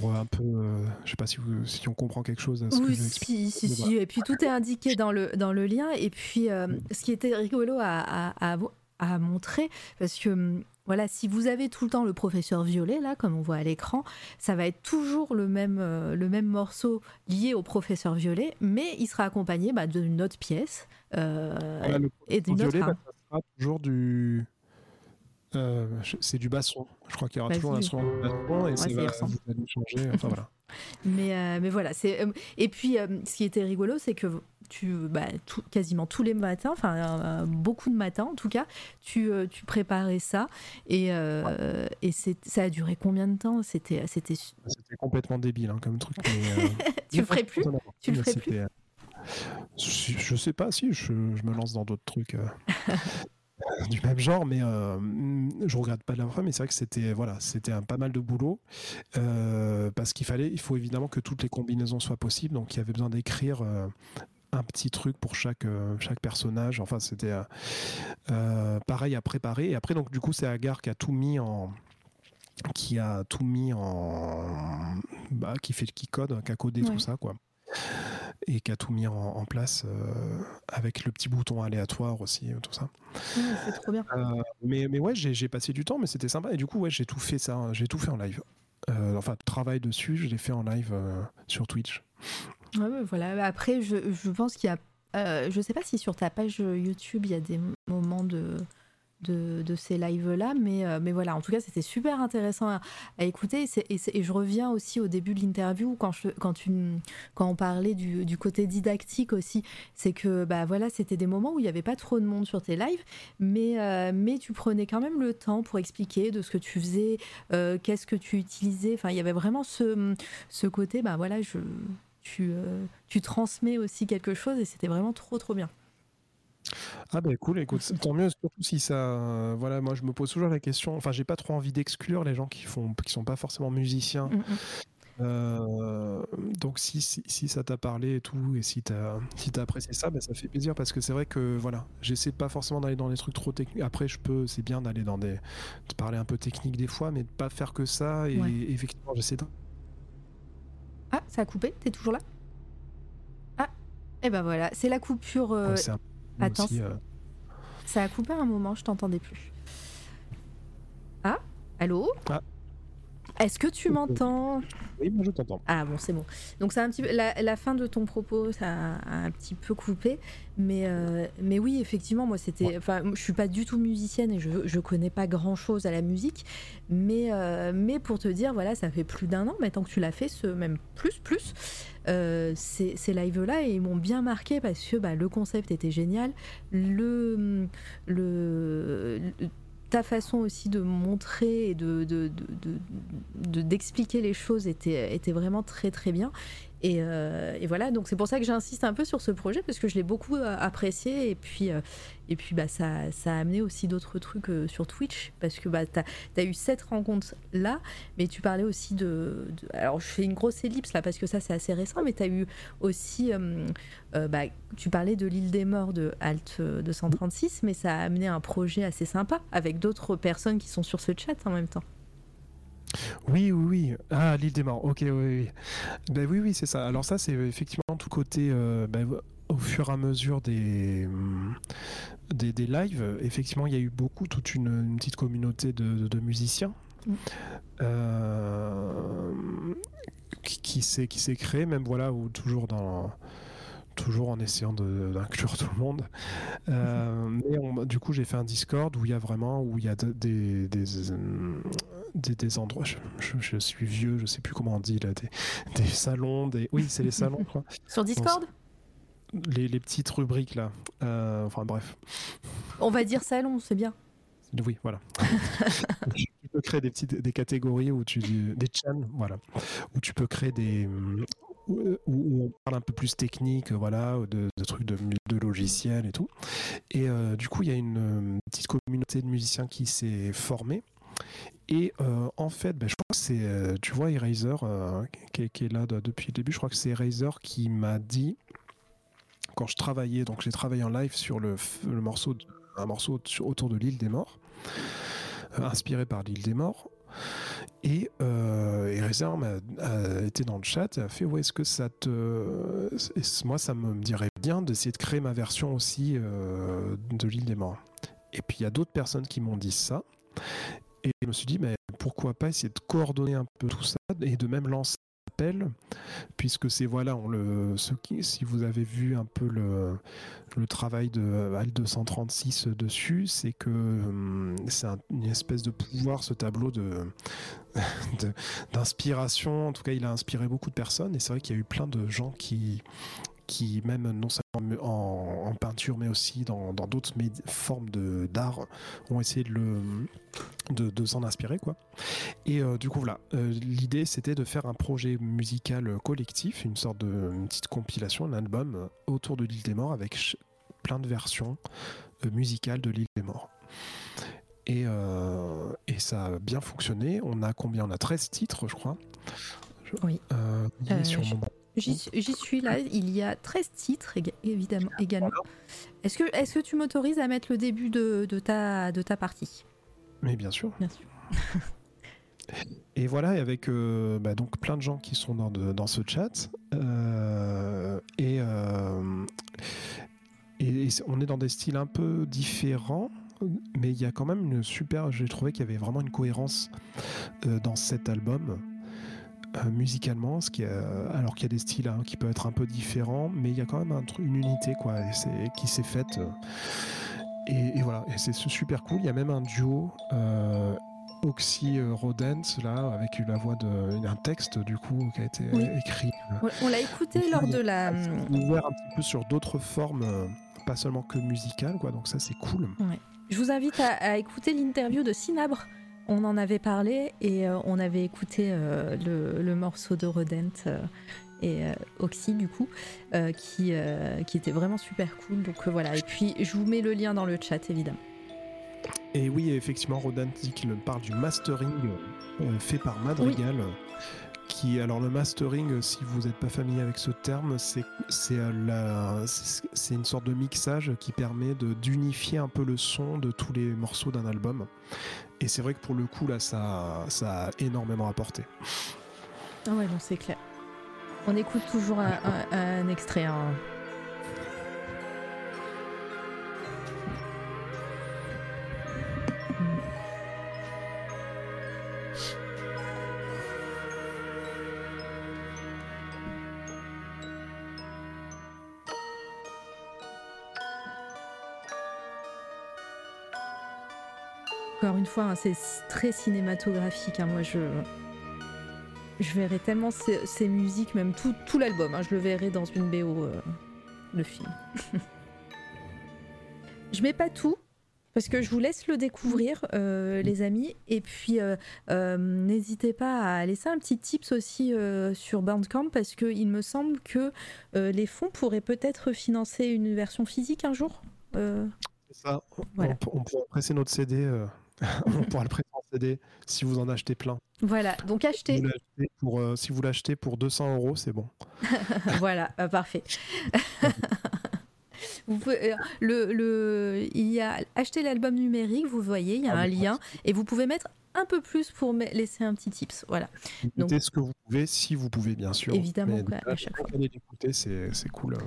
[SPEAKER 2] Pour un peu, euh, je sais pas si, vous- si on comprend quelque chose à ce que
[SPEAKER 1] Oui, si, si. Et puis tout est indiqué dans le, dans le lien. Et puis, euh, ce qui était rigolo à, à, à, à montrer, parce que hum, voilà, si vous avez tout le temps le professeur violet, là, comme on voit à l'écran, ça va être toujours le même, euh, le même morceau lié au professeur violet, mais il sera accompagné bah, d'une autre pièce euh,
[SPEAKER 2] Voilà, le
[SPEAKER 1] et d'une autre
[SPEAKER 2] violet, bah, ça sera toujours du. euh, c'est du basson. Je crois qu'il y aura
[SPEAKER 1] Vas-y.
[SPEAKER 2] toujours un son de basson et
[SPEAKER 1] ça
[SPEAKER 2] va changer. Enfin voilà. (laughs)
[SPEAKER 1] Mais, mais voilà, c'est et puis ce qui était rigolo, c'est que tu bah, tout- quasiment tous les matins, enfin euh, beaucoup de matins en tout cas, tu, euh, tu préparais ça et, euh, ça a duré combien de temps? C'était c'était
[SPEAKER 2] C'était complètement débile hein, comme truc. mais, euh, (laughs)
[SPEAKER 1] tu le ferais plus? Tu le ferais plus?
[SPEAKER 2] euh, je, je sais pas si je, je me lance dans d'autres trucs euh, (laughs) du même genre, mais euh, je regrette pas de l'avoir fait. Mais c'est vrai que c'était voilà, c'était un pas mal de boulot euh, parce qu'il fallait, il faut évidemment que toutes les combinaisons soient possibles. Donc il y avait besoin d'écrire. euh, un petit truc pour chaque, euh, chaque personnage. Enfin, c'était euh, euh, pareil à préparer. Et après, donc, du coup, c'est Agar qui a tout mis en, qui a tout mis en bah, qui fait qui code qui a codé
[SPEAKER 1] Ouais.
[SPEAKER 2] tout ça quoi et qui a tout mis en, en place euh, avec le petit bouton aléatoire aussi tout ça
[SPEAKER 1] Ouais, c'est trop bien.
[SPEAKER 2] Euh, mais mais ouais j'ai passé du temps mais c'était sympa et du coup ouais j'ai tout fait ça hein. j'ai tout fait en live Euh, enfin travail dessus je l'ai fait en live sur Twitch
[SPEAKER 1] Voilà. Après, je, je pense qu'il y a. euh, je sais pas si sur ta page YouTube, il y a des moments de, de, de ces lives-là, mais, euh, mais voilà, en tout cas, c'était super intéressant à, écouter. Et, et je reviens aussi au début de l'interview, quand, quand, quand on parlait du, du côté didactique aussi. C'est que bah, voilà, c'était des moments où il n'y avait pas trop de monde sur tes lives, mais, euh, mais tu prenais quand même le temps pour expliquer de ce que tu faisais, euh, qu'est-ce que tu utilisais. Enfin, il y avait vraiment ce, ce côté, bah voilà, je, tu, euh, tu transmets aussi quelque chose et c'était vraiment trop trop bien.
[SPEAKER 2] Ah ben cool, écoute, tant mieux, surtout si ça, euh, voilà, moi je me pose toujours la question, enfin j'ai pas trop envie d'exclure les gens qui font, qui sont pas forcément musiciens,
[SPEAKER 1] Mm, mm.
[SPEAKER 2] Euh, donc si, si, si ça t'a parlé et tout, et si t'as si t'as apprécié ça, ben, ça fait plaisir parce que c'est vrai que voilà, j'essaie pas forcément d'aller dans des trucs trop techniques. Après, je peux, c'est bien d'aller dans des, de parler un peu technique des fois, mais de pas faire que ça. Et
[SPEAKER 1] Ouais.
[SPEAKER 2] effectivement, j'essaie
[SPEAKER 1] Ah, ça a coupé T'es toujours là? Ah, et ben voilà, c'est la coupure. euh,
[SPEAKER 2] un
[SPEAKER 1] attends,
[SPEAKER 2] aussi, euh,
[SPEAKER 1] ça a coupé un moment, je t'entendais plus. Ah, allô?
[SPEAKER 2] Ah.
[SPEAKER 1] Est-ce que tu m'entends?
[SPEAKER 2] Oui, moi je t'entends.
[SPEAKER 1] Ah bon, c'est bon. Donc c'est un petit peu la, la fin de ton propos, ça a, a un petit peu coupé, mais euh, mais oui, effectivement, moi c'était, enfin, je suis pas du tout musicienne et je je connais pas grand chose à la musique, mais euh, mais pour te dire, voilà, ça fait plus d'un an maintenant que tu l'as fait, ce même plus plus. euh, ces, ces lives-là et ils m'ont bien marqué parce que bah, le concept était génial, le, le, le- ta façon aussi de montrer et de, de, de- de- de- d'expliquer les choses était, était vraiment très très bien. Et, euh, et voilà, donc c'est pour ça que j'insiste un peu sur ce projet parce que je l'ai beaucoup euh, apprécié et puis, euh, et puis bah, ça, a amené aussi d'autres trucs sur Twitch parce que bah, tu as, eu cette rencontre là, mais tu parlais aussi de, Alors je fais une grosse ellipse là parce que ça c'est assez récent, mais tu as eu aussi. bah, tu parlais de l'île des morts de Alt euh, 236, mais ça a amené un projet assez sympa avec d'autres personnes qui sont sur ce chat en même temps.
[SPEAKER 2] Oui, oui, oui. Ah, l'île des morts. Ok, oui, oui. Ben oui, oui, c'est ça. Alors ça, c'est effectivement tout côté. euh, ben, au fur et à mesure des, hum, des, des lives, effectivement, il y a eu beaucoup, toute une, une petite communauté de, de musiciens
[SPEAKER 1] Mm.
[SPEAKER 2] euh, qui, qui s'est qui s'est créée, même voilà, ou toujours dans toujours en essayant de- d'inclure tout le monde. Euh, mais on- du coup, j'ai fait un Discord où il y a vraiment où il y a de- des, des, euh, des, des endroits. Je, je- je suis vieux, je sais plus comment on dit là, des, des salons, des oui, c'est les salons quoi. (laughs)
[SPEAKER 1] Sur Discord
[SPEAKER 2] Les, les petites rubriques là. Euh, enfin bref.
[SPEAKER 1] On va dire salon, c'est bien.
[SPEAKER 2] Oui, voilà. (laughs) tu peux créer des petites des catégories où tu des chans, voilà, où tu peux créer des où, où on parle un peu plus technique, voilà, de, de trucs de, de logiciels et tout. Et euh, du coup, il y a une euh, petite communauté de musiciens qui s'est formée. Et euh, en fait, ben, je crois que c'est, euh, tu vois, Eraser, euh, qui, est- là de- depuis le début, je crois que c'est Eraser qui m'a dit, quand je travaillais, donc j'ai travaillé en live sur le, morceau, un morceau autour de l'île des morts, inspiré par l'île des morts. Et Eraser a été dans le chat et a fait, ouais, est-ce que ça te... Moi, ça me dirait bien d'essayer de créer ma version aussi de l'île des morts. Et puis il y a d'autres personnes qui m'ont dit ça. Et je me suis dit, mais pourquoi pas essayer de coordonner un peu tout ça et de même lancer un appel, puisque c'est voilà, on le, ce qui, si vous avez vu un peu le, le travail de Al 236 dessus, c'est que hum, c'est un- une espèce de pouvoir, ce tableau (laughs) de- d'inspiration. En tout cas, il a inspiré beaucoup de personnes et c'est vrai qu'il y a eu plein de gens qui qui même non seulement en, en peinture mais aussi dans d'autres formes d'art ont essayé de le de, de s'en inspirer quoi. Et euh, du coup voilà. Euh, l'idée c'était de faire un projet musical collectif une sorte de une petite compilation un album autour de l'île des morts avec plein de versions euh, musicales de l'île des morts. Et, et ça a bien fonctionné. On a combien? On a 13 titres je crois. Je-
[SPEAKER 1] Oui.
[SPEAKER 2] sur
[SPEAKER 1] je-
[SPEAKER 2] mon
[SPEAKER 1] J'y suis là, il y a 13 titres évidemment, également. Est-ce que, est que tu m'autorises à mettre le début de, de ta, de ta partie?
[SPEAKER 2] Mais bien sûr
[SPEAKER 1] Bien sûr. (laughs)
[SPEAKER 2] Et voilà, avec euh, bah, donc plein de gens qui sont dans, de- dans ce chat. euh, et, euh, et, et on est dans des styles un peu différents, mais il y a quand même une super. J'ai trouvé qu'il y avait vraiment une cohérence euh, dans cet album. Euh, musicalement, ce qui est, euh, alors qu'il y a des styles hein, qui peuvent être un peu différents, mais il y a quand même un une unité quoi, et c'est- qui s'est faite. euh, et, et voilà, et c'est super cool. Il y a même un duo euh, Oxy Rodent là avec la voix de un texte du coup qui a été
[SPEAKER 1] Oui.
[SPEAKER 2] écrit.
[SPEAKER 1] On, on l'a écouté lors de la.
[SPEAKER 2] Ouvert un petit peu sur d'autres formes, pas seulement que musicales quoi. Donc ça c'est cool.
[SPEAKER 1] Je vous invite à, à écouter l'interview de Sinabre. On en avait parlé et euh, on avait écouté euh, le, le morceau de Rodent euh, et Oxy du coup, qui, qui était vraiment super cool. Donc voilà. Et puis je vous mets le lien dans le chat évidemment.
[SPEAKER 2] Et oui, effectivement, Rodin dit qu'il parle du mastering fait par Madrigal. Qui, alors le mastering, si vous n'êtes pas familier avec ce terme, c'est une sorte de mixage qui permet de d'unifier un peu le son de tous les morceaux d'un album. Et c'est vrai que pour le coup là, ça, ça a énormément apporté.
[SPEAKER 1] Ah ouais, non, c'est clair. On écoute toujours un, extrait. hein. Encore une fois, hein, c'est très cinématographique. hein. Moi, je, je verrais tellement ces, ces musiques, même tout, tout l'album. hein, je le verrais dans une BO, euh, le film. (laughs) je mets pas tout. Parce que je vous laisse le découvrir, euh, les amis. Et puis, euh, euh, n'hésitez pas à laisser un petit tips aussi sur Bandcamp, parce qu'il me semble que les fonds pourraient peut-être financer une version physique un jour.
[SPEAKER 2] C'est ça.
[SPEAKER 1] Voilà.
[SPEAKER 2] On, on pourra presser notre CD. (laughs) on pourra le CD si vous en achetez plein.
[SPEAKER 1] voilà, donc
[SPEAKER 2] Si
[SPEAKER 1] achetez.
[SPEAKER 2] vous l'achetez pour, euh, si vous l'achetez pour 200 euros, c'est bon. (laughs)
[SPEAKER 1] voilà, euh, parfait. (laughs) Vous pouvez, euh, le, le, il y a acheter l'album numérique, vous voyez, il y a
[SPEAKER 2] Ah,
[SPEAKER 1] un lien, et vous pouvez mettre un peu plus pour laisser un petit tips. Voilà, Donc-
[SPEAKER 2] ce que vous pouvez, si vous pouvez, bien sûr.
[SPEAKER 1] Évidemment,
[SPEAKER 2] Mais
[SPEAKER 1] quoi, à chaque fois.
[SPEAKER 2] c'est c'est cool euh,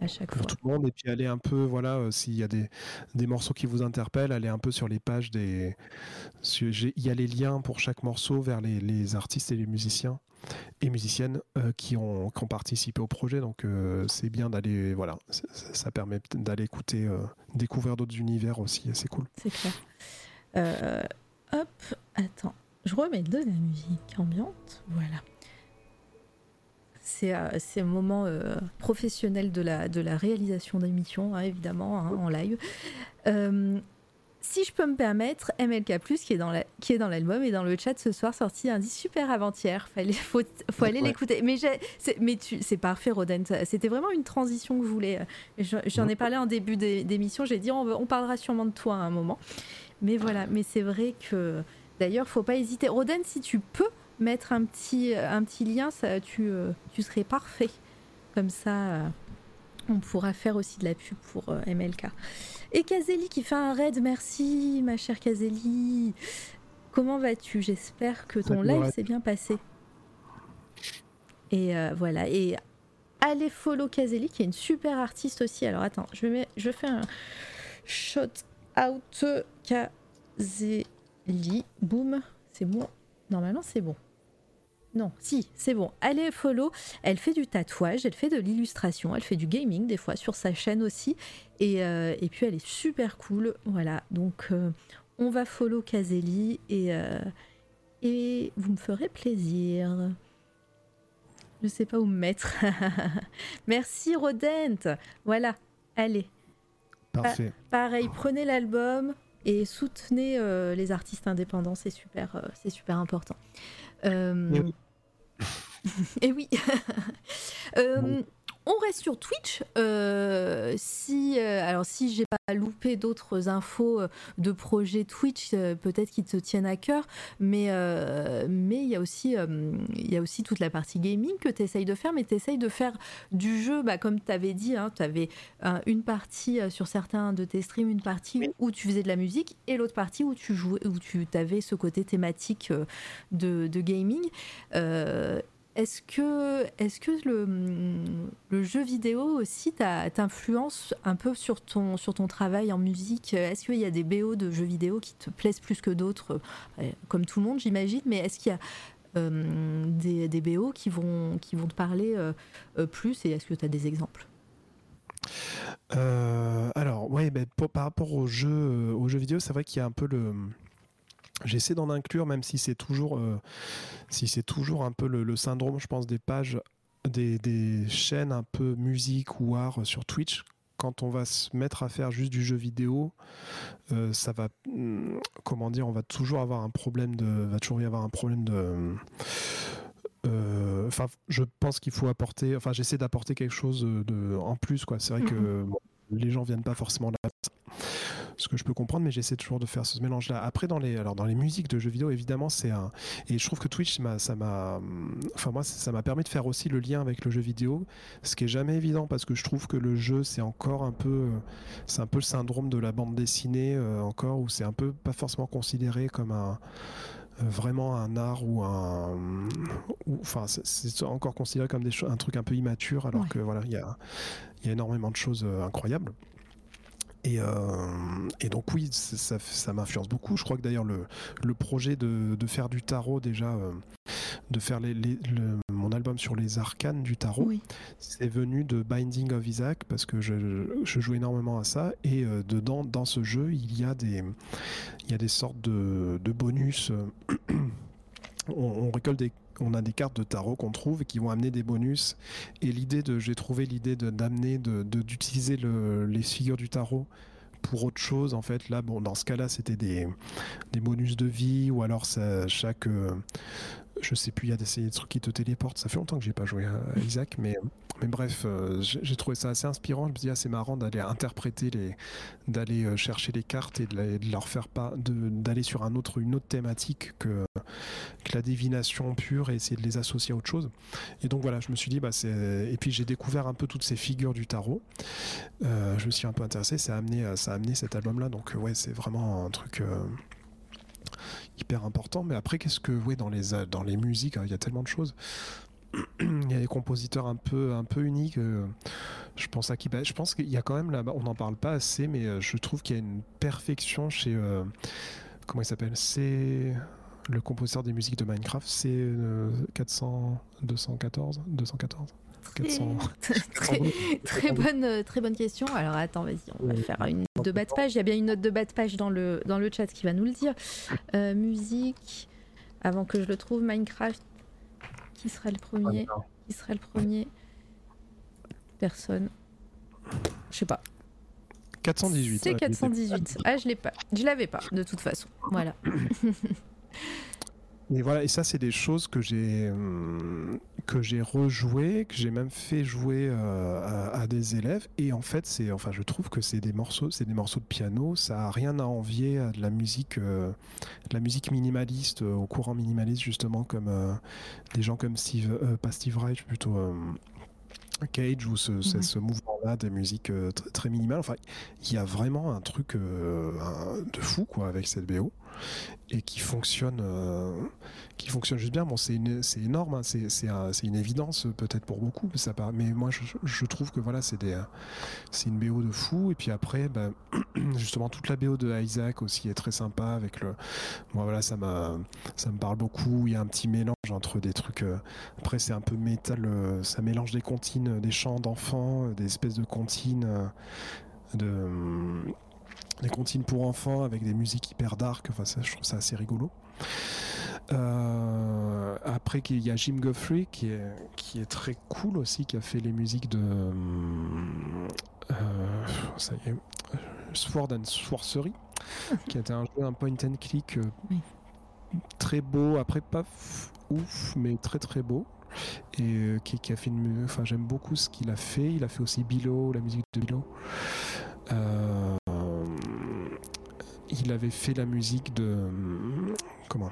[SPEAKER 1] à chaque
[SPEAKER 2] pour
[SPEAKER 1] fois.
[SPEAKER 2] tout le monde. Et puis aller un peu, voilà, euh, s'il y a des, des morceaux qui vous interpellent, aller un peu sur les pages des. Il y a les liens pour chaque morceau vers les, les artistes et les musiciens et musiciennes euh, qui, ont, qui ont participé au projet. Donc euh, c'est bien d'aller, voilà, ça, permet d'aller écouter, découvrir d'autres univers aussi. C'est cool.
[SPEAKER 1] C'est clair. Hop, attends, je remets de la musique ambiante. Voilà. C'est euh, un moment euh, professionnel de la, de la réalisation d'émissions, hein, évidemment, hein, en live. Euh, si je peux me permettre, MLK, qui est dans la- l'album et dans le chat ce soir, sorti un disque super avant-hier. Il faut, faut aller
[SPEAKER 2] Ouais.
[SPEAKER 1] l'écouter. Mais, c'est- mais tu- c'est parfait, Rodent. C'était vraiment une transition que je voulais. Je- J'en ai parlé en début d'é- d'émission. J'ai dit, on, on parlera sûrement de toi à un moment. Mais voilà, mais c'est vrai que D'ailleurs, faut pas hésiter. Roden, si tu peux mettre un petit, un petit lien, ça, tu, euh, tu serais parfait. Comme ça, euh, on pourra faire aussi de la pub pour euh, MLK. Et Kazeli qui fait un raid, merci ma chère Kazeli. Comment vas-tu? J'espère que ton live s'est bien passé. Et euh, voilà, et allez follow Kazeli qui est une super artiste aussi. Alors attends, je, mets, je fais un shot out Kazeli. Boum, c'est bon. Normalement, c'est bon. Non, si, c'est bon. Allez follow. Elle fait du tatouage, elle fait de l'illustration, elle fait du gaming des fois sur sa chaîne aussi. Et, euh, et puis elle est super cool. Voilà, donc euh, on va follow Kazeli et, euh, et vous me ferez plaisir. Je sais pas où me mettre. (laughs) Merci Rodent. Voilà, allez.
[SPEAKER 2] Parfait.
[SPEAKER 1] Pareil, prenez l'album et soutenez les artistes indépendants, c'est super, c'est super important. Euh,
[SPEAKER 2] Et oui. (laughs)
[SPEAKER 1] et oui. (laughs) Euh,
[SPEAKER 2] Bon.
[SPEAKER 1] On reste sur Twitch. Euh, si, euh, alors si j'ai pas loupé d'autres infos euh, de projets Twitch, euh, peut-être qui te tiennent à cœur, mais mais il y a aussi il y a aussi toute la partie gaming que tu essayes de faire, mais tu essayes de faire du jeu, bah, comme tu avais dit, tu avais une partie sur certains de tes streams, une partie où tu faisais de la musique et l'autre partie où tu jouais, où tu avais ce côté thématique de, de gaming. Est-ce que, est que le, jeu vidéo aussi t'influence un peu sur ton, sur ton travail en musique? Est-ce qu'il y a des BO de jeux vidéo qui te plaisent plus que d'autres? Euh, Comme tout le monde, j'imagine, mais est-ce qu'il y a euh, des, BO qui vont, qui vont te parler euh, plus? Et est-ce que tu as des exemples?
[SPEAKER 2] Alors, ouais, ben, pour- par rapport aux jeux, aux jeux vidéo, c'est vrai qu'il y a un peu le. J'essaie d'en inclure, même si c'est toujours, euh, si c'est toujours un peu le, le syndrome, je pense, des pages, des, des chaînes un peu musique ou art sur Twitch. Quand on va se mettre à faire juste du jeu vidéo, euh, ça va, hum, comment dire, on va toujours avoir un problème de, va toujours y avoir un problème de. euh, Enfin, je pense qu'il faut apporter. Enfin, j'essaie d'apporter quelque chose de en plus, quoi. C'est vrai que bon, les gens viennent pas forcément là ce que je peux comprendre mais j'essaie toujours de faire ce mélange là après dans les alors dans les musiques de jeux vidéo évidemment c'est un et je trouve que Twitch m'a- ça m'a hum, enfin moi ça m'a permis de faire aussi le lien avec le jeu vidéo ce qui est jamais évident parce que je trouve que le jeu c'est encore un peu euh, c'est un peu le syndrome de la bande dessinée euh, encore où c'est un peu pas forcément considéré comme un euh, vraiment un art ou un ou- enfin c'est- encore considéré comme des un truc un peu immature alors
[SPEAKER 1] Ouais.
[SPEAKER 2] que voilà il y a y a énormément de choses euh, incroyables et, euh, et donc oui, ça, ça m'influence beaucoup. Je crois que d'ailleurs le, le projet de, de faire du tarot déjà, euh, de faire les, les- le- mon album sur les arcanes du tarot,
[SPEAKER 1] Oui.
[SPEAKER 2] c'est venu de Binding of Isaac parce que je, je joue énormément à ça et euh, dedans dans ce jeu il y a des il y a des sortes de, de bonus. (clears throat) on, on récolte des on a des cartes de tarot qu'on trouve et qui vont amener des bonus. Et l'idée de, j'ai trouvé l'idée d'amener, de, d'utiliser le- les figures du tarot pour autre chose. En fait, là, bon, dans ce cas-là, c'était des, bonus de vie ou alors chaque, euh, je sais plus, il y a des, des trucs qui te téléportent. Ça fait longtemps que j'ai pas joué à, à Isaac, mais, mais bref, euh, j'ai trouvé ça assez inspirant. Je me dis, ah, c'est marrant d'aller interpréter les, d'aller euh, chercher les cartes et de, de leur faire pas, d'aller sur un autre, une autre thématique que, que la divination pure et essayer de les associer à autre chose. Et donc voilà, je me suis dit, bah, c'est... et puis j'ai découvert un peu toutes ces figures du tarot. Euh, je me suis un peu intéressé, ça a amené, ça a amené cet album-là. Donc ouais, c'est vraiment un truc euh, hyper important. Mais après, qu'est-ce que, ouais, dans les, dans les musiques, hein, il y a tellement de choses. (clears throat) Il y a des compositeurs un peu, un peu uniques. euh, je pense à qui bah, Je pense qu'il y a quand même là, on n'en parle pas assez, mais euh, je trouve qu'il y a une perfection chez. euh, comment il s'appelle? C'est le compositeur des musiques de Minecraft. C'est euh, 400, 214, 214, 400.
[SPEAKER 1] très, très bonne, très bonne question. Alors attends, vas-y, on va faire une note de bas de page. Il y a bien une note de bas de page dans le, dans le chat qui va nous le dire. Euh, musique, avant que je le trouve, Minecraft. Qui sera le premier Qui sera le premier Personne. Je sais pas.
[SPEAKER 2] 418.
[SPEAKER 1] C'est
[SPEAKER 2] ouais,
[SPEAKER 1] 418. Ah, je l'ai pas. Je l'avais pas, de toute façon. Voilà. (clears throat) (laughs)
[SPEAKER 2] Et voilà, et ça c'est des choses que j'ai hum, que j'ai rejoué, que j'ai même fait jouer euh, à, à des élèves. Et en fait, c'est enfin, je trouve que c'est des morceaux, c'est des morceaux de piano. Ça a rien à envier à de la musique, euh, de la musique minimaliste, euh, au courant minimaliste justement, comme euh, des gens comme Steve, euh, pas Steve Reich, plutôt. euh, Cage ou ce, ce- ce mouvement-là de musique euh, tr- très minimale. Enfin, il y a vraiment un truc euh, un- de fou quoi avec cette BO et qui fonctionne, euh, qui fonctionne juste bien. Bon, c'est énorme, hein, c'est c'est un- c'est une évidence peut-être pour beaucoup, mais ça mais moi je, trouve que voilà, c'est une BO de fou. Et puis après, ben, (clears throat) justement toute la BO de Isaac aussi est très sympa avec le, voilà, ça me parle beaucoup. Il y a un petit mélange entre des trucs. euh, après, c'est un peu métal, euh, ça mélange des comptines, des chants d'enfants, des espèces de comptines, de, hum, des comptines pour enfants avec des musiques hyper dark. Enfin, ça, je trouve ça assez rigolo. Euh, après, il y a Jim Guthrie qui est, qui est très cool aussi, qui a fait les musiques de. euh, ça y est, Sword and Sorcery, (laughs) qui était un jeu, un point and click euh,
[SPEAKER 1] Oui.
[SPEAKER 2] très beau. Après, pas ouf, mais très très beau. Et euh, qui, qui a fait une. Enfin, j'aime beaucoup ce qu'il a fait. Il a fait aussi Bilo, la musique de Bilo. Euh, il avait fait la musique de. Comment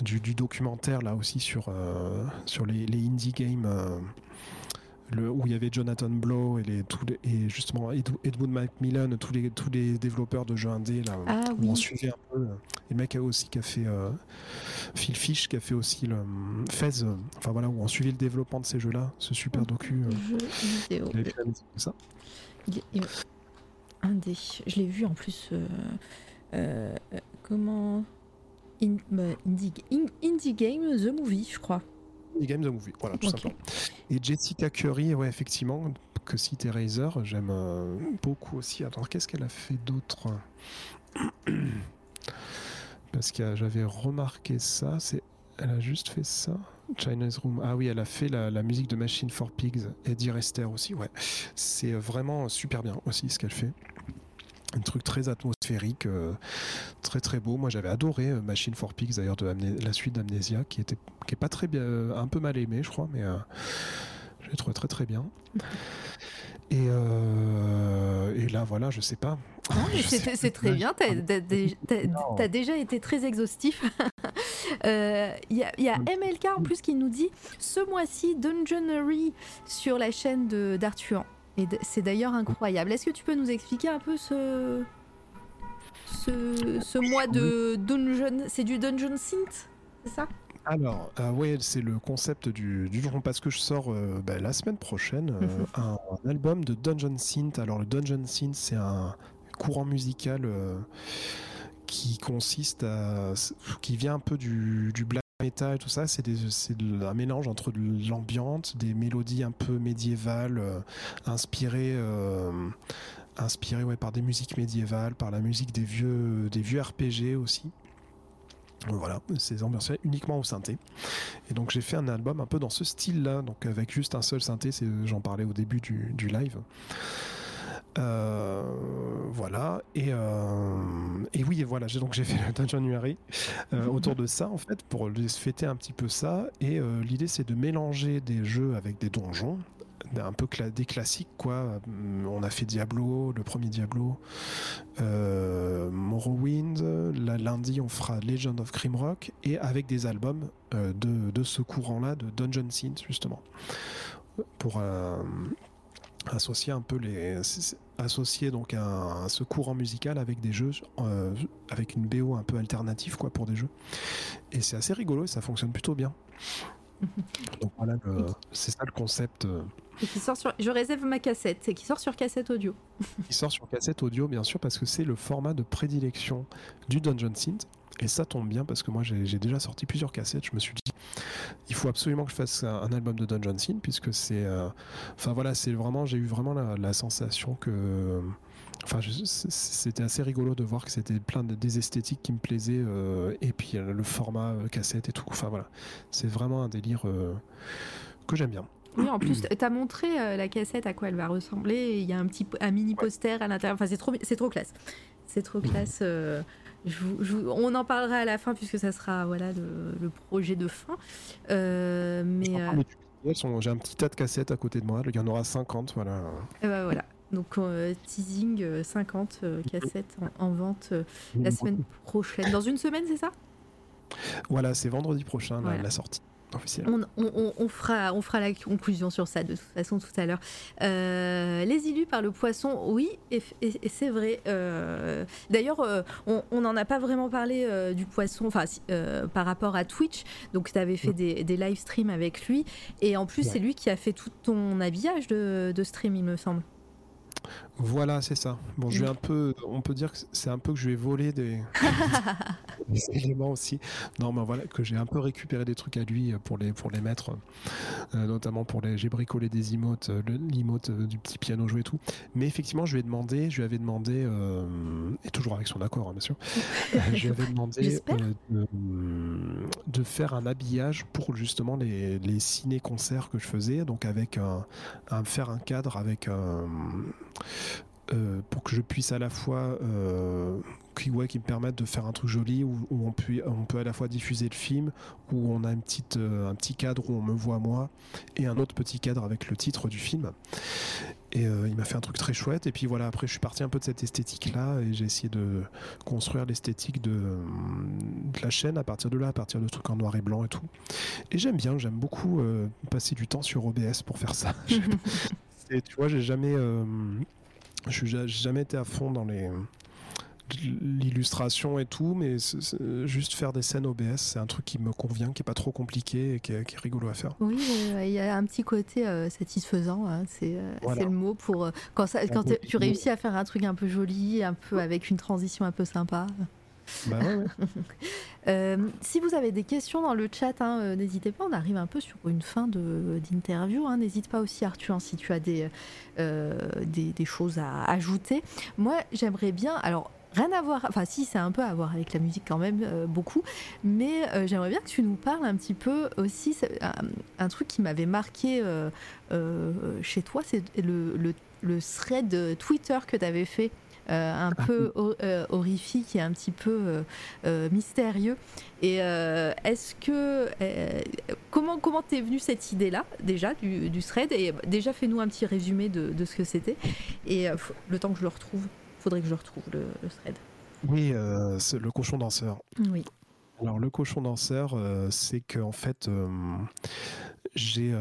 [SPEAKER 2] du, du documentaire là aussi sur, euh, sur les, les indie games. euh, le, où il y avait Jonathan Blow et, les, tous les- et justement Ed, Edmund Macmillan, tous les, tous les développeurs de jeux indés, là,
[SPEAKER 1] Ah
[SPEAKER 2] où
[SPEAKER 1] oui.
[SPEAKER 2] on suivait un peu. Et le mec a aussi qui a fait euh, Phil Fish, qui a fait aussi le Fez, enfin voilà, où on suivait le développement de ces jeux-là, ce super docu.
[SPEAKER 1] Jeu vidéo.
[SPEAKER 2] il avait fait la musique de ça.
[SPEAKER 1] Il- il- Je l'ai vu en plus. euh, euh, comment. In- bah, indie, In- indie Game The Movie, je crois.
[SPEAKER 2] Indie Game The Movie, voilà, tout simplement. Et Jessica Curry, ouais, effectivement, que cite Eraser, j'aime euh, beaucoup aussi. Attends, qu'est-ce qu'elle a fait d'autre? (clears throat) Parce que j'avais remarqué ça, c'est elle a juste fait ça? China's Room. Ah oui, elle a fait la, la musique de Machine for Pigs. Eddie Rester aussi, ouais. C'est vraiment super bien aussi ce qu'elle fait. Un truc très atmosphérique, euh, très très beau. Moi j'avais adoré euh, Machine for Pigs d'ailleurs de Amné- la suite d'Amnesia qui était qui est pas très bien, euh, un peu mal aimé je crois, mais euh, je l'ai trouvé très très bien. (laughs) Et, euh, et là voilà, je sais pas.
[SPEAKER 1] Non, (laughs) mais
[SPEAKER 2] Je
[SPEAKER 1] c'est très bien, t'as t'as déjà été très exhaustif. (laughs) Euh, Il y y a MLK en plus qui nous dit ce mois-ci Dungeonery sur la chaîne de- d'Arthuan. Et c'est d'ailleurs incroyable. Est-ce que tu peux nous expliquer un peu ce, ce, ce mois de Dungeon C'est du Dungeon Synth C'est ça?
[SPEAKER 2] Alors, euh, ouais, c'est le concept du, du jour parce que je sors euh, bah, la semaine prochaine euh,
[SPEAKER 1] Mhm.
[SPEAKER 2] un, un album de Dungeon Synth. Alors, le Dungeon Synth, c'est un courant musical euh, qui consiste à. qui vient un peu du, du black metal et tout ça. C'est un mélange entre de l'ambiance, des mélodies un peu médiévales, euh, inspirées. euh, inspirées ouais, par des musiques médiévales, par la musique des vieux, des vieux RPG aussi. Voilà, c'est ambiancé uniquement au synthé. Et donc j'ai fait un album un peu dans ce style-là, donc avec juste un seul synthé, j'en parlais au début du, du live. Euh, voilà, et, euh, et oui, et voilà, j'ai donc j'ai fait le Dungeonuary euh, autour de ça en fait pour fêter un petit peu ça. Et euh, l'idée c'est de mélanger des jeux avec des donjons, un peu cla- des classiques quoi. On a fait Diablo, le premier Diablo, euh, Morrowind. Là, lundi, on fera Legend of Grimrock et avec des albums euh, de, de ce courant-là, de Dungeon Synth, justement. Pour euh, associer un peu les. Associer donc un, ce courant musical avec des jeux, euh, avec une BO un peu alternative, quoi, pour des jeux. Et c'est assez rigolo et ça fonctionne plutôt bien. (laughs) Donc voilà, le- c'est ça le concept. euh,
[SPEAKER 1] Et qui sort sur... Je réserve ma cassette, et qui sort sur cassette audio.
[SPEAKER 2] Il sort sur cassette audio, bien sûr, parce que c'est le format de prédilection du Dungeon Synth. Et ça tombe bien parce que moi j'ai déjà sorti plusieurs cassettes. Je me suis dit, il faut absolument que je fasse un, un album de Dungeon Synth puisque c'est, euh, enfin voilà, c'est vraiment, j'ai eu vraiment la, la sensation que, enfin, c'était assez rigolo de voir que c'était plein de, des esthétiques qui me plaisaient euh, et puis euh, le format cassette et tout. Enfin voilà, c'est vraiment un délire euh, que j'aime bien.
[SPEAKER 1] Oui, en plus, t'as montré euh, la cassette à quoi elle va ressembler. Il y a un petit un mini poster à l'intérieur. Enfin, c'est trop, c'est trop classe. C'est trop (laughs) classe. euh, on en parlera à la fin puisque ça sera voilà le, projet de fin. mais
[SPEAKER 2] j'ai un petit tas de cassettes à côté de moi. Il y en aura 50, voilà.
[SPEAKER 1] Et bah, voilà. Donc teasing 50 cassettes en, vente la semaine prochaine. Dans une semaine, c'est ça?
[SPEAKER 2] Voilà, c'est vendredi prochain la sortie.
[SPEAKER 1] On, fera, on fera la conclusion sur ça de toute façon tout à l'heure. Euh, les élus par le poisson, oui, et, c'est vrai. Euh, d'ailleurs, euh, on n'en a pas vraiment parlé du poisson enfin, par rapport à Twitch. Donc, tu avais fait des, des live streams avec lui. Et en plus, c'est lui qui a fait tout ton habillage de, de stream, il me semble.
[SPEAKER 2] Voilà, c'est ça. Bon, je vais un peu, on peut dire que c'est un peu que je vais voler des, (laughs) éléments aussi. Non, mais voilà, que j'ai un peu récupéré des trucs à lui pour les, pour les mettre, euh, notamment pour les, j'ai bricolé des emotes, euh, l'emote euh, du petit piano joué et tout. Mais effectivement, je lui ai demandé, je lui avais demandé, et toujours avec son accord, hein, bien sûr, (laughs) (laughs) je lui avais demandé de, faire un habillage pour justement les, les ciné-concerts que je faisais, donc avec un, un faire un cadre avec un euh, pour que je puisse à la fois euh, qui, ouais, qui me permettent de faire un truc joli où, on, peut, on peut à la fois diffuser le film où on a une petite, euh, un petit cadre où on me voit moi et un autre petit cadre avec le titre du film. Et il m'a fait un truc très chouette. Et puis voilà après je suis parti un peu de cette esthétique là et j'ai essayé de construire l'esthétique de, de, la chaîne à partir de là à partir de trucs en noir et blanc et tout. Et j'aime bien j'aime beaucoup passer du temps sur OBS pour faire ça. (laughs) (laughs) Et tu vois j'ai jamais je n'ai jamais été à fond dans les l'illustration et tout, mais juste faire des scènes OBS, c'est un truc qui me convient, qui est pas trop compliqué et qui est, rigolo à faire.
[SPEAKER 1] Oui, il y a un petit côté euh, satisfaisant, hein, c'est euh, le mot pour euh, quand, ça, quand tu réussis à faire un truc un peu joli, un peu avec une transition un peu sympa.
[SPEAKER 2] Bah (laughs)
[SPEAKER 1] euh, si vous avez des questions dans le chat, hein, euh, n'hésitez pas. On arrive un peu sur une fin d'interview. Hein. N'hésite pas aussi, Arthur, si tu as des, euh, des, choses à ajouter. Moi, j'aimerais bien. Alors, rien à voir, enfin si c'est un peu à voir avec la musique quand même, beaucoup, mais j'aimerais bien que tu nous parles un petit peu aussi, un, truc qui m'avait marqué chez toi, c'est le, le, le, thread Twitter que tu avais fait un ah. peu euh, horrifique et un petit peu euh, mystérieux. Et est-ce que comment comment t'es venue cette idée là déjà du, du, thread? Et déjà fais-nous un petit résumé de, de ce que c'était et le temps que je le retrouve, faudrait que je retrouve le, thread.
[SPEAKER 2] Oui, c'est le cochon danseur.
[SPEAKER 1] Oui.
[SPEAKER 2] Alors le cochon danseur, c'est que en fait j'ai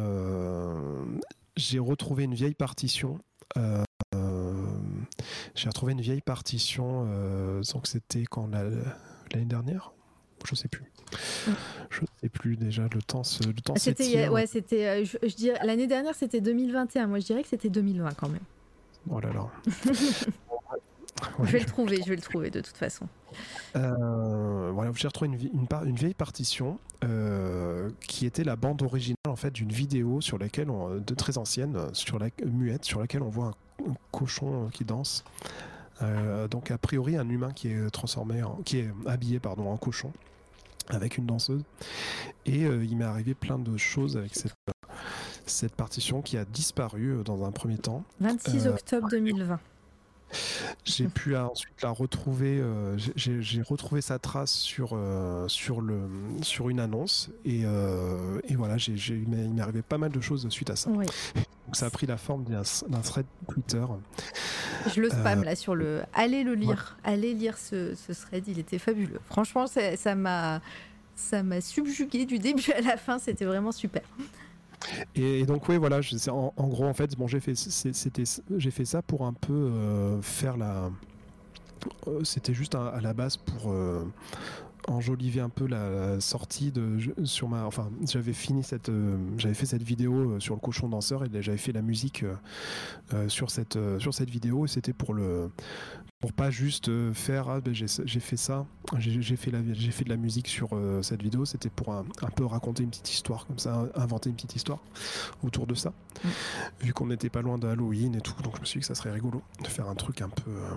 [SPEAKER 2] j'ai retrouvé une vieille partition j'ai retrouvé une vieille partition, euh, donc c'était quand l'année dernière? Je sais plus. Je sais plus déjà le temps le temps
[SPEAKER 1] c'était ouais c'était euh, je, dirais l'année dernière c'était 2021 moi je dirais que c'était 2020 quand même.
[SPEAKER 2] Oh là là. (laughs)
[SPEAKER 1] Je vais le trouver je vais le trouver de toute façon.
[SPEAKER 2] Euh, voilà j'ai retrouvé une, une, une, vieille partition qui était la bande originale en fait d'une vidéo sur laquelle on, de très ancienne sur la muette sur laquelle on voit un cochon qui danse. Euh, donc a priori un humain qui est transformé, en, qui est habillé pardon en cochon avec une danseuse. Et euh, il m'est arrivé plein de choses avec cette, cette partition qui a disparu euh, dans un premier temps.
[SPEAKER 1] 26 octobre 2020.
[SPEAKER 2] J'ai pu ensuite la retrouver. Euh, j'ai retrouvé sa trace sur euh, sur le sur une annonce et, euh, et voilà. J'ai il m'est arrivé pas mal de choses suite à ça. (laughs) Donc ça a pris la forme d'un thread Twitter.
[SPEAKER 1] Je le spam là sur le. Allez le lire. Allez lire ce, ce, thread. Il était fabuleux. Franchement, ça m'a ça m'a subjugué du début à la fin. C'était vraiment super.
[SPEAKER 2] Et, donc oui, voilà, en, gros en fait, bon, j'ai fait, j'ai fait ça pour un peu euh, faire la. Euh, c'était juste à, la base pour euh, enjoliver un peu la, sortie de sur ma enfin j'avais fini cette j'avais fait cette vidéo sur le cochon danseur et j'avais fait la musique sur cette sur cette vidéo et c'était pour le pour pas juste euh, faire ah, ben, j'ai fait ça j'ai fait la j'ai fait de la musique sur euh, cette vidéo c'était pour un, peu raconter une petite histoire comme ça inventer une petite histoire autour de ça mm. vu qu'on n'était pas loin de Halloween et tout donc je me suis dit que ça serait rigolo de faire un truc un peu euh,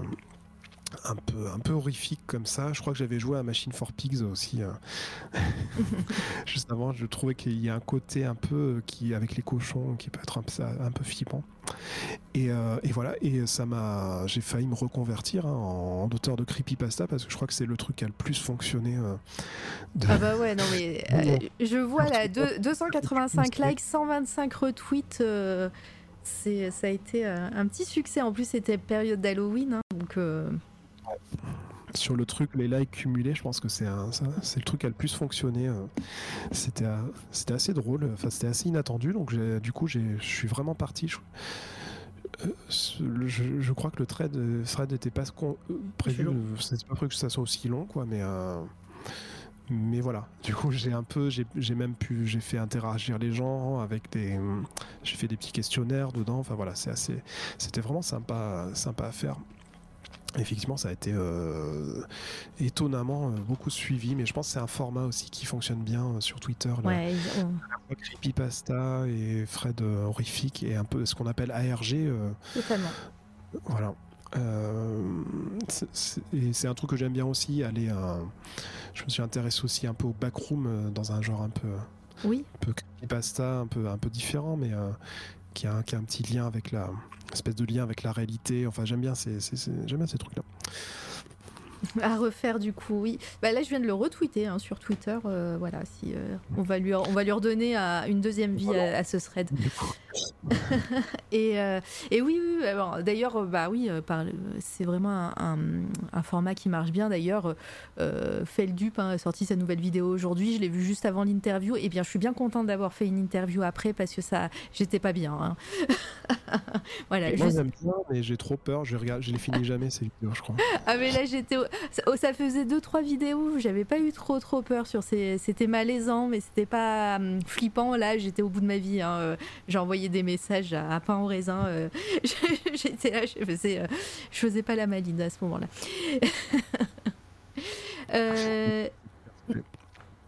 [SPEAKER 2] un peu un peu horrifique comme ça je crois que j'avais joué à Machine for Pigs aussi (laughs) juste avant je trouvais qu'il y a un côté un peu qui avec les cochons qui peut être un peu, un peu flippant Et, euh, et voilà, et ça m'a, j'ai failli me reconvertir hein, en, en auteur de creepypasta parce que je crois que c'est le truc qui a le plus fonctionné. euh, de-
[SPEAKER 1] Ah bah ouais, non mais (laughs) euh, je vois là deux- 285 likes, 125 retweets. euh, c'est, ça a été euh, un petit succès. En plus, c'était période d'Halloween. hein, donc, euh,
[SPEAKER 2] sur le truc, les likes cumulés, je pense que c'est c'est le truc qui a le plus fonctionné. euh. C'était c'était assez drôle, enfin c'était assez inattendu, donc du coup je suis vraiment parti. Je, euh, je- je crois que le thread, euh, n'était pas con- euh, prévu, c'était pas prévu que ça soit aussi long, quoi, mais. euh, mais voilà, du coup j'ai un peu, j'ai j'ai même pu, j'ai fait interagir les gens avec des, j'ai fait des petits questionnaires dedans. Enfin voilà, c'est assez, c'était vraiment sympa, sympa à faire. Effectivement, ça a été euh, étonnamment euh, beaucoup suivi, mais je pense que c'est un format aussi qui fonctionne bien euh, sur Twitter.
[SPEAKER 1] ouais, ils ont-
[SPEAKER 2] Creepypasta et Fred horrifique et un peu ce qu'on appelle ARG.
[SPEAKER 1] totalement.
[SPEAKER 2] voilà. C'est- c'est et c'est un truc que j'aime bien aussi. Aller, à- je me suis intéressé aussi un peu au backroom dans un genre un peu,
[SPEAKER 1] Oui,
[SPEAKER 2] un peu creepypasta, un peu, un peu différent, mais qui, a, qui a un petit lien avec la espèce de lien avec la réalité. Enfin, j'aime bien ces, ces- ces- j'aime bien ces trucs-là. (laughs)
[SPEAKER 1] à refaire du coup, oui. Bah là, je viens de le retweeter hein, sur Twitter. euh, voilà, si euh, on va lui, on va lui redonner à- une deuxième vie à, à ce thread. (laughs) Et, euh, et oui, oui, oui, alors, d'ailleurs, bah oui, c'est vraiment un, un- un format qui marche bien. D'ailleurs, Feldup hein, a sorti sa nouvelle vidéo aujourd'hui. Je l'ai vu juste avant l'interview. Et bien, je suis bien contente d'avoir fait une interview après parce que ça, j'étais pas bien. hein. (laughs) voilà.
[SPEAKER 2] Moi,
[SPEAKER 1] juste-
[SPEAKER 2] j'aime bien, mais j'ai trop peur. Je, regarde, je les finis jamais ces vidéos, je crois.
[SPEAKER 1] Ah mais là j'étais, au- ça, oh, ça faisait deux trois vidéos, j'avais pas eu trop trop peur sur ces, c'était malaisant mais c'était pas hum, flippant. Là j'étais au bout de ma vie, hein, euh, j'ai envoyé des messages à, pain au raisin. euh, (laughs) j'étais là, je faisais, euh, je faisais pas la maline à ce moment-là. (laughs)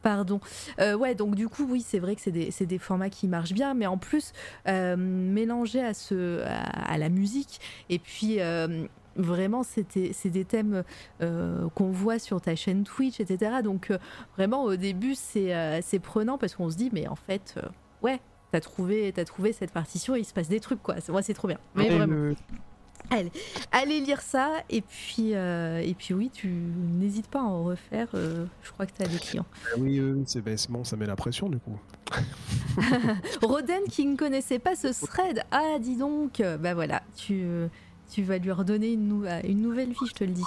[SPEAKER 1] Pardon. Ouais, donc du coup, oui, c'est vrai que c'est des, des formats qui marchent bien, mais en plus, euh, mélangés à, ce, à, la musique, et puis vraiment, c'était, c'est des thèmes euh, qu'on voit sur ta chaîne Twitch, etc. Donc euh, vraiment, au début, c'est, euh, prenant parce qu'on se dit, mais en fait, euh, ouais, t'as trouvé, t'as trouvé cette partition, et il se passe des trucs, quoi. Moi, c'est trop bien. Mais
[SPEAKER 2] Et
[SPEAKER 1] vraiment.
[SPEAKER 2] le-
[SPEAKER 1] Allez lire ça, et puis, euh, et puis oui, tu n'hésites pas à en refaire. euh, je crois que tu as des clients.
[SPEAKER 2] oui, oui, c'est ben, c'est bon, ça met la pression du coup. (laughs)
[SPEAKER 1] Roden qui ne connaissait pas ce thread. Ah, dis donc. Bah voilà, tu, tu vas lui redonner une, nou- une nouvelle vie, je te le dis.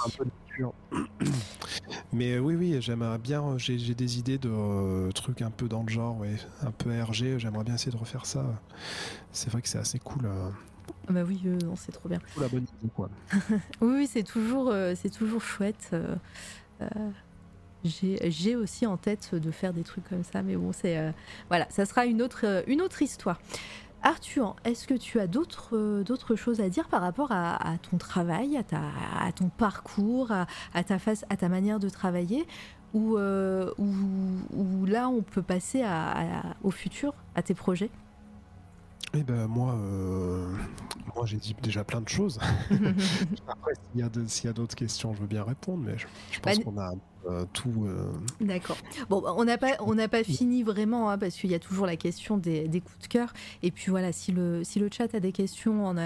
[SPEAKER 1] (clears throat)
[SPEAKER 2] Mais euh, oui, oui, j'aimerais bien. euh, J'ai des idées de euh, trucs un peu dans le genre, ouais, un peu RG. J'aimerais bien essayer de refaire ça. C'est vrai que c'est assez cool. euh,
[SPEAKER 1] Ah Bah oui, euh, non, c'est trop bien.
[SPEAKER 2] la bonne idée, quoi. (laughs)
[SPEAKER 1] Oui, oui, c'est toujours, euh, c'est toujours chouette. euh, euh, j'ai aussi en tête de faire des trucs comme ça, mais bon, c'est euh, voilà, ça sera une autre, euh, une autre histoire. Arthur, est-ce que tu as d'autres euh, d'autres choses à dire par rapport à, à ton travail, à, ta, à ton parcours, à, à ta face, à ta manière de travailler, ou euh, ou ou là on peut passer au futur, à tes projets?
[SPEAKER 2] Eh ben moi, euh, moi j'ai dit déjà plein de choses. (laughs) Après, s'il y a de- s'il y a d'autres questions, je veux bien répondre, mais je, je pense
[SPEAKER 1] Bah,
[SPEAKER 2] qu'on a euh, tout. euh,
[SPEAKER 1] D'accord. Bon, bah, on n'a pas, on n'a pas fini vraiment, hein, parce qu'il y a toujours la question des, des coups de cœur. Et puis voilà, si le, si le chat a des questions en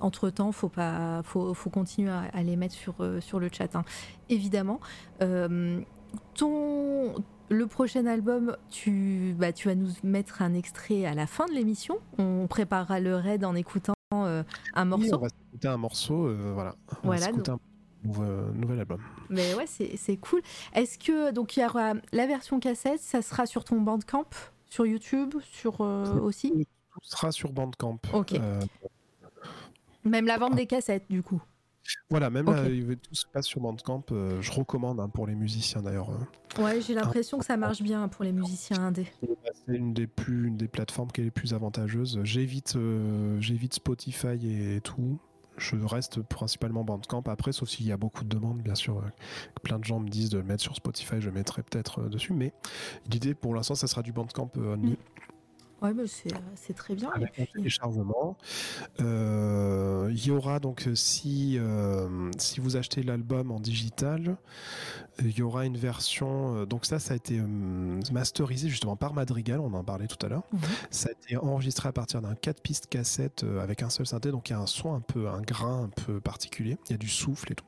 [SPEAKER 1] entre temps, faut pas, faut, faut continuer à, à les mettre sur, euh, sur le chat, hein. évidemment. Euh, ton, le prochain album, tu, bah, tu vas nous mettre un extrait à la fin de l'émission. On préparera le raid en écoutant euh, un
[SPEAKER 2] oui,
[SPEAKER 1] morceau.
[SPEAKER 2] on va s'écouter un morceau, euh, voilà. On
[SPEAKER 1] Voilà,
[SPEAKER 2] va s'écouter un nouveau- nouvel album.
[SPEAKER 1] Mais ouais, c'est c'est cool. Est-ce que donc il y aura la version cassette, ça sera sur ton Bandcamp, sur YouTube, sur euh, aussi,
[SPEAKER 2] Tout sera sur Bandcamp.
[SPEAKER 1] Ok.
[SPEAKER 2] Euh,
[SPEAKER 1] même la vente des cassettes du coup?
[SPEAKER 2] voilà, même là, tout se passe sur Bandcamp. euh, je recommande hein, pour les musiciens d'ailleurs. euh.
[SPEAKER 1] Ouais, j'ai l'impression que ça marche bien pour les musiciens indés.
[SPEAKER 2] C'est une des plus, une des plateformes qui est les plus avantageuses. J'évite, euh, j'évite Spotify et tout. Je reste principalement Bandcamp. Après, sauf s'il y a beaucoup de demandes, bien sûr, euh, plein de gens me disent de le mettre sur Spotify, je mettrai peut-être euh, dessus. Mais l'idée, pour l'instant, ça sera du Bandcamp euh, only.
[SPEAKER 1] Ouais, c'est euh, c'est très bien.
[SPEAKER 2] avec un téléchargement. Euh, Il y aura donc, euh, si, euh, si vous achetez l'album en digital, il y aura une version. donc, ça, ça a été euh, masterisé justement par Madrigal, on en parlait tout à l'heure. Ça a été enregistré à partir d'un 4 pistes cassette avec un seul synthé, donc il y a un son un peu, un grain un peu particulier. Il y a du souffle et tout.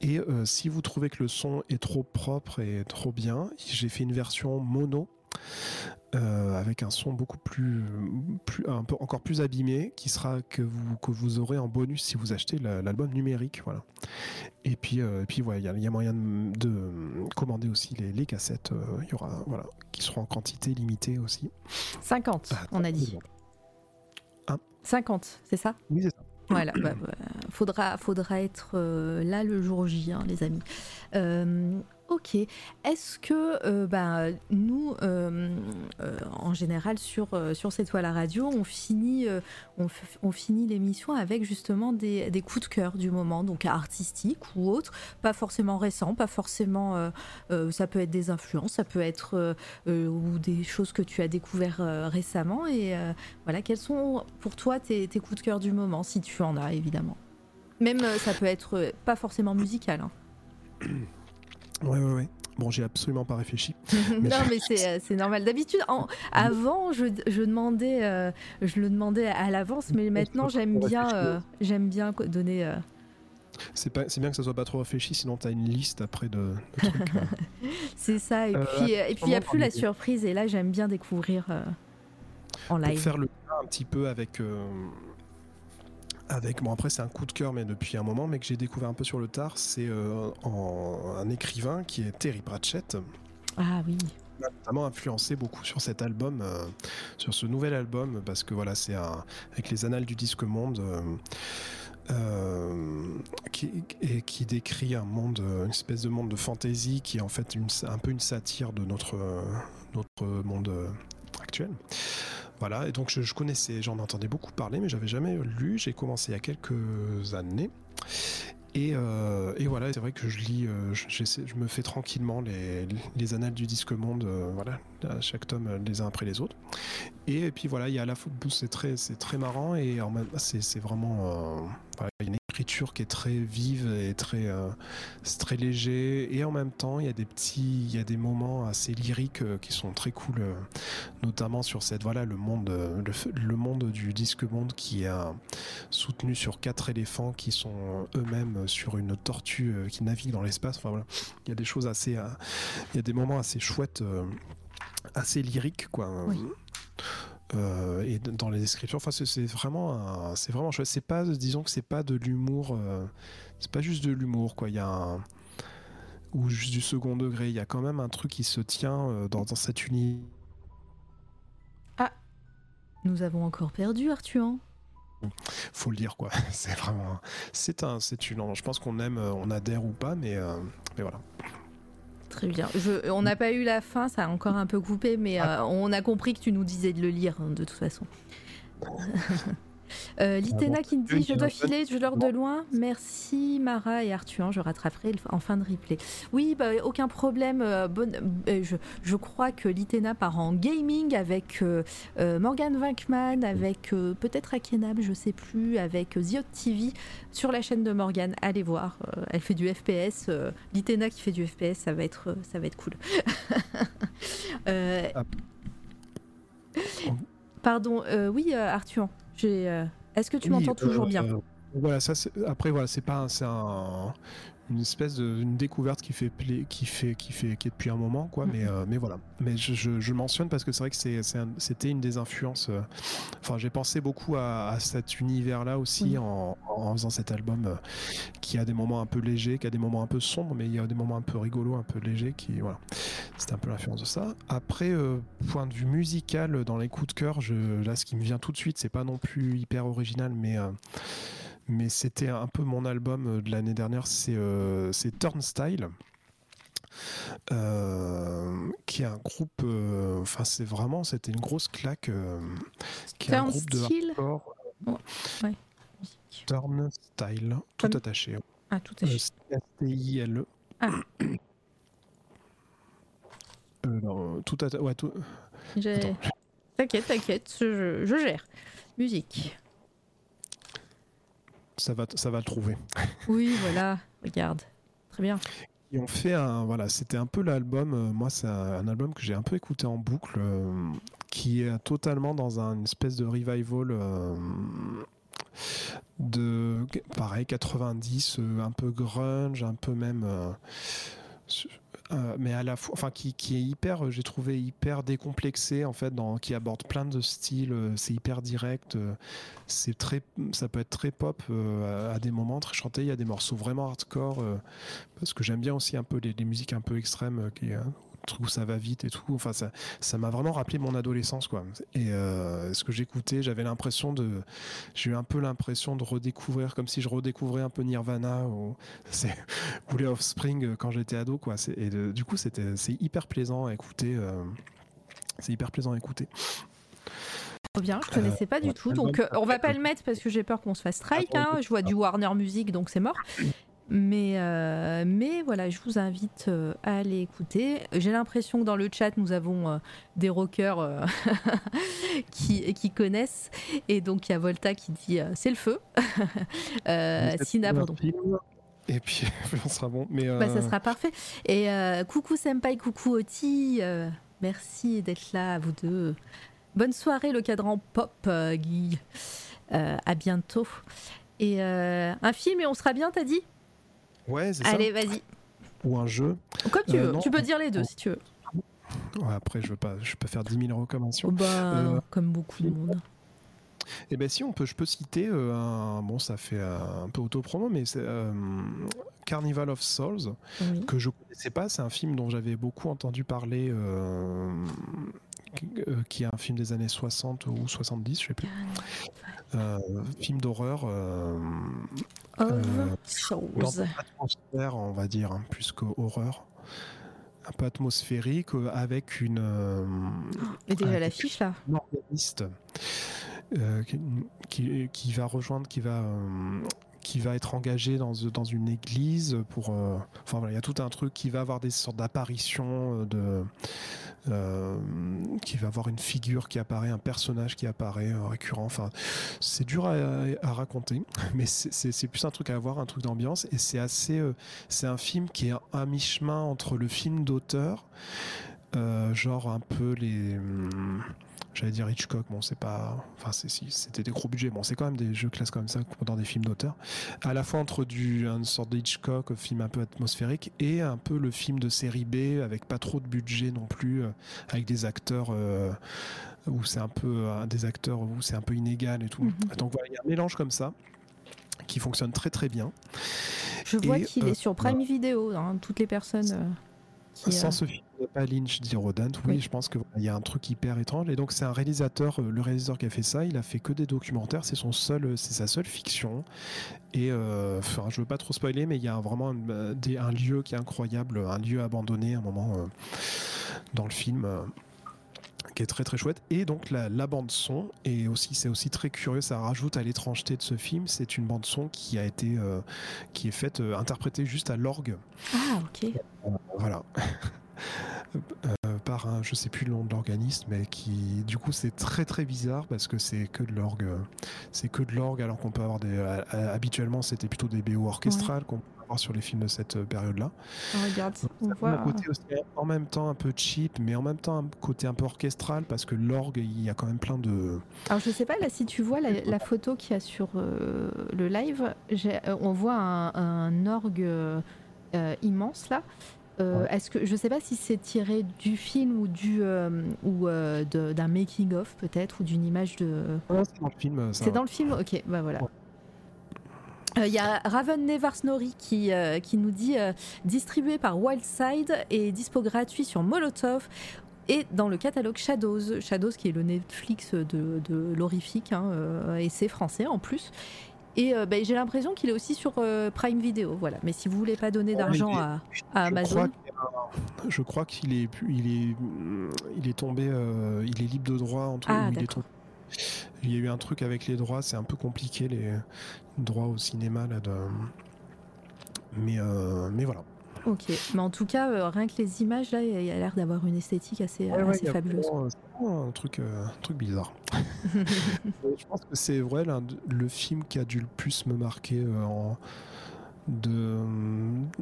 [SPEAKER 2] Et euh, si vous trouvez que le son est trop propre et trop bien, j'ai fait une version mono. Euh, avec un son beaucoup plus, plus un peu encore plus abîmé qui sera que vous que vous aurez en bonus si vous achetez la- l'album numérique voilà. Et puis euh, et puis voilà il y a- il y, a moyen de, de commander aussi les, les cassettes euh, y aura voilà qui seront en quantité limitée aussi.
[SPEAKER 1] 50,
[SPEAKER 2] Ah,
[SPEAKER 1] on a dit. 50, c'est ça?
[SPEAKER 2] Oui c'est ça.
[SPEAKER 1] Voilà, bah, bah, faudra, faudra être là le jour J, hein, les amis. Ok. Est-ce que euh, bah, nous, euh, euh, en général, sur, euh, sur cette toile à radio, on finit, on, finit l'émission avec justement des, des coups de cœur du moment, donc artistiques ou autres, pas forcément récents, pas forcément. ça peut être des influences, ça peut être ou des choses que tu as découvert récemment. Et voilà, quels sont pour toi tes, tes coups de cœur du moment, si tu en as évidemment? Même ça peut être pas forcément musical. hein.
[SPEAKER 2] Ouais ouais ouais bon j'ai absolument pas réfléchi (laughs)
[SPEAKER 1] non, mais c'est euh, c'est normal. D'habitude, en- avant, je, je demandais, euh, je le demandais à l'avance, mais maintenant j'aime bien, euh, j'aime bien donner. euh,
[SPEAKER 2] c'est pas c'est bien que ça soit pas trop réfléchi sinon t'as une liste après de, de trucs (laughs) euh.
[SPEAKER 1] c'est ça. Et
[SPEAKER 2] Euh,
[SPEAKER 1] puis, euh, et puis il y a plus la surprise. Et là, j'aime bien découvrir euh, en
[SPEAKER 2] pour
[SPEAKER 1] live.
[SPEAKER 2] faire le un petit peu avec euh, avec bon après c'est un coup de cœur mais depuis un moment mais que j'ai découvert un peu sur le tard c'est euh, en- un écrivain qui est Terry Pratchett
[SPEAKER 1] Ah oui.
[SPEAKER 2] m'a notamment influencé beaucoup sur cet album euh, sur ce nouvel album parce que voilà c'est un avec les annales du disque monde euh, euh, qui, et qui décrit un monde, une espèce de monde de fantasy qui est en fait une, un peu une satire de notre, notre monde actuel. Voilà, et donc je, connaissais, j'en entendais beaucoup parler, mais j'avais jamais lu. J'ai commencé il y a quelques années. Et, euh, et voilà, c'est vrai que je lis, euh, je, me fais tranquillement les, les annales du disque monde, euh, voilà, à chaque tome les uns après les autres. Et, puis voilà, il y a la fois, c'est très, très marrant et c'est, vraiment, voilà, écriture qui est très vive et très, euh, très léger. Et en même temps, il y a des petits, il y a des moments assez lyriques euh, qui sont très cool, euh, notamment sur cette, voilà, le monde, le, monde du disque monde qui est soutenu sur quatre éléphants qui sont eux-mêmes sur une tortue qui navigue dans l'espace. Enfin voilà, il y a des choses assez, il y a des moments assez chouettes, assez lyriques quoi. Euh, et dans les descriptions, enfin c'est vraiment, c'est vraiment chouette. C'est pas, disons que c'est pas de l'humour, euh, c'est pas juste de l'humour quoi. Il y a un ou juste du second degré. Il y a quand même un truc qui se tient euh, dans, dans cet univers.
[SPEAKER 1] Nous avons encore perdu Arthur.
[SPEAKER 2] faut le dire quoi. (laughs) C'est vraiment, c'est un, c'est une. Je pense qu'on aime, on adhère ou pas, mais, mais voilà.
[SPEAKER 1] Très bien. Je- on n'a pas eu la fin, ça a encore un peu coupé, mais euh, on a compris que tu nous disais de le lire hein, de toute façon. (laughs) Euh, Litena qui me dit Je dois filer, je leur de loin. Merci Mara et Arthur, je rattraperai en fin de replay. Oui, bah, aucun problème. euh, bonne, euh, je, je crois que Litena part en gaming avec euh, Morgan Winkman, avec peut-être Akenab, je sais plus, avec Ziot TV sur la chaîne de Morgan. Allez voir, elle fait du FPS. Litena qui fait du FPS, ça va être, ça va être cool. (laughs)
[SPEAKER 2] Ah.
[SPEAKER 1] Pardon, oui, Arthur. Euh, Est-ce que tu
[SPEAKER 2] Oui,
[SPEAKER 1] m'entends toujours
[SPEAKER 2] euh,
[SPEAKER 1] bien?
[SPEAKER 2] euh, Voilà, ça. c'est- Après, voilà, c'est pas, un, une espèce de une découverte qui fait, pla- qui fait, qui fait, qui est depuis un moment, quoi. Mais,
[SPEAKER 1] Mhm.
[SPEAKER 2] euh, mais voilà. Mais je, je, je mentionne parce que c'est vrai que c'est, c'est un- c'était une des influences. euh, Enfin, j'ai pensé beaucoup à, à cet univers-là aussi
[SPEAKER 1] Oui.
[SPEAKER 2] en, en faisant cet album euh, qui a des moments un peu légers, qui a des moments un peu sombres, mais il y a des moments un peu rigolos, un peu légers, qui voilà. C'était un peu l'influence de ça. Après, euh, point de vue musical, dans les coups de cœur, je, là, ce qui me vient tout de suite, c'est pas non plus hyper original, mais euh, mais c'était un peu mon album euh, de l'année dernière, c'est euh, c'est Turnstile. euh, qui est un groupe, euh, enfin c'est vraiment, c'était une grosse claque, euh, qui est un groupe de
[SPEAKER 1] Turnstile
[SPEAKER 2] hardcore,
[SPEAKER 1] Musique.
[SPEAKER 2] Turnstile, tout attaché,
[SPEAKER 1] Ah, tout
[SPEAKER 2] Euh, S-T-I-L-E.
[SPEAKER 1] Ah.
[SPEAKER 2] Non, tout atta- ouais, tout-.
[SPEAKER 1] T'inquiète, t'inquiète, je, je gère. Musique.
[SPEAKER 2] Ça va, ça va le trouver.
[SPEAKER 1] Oui, voilà, regarde. Très bien.
[SPEAKER 2] Et on fait un. Voilà, c'était un peu l'album. euh, moi, c'est un, un album que j'ai un peu écouté en boucle, euh, qui est totalement dans un une espèce de revival. euh, de pareil 90 euh, un peu grunge un peu même euh, mais à la fois enfin qui, qui est hyper euh, j'ai trouvé hyper décomplexé en fait dans qui aborde plein de styles euh, c'est hyper direct c'est très ça peut être très pop à, des moments très chanté il y a des morceaux vraiment hardcore parce que j'aime bien aussi un peu les, les musiques un peu extrêmes qui où ça va vite et tout enfin ça ça m'a vraiment rappelé mon adolescence quoi et euh, ce que j'écoutais j'avais l'impression de j'ai eu un peu l'impression de redécouvrir comme si je redécouvrais un peu Nirvana ou (laughs) c'est ou les Offspring euh, quand j'étais ado quoi C'est- et de- du coup c'était c'est hyper plaisant à écouter euh, c'est hyper plaisant à écouter
[SPEAKER 1] Trop bien, je connaissais pas du
[SPEAKER 2] ouais,
[SPEAKER 1] tout. Donc, euh, on va pas le mettre parce que j'ai peur qu'on se fasse strike. Hein. Je vois du Warner Music, donc c'est mort. Mais, euh, mais voilà, je vous invite euh, à aller écouter. J'ai l'impression que dans le chat, nous avons euh, des rockers (laughs) qui, qui connaissent. Et donc, il y a Volta qui dit c'est le feu. (laughs) Sina, pardon.
[SPEAKER 2] et puis (laughs) on sera bon mais
[SPEAKER 1] Bah, ça sera parfait. Et coucou Senpai, coucou Oti. merci d'être là, à vous deux. Bonne soirée, le cadran pop, Guy. À bientôt. Et un film et on sera bien, t'as dit?
[SPEAKER 2] Ouais c'est ça
[SPEAKER 1] Allez, vas-y.
[SPEAKER 2] ou un jeu
[SPEAKER 1] Comme tu
[SPEAKER 2] Euh,
[SPEAKER 1] veux.
[SPEAKER 2] non.
[SPEAKER 1] Tu peux dire les deux si tu veux.
[SPEAKER 2] Ouais, après je veux pas je peux faire 10 000 recommandations
[SPEAKER 1] Bah,
[SPEAKER 2] Euh,
[SPEAKER 1] comme beaucoup de monde.
[SPEAKER 2] Eh ben si on peut, je peux citer euh, un bon, ça fait euh, un peu auto-promo, mais c'est euh, Carnival of Souls
[SPEAKER 1] Oui.
[SPEAKER 2] que je connaissais pas. C'est un film dont j'avais beaucoup entendu parler, qui- euh, qui est un film des années 60 ou 70, je sais plus. Euh, film d'horreur. euh,
[SPEAKER 1] Of
[SPEAKER 2] euh, dans l'atmosphère, on va dire, hein, plus qu'horreur. Un peu atmosphérique, euh, avec une. euh,
[SPEAKER 1] Et déjà
[SPEAKER 2] avec
[SPEAKER 1] l'affiche là.
[SPEAKER 2] un organiste euh, qui, qui, qui va rejoindre, qui va, euh, qui va être engagé dans, dans une église pour. euh, enfin voilà, il y a tout un truc qui va avoir des sortes d'apparitions, euh, de, euh, qui va avoir une figure qui apparaît, un personnage qui apparaît euh, récurrent. Enfin, c'est dur à, raconter, (laughs) mais c'est plus un truc à voir, un truc d'ambiance, et c'est assez. euh, c'est un film qui est à mi-chemin entre le film d'auteur. euh, genre un peu les hum, j'allais dire Hitchcock bon c'est pas enfin c'était des gros budgets bon c'est quand même des jeux classe comme ça dans des films d'auteur à la fois entre du une sorte de Hitchcock film un peu atmosphérique et un peu le film de série B avec pas trop de budget non plus euh, avec des acteurs euh, où c'est un peu euh, des acteurs où c'est un peu inégal et tout
[SPEAKER 1] Mhm.
[SPEAKER 2] donc voilà il y a un mélange comme ça qui fonctionne très très bien
[SPEAKER 1] Je vois qu'il
[SPEAKER 2] euh,
[SPEAKER 1] est sur Prime Video. hein, toutes les personnes euh, qui.
[SPEAKER 2] Sans ce film pas Lynch dit Rodin, oui,
[SPEAKER 1] Oui.
[SPEAKER 2] je pense qu'il y a un truc hyper étrange. Et donc c'est un réalisateur, euh, le réalisateur qui a fait ça, il a fait que des documentaires, c'est son seul, euh, c'est sa seule fiction. Et euh, enfin, je veux pas trop spoiler, mais il y a vraiment un, euh, un lieu qui est incroyable, un lieu abandonné, à un moment euh, dans le film. Qui est très très chouette et donc la, la bande son et aussi c'est aussi très curieux ça rajoute à l'étrangeté de ce film c'est une bande son qui a été euh, qui est faite euh, interprétée juste à l'orgue
[SPEAKER 1] Ah, ok.
[SPEAKER 2] voilà. (laughs) Euh, par un, je sais plus le nom de l'organisme, mais qui, du coup, c'est très très bizarre parce que c'est que de l'orgue, c'est que de l'orgue, alors qu'on peut avoir des, habituellement, c'était plutôt des BO orchestrales qu'on sur les films de cette euh, période-là.
[SPEAKER 1] Ah, regarde, on
[SPEAKER 2] Ça a
[SPEAKER 1] voit.
[SPEAKER 2] un côté aussi, en même temps un peu cheap, mais en même temps un côté un peu orchestral parce que l'orgue, il y a quand même plein de.
[SPEAKER 1] Alors je sais pas là si tu vois la, la photo qu'il y a sur euh, le live, euh, on voit un, un orgue euh, euh, immense là. Euh,
[SPEAKER 2] Ouais.
[SPEAKER 1] Est-ce que je sais pas si c'est tiré du film ou du euh, ou euh, d'un making of peut-être ou d'une image de.
[SPEAKER 2] c'est dans le film.
[SPEAKER 1] C'est dans le film, ok, bah voilà.
[SPEAKER 2] Ouais.
[SPEAKER 1] Euh, Il y a Raven Nevarsnori qui, euh, qui nous dit euh, distribué par Wildside et dispo gratuit sur Molotov et dans le catalogue Shadows. Shadows qui est le Netflix de, de l'horrifique hein, et c'est français en plus. Et ben, j'ai l'impression qu'il est aussi sur Prime Video, voilà. Mais si vous voulez pas donner
[SPEAKER 2] Ouais,
[SPEAKER 1] d'argent
[SPEAKER 2] est-
[SPEAKER 1] à, à
[SPEAKER 2] Je crois
[SPEAKER 1] Amazon,
[SPEAKER 2] Je crois qu'il est, il est, il est tombé, il est libre de droit en tout.
[SPEAKER 1] Ah,
[SPEAKER 2] il, est tombé- il y a eu un truc avec les droits, c'est un peu compliqué les droits au cinéma là. De... Mais, euh, mais voilà.
[SPEAKER 1] Ok, mais en tout cas, euh, rien que les images, là, il y a l'air d'avoir une esthétique assez,
[SPEAKER 2] Ouais,
[SPEAKER 1] assez fabuleuse.
[SPEAKER 2] vraiment, C'est vraiment un truc, euh, un truc bizarre. (laughs) je pense que c'est vrai le film qui a dû le plus me marquer euh, en- de,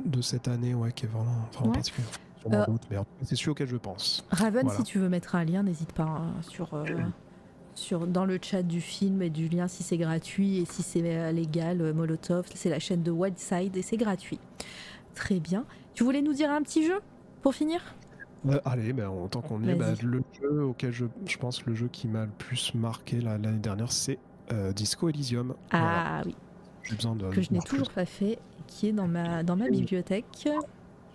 [SPEAKER 2] de cette année, ouais, qui est vraiment, vraiment
[SPEAKER 1] Ouais.
[SPEAKER 2] particulier.
[SPEAKER 1] Euh,
[SPEAKER 2] c'est celui auquel je pense.
[SPEAKER 1] Raven,
[SPEAKER 2] Voilà.
[SPEAKER 1] si tu veux mettre un lien, n'hésite pas hein, sur, euh, (clears throat) sur, dans le chat du film et du lien si c'est gratuit et si c'est euh, légal. euh, Molotov, c'est la chaîne de Wildside et c'est gratuit. Très bien. Tu voulais nous dire un petit jeu pour finir?
[SPEAKER 2] Euh, allez, ben, en tant qu'on y est, ben, le jeu auquel je, je pense le jeu qui m'a le plus marqué l'année dernière, c'est euh, Disco Elysium. Voilà.
[SPEAKER 1] Ah oui,
[SPEAKER 2] J'ai besoin de
[SPEAKER 1] que je n'ai toujours pas fait, qui est dans ma, dans ma bibliothèque.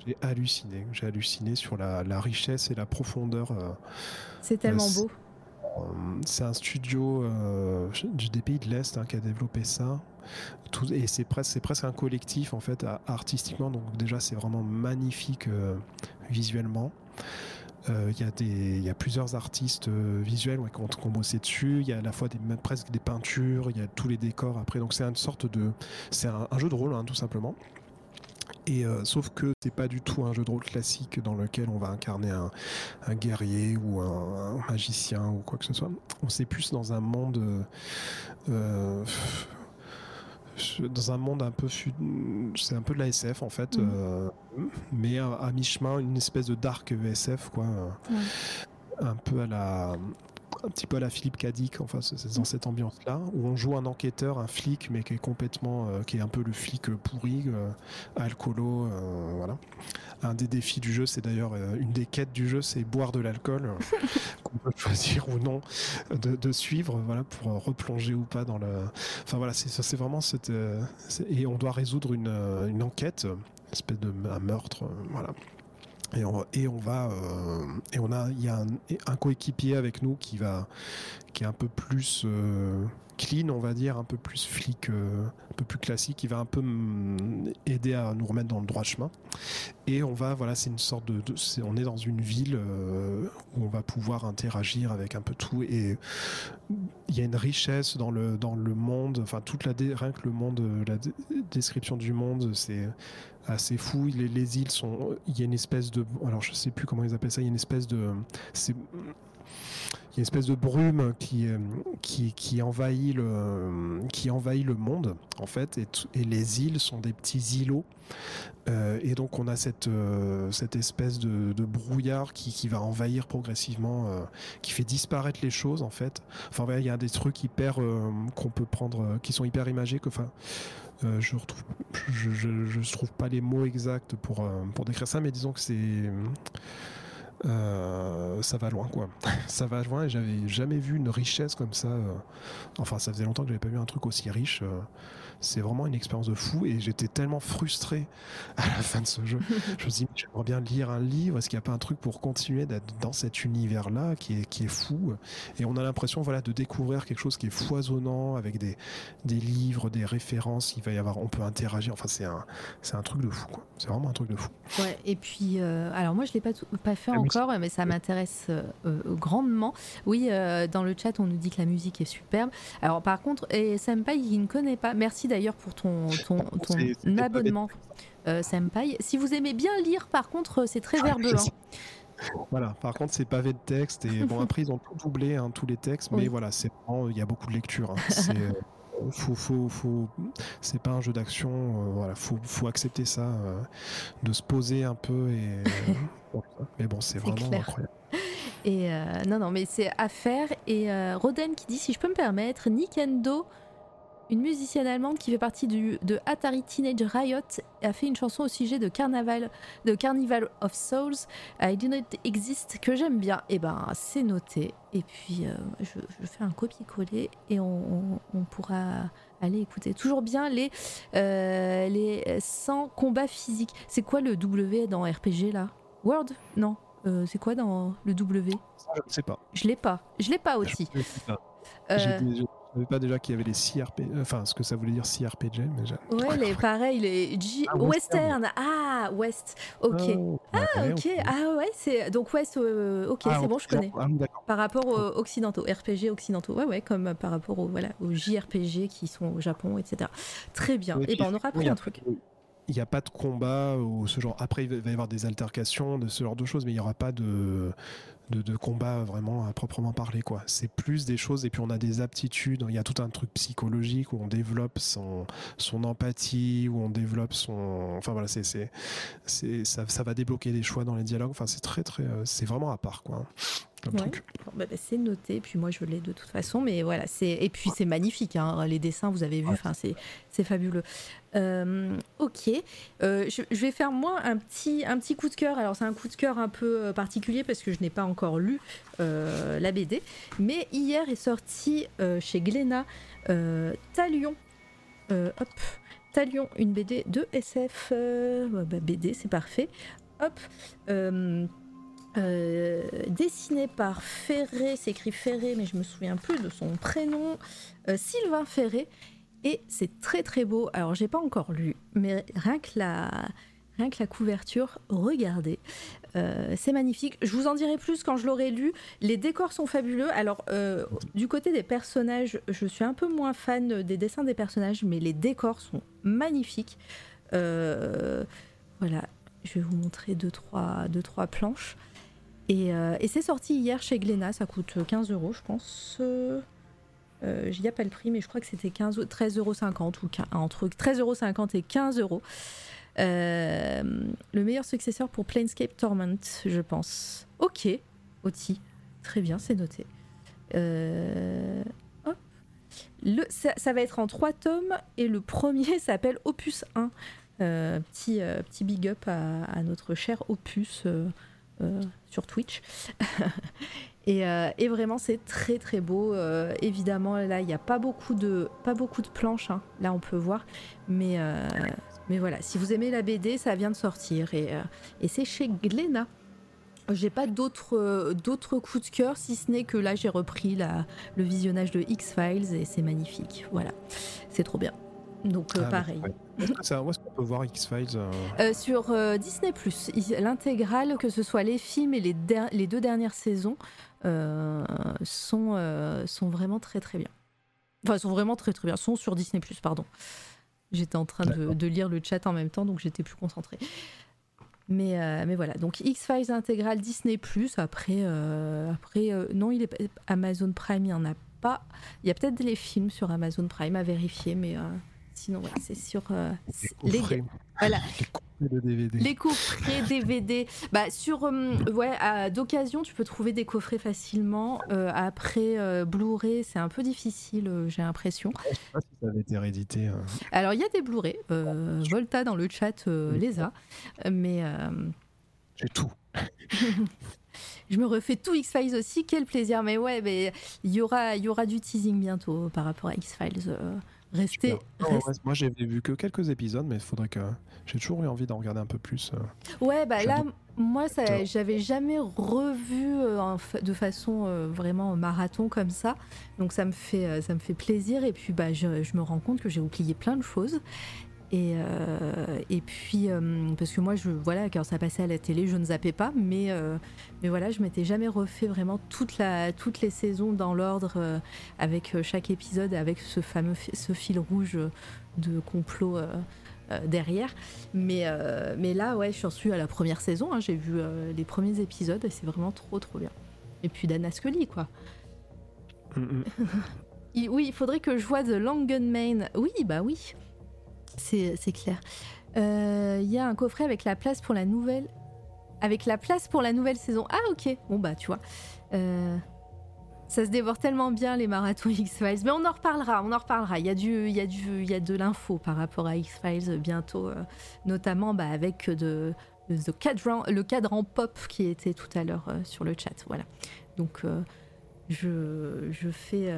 [SPEAKER 2] J'ai halluciné. J'ai halluciné sur la, la richesse et la profondeur. euh,
[SPEAKER 1] C'est tellement beau.
[SPEAKER 2] Euh, C'est un studio euh, des pays de l'Est hein, qui a développé ça. Et c'est presque, un collectif en fait artistiquement. Donc déjà c'est vraiment magnifique euh, visuellement. Il y, a plusieurs artistes visuels qui, ont, bossé dessus. Il y a à la fois presque des peintures. Il y a tous les décors après. Donc c'est une sorte de, c'est un, un jeu de rôle hein, tout simplement. Et euh, sauf que c'est pas du tout un jeu de rôle classique dans lequel on va incarner un, un guerrier ou un, un magicien ou quoi que ce soit. On s'est plus dans un monde euh, euh, dans un monde un peu c'est un peu de la SF en fait euh, mais à, à mi-chemin une espèce de dark SF quoi un peu à la un petit peu à la Philippe Cadic, enfin c'est dans cette ambiance-là, où on joue un enquêteur, un flic, mais qui est complètement, euh, qui est un peu le flic euh, pourri, euh, alcoolo, euh, voilà. Un des défis du jeu, c'est d'ailleurs une des quêtes du jeu, c'est boire de l'alcool, (laughs) qu'on peut choisir ou non de, de suivre, voilà, pour replonger ou pas dans le. Enfin voilà, c'est vraiment cette, et on doit résoudre une, une enquête, une espèce de un meurtre, voilà. Et on, va euh, a il y a un, coéquipier avec nous qui est un peu plus euh, clean on va dire un peu plus flic euh, un peu plus classique qui va un peu aider à nous remettre dans le droit chemin. Et on va voilà c'est une sorte de, c'est- on est dans une ville où on va pouvoir interagir avec un peu tout et il y a une richesse dans le dans le monde enfin toute la rien que le monde la description du monde c'est assez fou les, les îles sont il y a une espèce de alors je sais plus comment ils appellent ça il y a une espèce de c'est il y a une espèce de brume qui, euh, qui, qui, envahit le, qui envahit le monde, en fait, et, les îles sont des petits îlots. Euh, et donc, on a cette, euh, cette espèce de, de brouillard qui, qui va envahir progressivement, qui fait disparaître les choses, en fait. Enfin, il y a des trucs hyper qu'on peut prendre, qui sont hyper imagés, que, enfin, euh, je retrouve, je, trouve pas les mots exacts pour, euh, décrire ça, mais disons que c'est. euh, ça va loin quoi. (laughs) ça va loin et j'avais jamais vu une richesse comme ça. Enfin, ça faisait longtemps que j'avais pas vu un truc aussi riche. C'est vraiment une expérience de fou et j'étais tellement frustré (laughs) à la fin de ce jeu. (laughs) je me suis dit, j'aimerais bien lire un livre. Est-ce qu'il n'y a pas un truc pour continuer d'être dans cet univers-là qui est, qui est fou? Et on a l'impression voilà, de découvrir quelque chose qui est foisonnant avec des, des livres, des références. Il va y avoir, on peut interagir. Enfin, c'est un, c'est un truc de fou. quoi. C'est vraiment un truc de fou.
[SPEAKER 1] Ouais, et puis, euh, alors moi je l'ai pas, tout- pas fait
[SPEAKER 2] La
[SPEAKER 1] encore, mais ça m'intéresse euh, euh, grandement. Oui, euh, dans le chat on nous dit que la musique est superbe. Alors par contre, et Senpai qui ne connaît pas, merci d'ailleurs pour ton, (laughs) ton, ton
[SPEAKER 2] C'est- c'était pas
[SPEAKER 1] abonnement. Euh, Senpai, si vous aimez bien lire, par contre, euh, c'est très
[SPEAKER 2] Je
[SPEAKER 1] verbeux. hein.
[SPEAKER 2] Voilà, par contre, c'est pavé de texte. Et bon, après, ils ont tout doublé, hein, tous les textes. Mais
[SPEAKER 1] Oui.
[SPEAKER 2] voilà, c'est il y a beaucoup de lecture. hein. C'est. euh, Faut, faut, faut... C'est pas un jeu d'action, euh, voilà, faut, faut accepter ça, euh, de se poser un peu et. (laughs) mais bon, c'est vraiment
[SPEAKER 1] clair.
[SPEAKER 2] incroyable.
[SPEAKER 1] Et euh, non, non, mais c'est à faire. Et Roden qui dit, si je peux me permettre, Nikendo, une musicienne allemande qui fait partie du, de Atari Teenage Riot, a fait une chanson au sujet de Carnaval, de Carnival of Souls, I Do Not Exist, que j'aime bien. Et ben, c'est noté. Et puis, euh, je, je fais un copier-coller et on, on- on pourra aller écouter. Toujours bien les, euh, les 100 combats physiques. C'est quoi le W dans RPG là? Word Non. Euh, c'est quoi dans le W?
[SPEAKER 2] Je ne sais pas.
[SPEAKER 1] je l'ai pas. Je l'ai pas aussi.
[SPEAKER 2] Je pas.
[SPEAKER 1] Euh,
[SPEAKER 2] Je ne savais pas déjà qu'il y avait les CRPG, enfin, ce que ça voulait dire CRPG, mais j'ai.
[SPEAKER 1] ouais, (laughs) les, pareil, les G-
[SPEAKER 2] Ah,
[SPEAKER 1] Western. Ah, West. Ok.
[SPEAKER 2] Oh, ouais,
[SPEAKER 1] ok. Ah ouais, c'est donc West. euh, ok,
[SPEAKER 2] Ah,
[SPEAKER 1] c'est bon, je connais.
[SPEAKER 2] Ah.
[SPEAKER 1] Par rapport aux occidentaux, RPG occidentaux. Ouais, ouais, comme euh, par rapport aux voilà aux JRPG qui sont au Japon, etc. Très bien.
[SPEAKER 2] Oui,
[SPEAKER 1] Et ben on aura appris un truc.
[SPEAKER 2] il n'y a pas de combat ou ce genre. Après, il va y avoir des altercations, de ce genre de choses, mais il n'y aura pas de, de, combat vraiment à proprement parler. quoi. C'est plus des choses, et puis on a des aptitudes. Il y a tout un truc psychologique où on développe son, empathie, où on développe son. Enfin voilà, c'est, c'est, ça, ça va débloquer des choix dans les dialogues. Enfin, c'est très, très. Euh, c'est vraiment à part, quoi.
[SPEAKER 1] Bah, bah, c'est noté, puis moi je l'ai de toute façon, mais voilà, c'est et puis c'est magnifique, hein, les dessins vous avez vu, enfin c'est c'est fabuleux. Euh, ok, euh, je, vais faire moi un petit un petit coup de cœur. Alors c'est un coup de cœur un peu euh, particulier parce que je n'ai pas encore lu la BD, mais hier est sorti chez Glénat Talion. hop, Talion, une BD de SF. Bah, BD, c'est parfait. Hop. Euh, dessiné par Ferré, c'est écrit Ferré, mais je me souviens plus de son prénom, euh, Sylvain Ferré, et c'est très très beau. Alors j'ai pas encore lu, mais rien que la, couverture, regardez, euh, c'est magnifique. Je vous en dirai plus quand je l'aurai lu. Les décors sont fabuleux. Alors du côté des personnages, je suis un peu moins fan des dessins des personnages, mais les décors sont magnifiques. voilà, je vais vous montrer deux trois, deux, trois planches. Euh, et, c'est sorti hier chez Glénat, ça coûte 15 euros, je pense. Euh, euh J'y a pas le prix, mais je crois que c'était 13,50 euros ou entre 13,50 euros et 15 euros. Euh, le meilleur successeur pour Planescape Torment, je pense. Ok, Oti. Très bien, c'est noté. Ça, va être en trois tomes et le premier (laughs) s'appelle Opus 1. petit, petit big up à, notre cher Opus. Sur Twitch. (laughs) Euh, et, vraiment, c'est très très beau. Euh, évidemment, là, il n'y a pas beaucoup de, pas beaucoup de planches. Hein. Là, on peut voir. Mais, mais voilà, si vous aimez la BD, ça vient de sortir. Et, c'est chez Glénat. J'ai pas d'autres d'autres coups de cœur, si ce n'est que là, j'ai repris le visionnage de X-Files et c'est magnifique. Voilà, c'est trop bien. Donc euh, ah, pareil.
[SPEAKER 2] où est-ce qu'on peut voir X-Files euh
[SPEAKER 1] euh, Sur Disney ⁇ l'intégrale, que ce soit les films et les, les deux dernières saisons, sont, sont vraiment très très bien. Enfin, sont vraiment très très bien. Sont sur Disney ⁇ pardon. J'étais en train de, lire le chat en même temps, donc j'étais plus concentrée. Mais, mais voilà, donc X-Files intégrale Disney ⁇ après, après non, il est Amazon Prime, il n'y en a pas. Il y a peut-être les films sur Amazon Prime à vérifier, mais Sinon, c'est sur euh,
[SPEAKER 2] les, coffrets. Voilà. les coffrets DVD. (laughs)
[SPEAKER 1] Les coffrets DVD. Bah, sur, euh, ouais, d'occasion, tu peux trouver des coffrets facilement. Euh, après, Blu-ray, c'est un peu difficile, j'ai l'impression.
[SPEAKER 2] Je sais pas si ça avait été réédité. Hein.
[SPEAKER 1] Alors, il y a des Blu-ray. Volta dans le chat les a. Mais.
[SPEAKER 2] J'ai tout. (laughs)
[SPEAKER 1] je me refais tout X-Files aussi, quel plaisir. Mais ouais, mais il y aura, y aura du teasing bientôt par rapport à X-Files. Restez.
[SPEAKER 2] moi, j'ai vu que quelques épisodes, mais il faudrait que. J'ai toujours eu envie d'en regarder un peu plus.
[SPEAKER 1] Euh. Ouais, bah là, moi, ça, j'avais jamais revu euh, de façon euh, vraiment marathon comme ça. Donc, ça me fait, ça me fait plaisir. Et puis, bah, je, je me rends compte que j'ai oublié plein de choses. Et, euh, et puis, euh, parce que moi, je, voilà, quand ça passait à la télé, je ne zappais pas, mais, euh, mais voilà, je m'étais jamais refait vraiment toute la, toutes les saisons dans l'ordre, avec chaque épisode, avec ce fameux ce fil rouge de complot derrière. Mais, mais là, ouais, je suis à la première saison, hein, j'ai vu les premiers épisodes et c'est vraiment trop, trop bien. Et puis Dana Scully, quoi. Mm, mm. (laughs) oui, il faudrait que je vois The Long Gunman. Oui, bah oui c'est clair. Il euh, y a un coffret avec la place pour la nouvelle. Avec la place pour la nouvelle saison. Ah, ok. Bon, bah, tu vois. Euh, ça se dévore tellement bien les marathons (laughs) X-Files. Mais on en reparlera, on en reparlera. Il y a, du, y a, y a de l'info par rapport à X-Files bientôt, euh, notamment bah, avec le cadran pop qui était tout à l'heure sur le chat. Voilà. Donc, je, je, fais,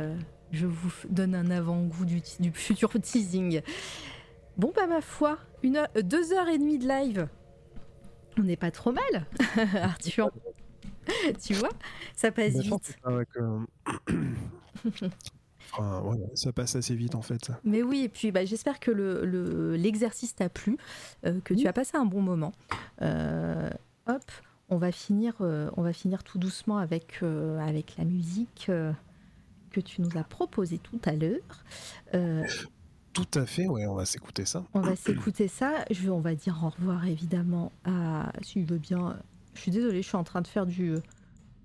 [SPEAKER 1] je vous donne un avant-goût du, du futur teasing. Bon, bah, ma foi, une heure, euh, deux heures et demie de live. On n'est pas trop mal, (laughs) Arthur. tu vois, ça passe vite. (coughs)
[SPEAKER 2] ça passe assez vite en fait.
[SPEAKER 1] Mais oui, et puis bah, j'espère que l'exercice le, t'a plu, euh, que tu as passé un bon moment. Euh, hop, on va finir, on va finir tout doucement avec, avec la musique que tu nous as proposée tout à l'heure.
[SPEAKER 2] Tout à fait, ouais, on va s'écouter ça.
[SPEAKER 1] On va s'écouter ça. Je, on va dire au revoir évidemment à. S'il veut bien. Je suis désolée, je suis en train de faire du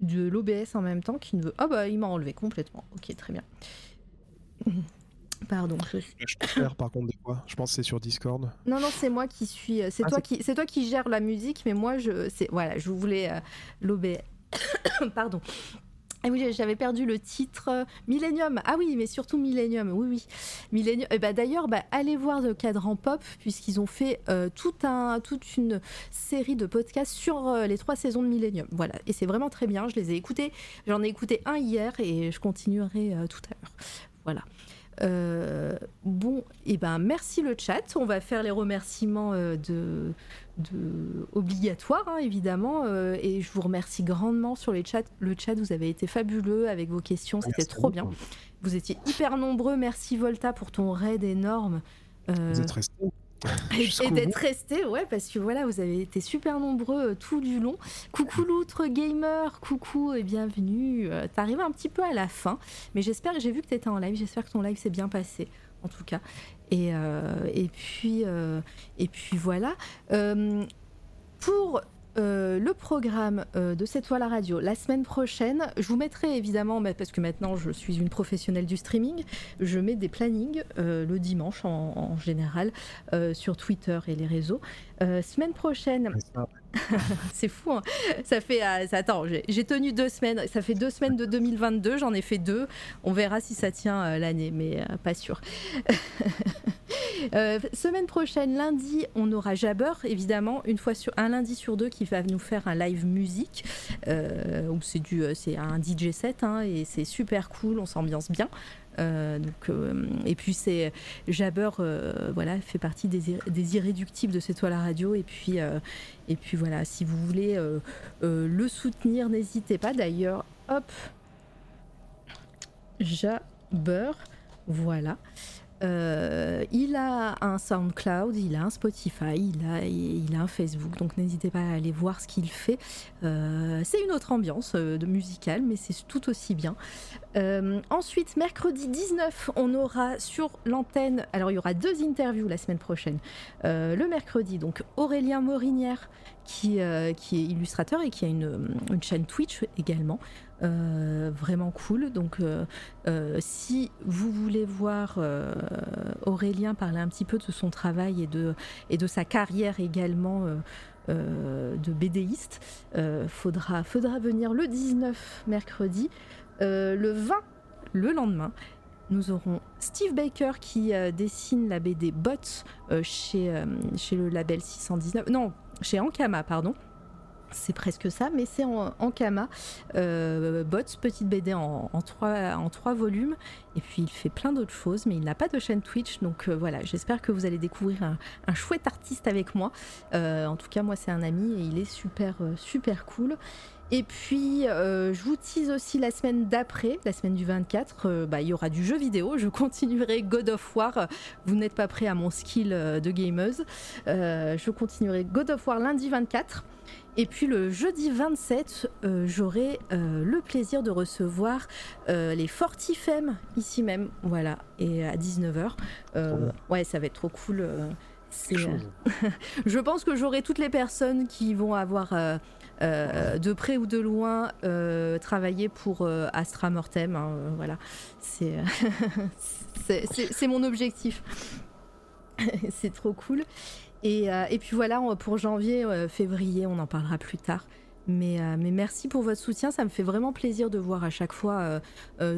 [SPEAKER 1] de l'OBS en même temps qui ne veut. Ah bah il m'a enlevé complètement. Ok, très bien. Pardon. Je,
[SPEAKER 2] je peux faire par contre des fois. Je pense que c'est sur Discord.
[SPEAKER 1] Non non, c'est moi qui suis. C'est ah, toi qui, c'est toi qui gère la musique, mais moi je, c'est voilà, je voulais euh, l'OBS. (coughs) Pardon. Ah oui, j'avais perdu le titre Millennium. Ah oui, mais surtout Millennium. Oui, oui. Millennium. Eh bah, D'ailleurs, bah, allez voir le cadran pop, puisqu'ils ont fait euh, tout un, toute une série de podcasts sur euh, les trois saisons de Millennium. Voilà. Et c'est vraiment très bien. Je les ai écoutés. J'en ai écouté un hier et je continuerai euh, tout à l'heure. Voilà. Bon, et eh ben merci le chat. On va faire les remerciements de, de obligatoire hein, évidemment. Euh, et je vous remercie grandement sur les chats. Le chat vous avez été fabuleux avec vos questions. C'était trop bien. vous étiez hyper nombreux. Merci Volta pour ton raid énorme.
[SPEAKER 2] Euh, vous êtes resté (laughs)
[SPEAKER 1] et, d'être resté, ouais, parce que voilà, vous avez été super nombreux euh, tout du long. Coucou l'outre gamer, coucou et bienvenue. T'arrives un petit peu à la fin, mais j'espère, j'ai vu que t'étais en live, j'espère que ton live s'est bien passé, en tout cas. Et, euh, et, puis, euh, et puis voilà. Euh, le programme de cette toile à radio la semaine prochaine. Je vous mettrai évidemment, parce que maintenant je suis une professionnelle du streaming, je mets des plannings le dimanche en, général sur Twitter et les réseaux. semaine prochaine. (laughs) c'est fou, hein. ça fait. attends, j'ai tenu deux semaines. Ça fait deux semaines de 2022, j'en ai fait deux. On verra si ça tient l'année, mais pas sûr. (laughs) Euh, semaine prochaine, lundi, on aura Jabber, évidemment, une fois sur un lundi sur deux, qui va nous faire un live musique. Euh, c'est du, euh, c'est un DJ set hein, et c'est super cool, on s'ambiance bien. Donc, et puis c'est Jabber, voilà, fait partie des, des, irréductibles de cette toile à radio. Et puis, et puis voilà, si vous voulez le soutenir, n'hésitez pas. D'ailleurs, hop, Jabber, voilà. Euh, il a un SoundCloud, il a un Spotify, il a, un Facebook, donc n'hésitez pas à aller voir ce qu'il fait. Euh, c'est une autre ambiance euh, musicale, mais c'est tout aussi bien. ensuite, mercredi 19, on aura sur l'antenne, alors il y aura deux interviews la semaine prochaine. le mercredi, donc Aurélien Morinière, qui, est illustrateur et qui a une chaîne Twitch également. Euh, vraiment cool. Donc, euh, euh, si vous voulez voir Aurélien parler un petit peu de son travail et de, et de sa carrière également de BDiste, faudra, faudra venir le 19 mercredi. le 20, le lendemain, nous aurons Steve Baker qui dessine la BD Bots chez, chez le label 619. Non, chez Ankama, pardon c'est presque ça, mais c'est en, Kama. Euh, Bots, petite BD en, en, trois, en trois volumes. Et puis il fait plein d'autres choses, mais il n'a pas de chaîne Twitch. Donc euh, voilà, j'espère que vous allez découvrir un, chouette artiste avec moi. Euh, en tout cas, moi, c'est un ami et il est super, super cool. Et puis, je vous tease aussi la semaine d'après, la semaine du 24, bah, il y aura du jeu vidéo. Je (laughs) continuerai God of War. Vous n'êtes pas prêt à mon skill de gameuse. je continuerai God of War lundi 24. Et puis le jeudi 27, euh, j'aurai euh, le plaisir de recevoir euh, les Fortifem ici même, voilà, et à 19h. ouais, ça va être trop cool. (laughs) je pense que j'aurai toutes les personnes qui vont avoir de près ou de loin travaillé pour Astra Mortem. Hein, voilà, (laughs) c'est mon objectif. (laughs) c'est trop cool. Euh, et, puis voilà, pour janvier, euh, février, on en parlera plus tard. Mais, euh, mais, merci pour votre soutien, ça me fait vraiment plaisir de voir à chaque fois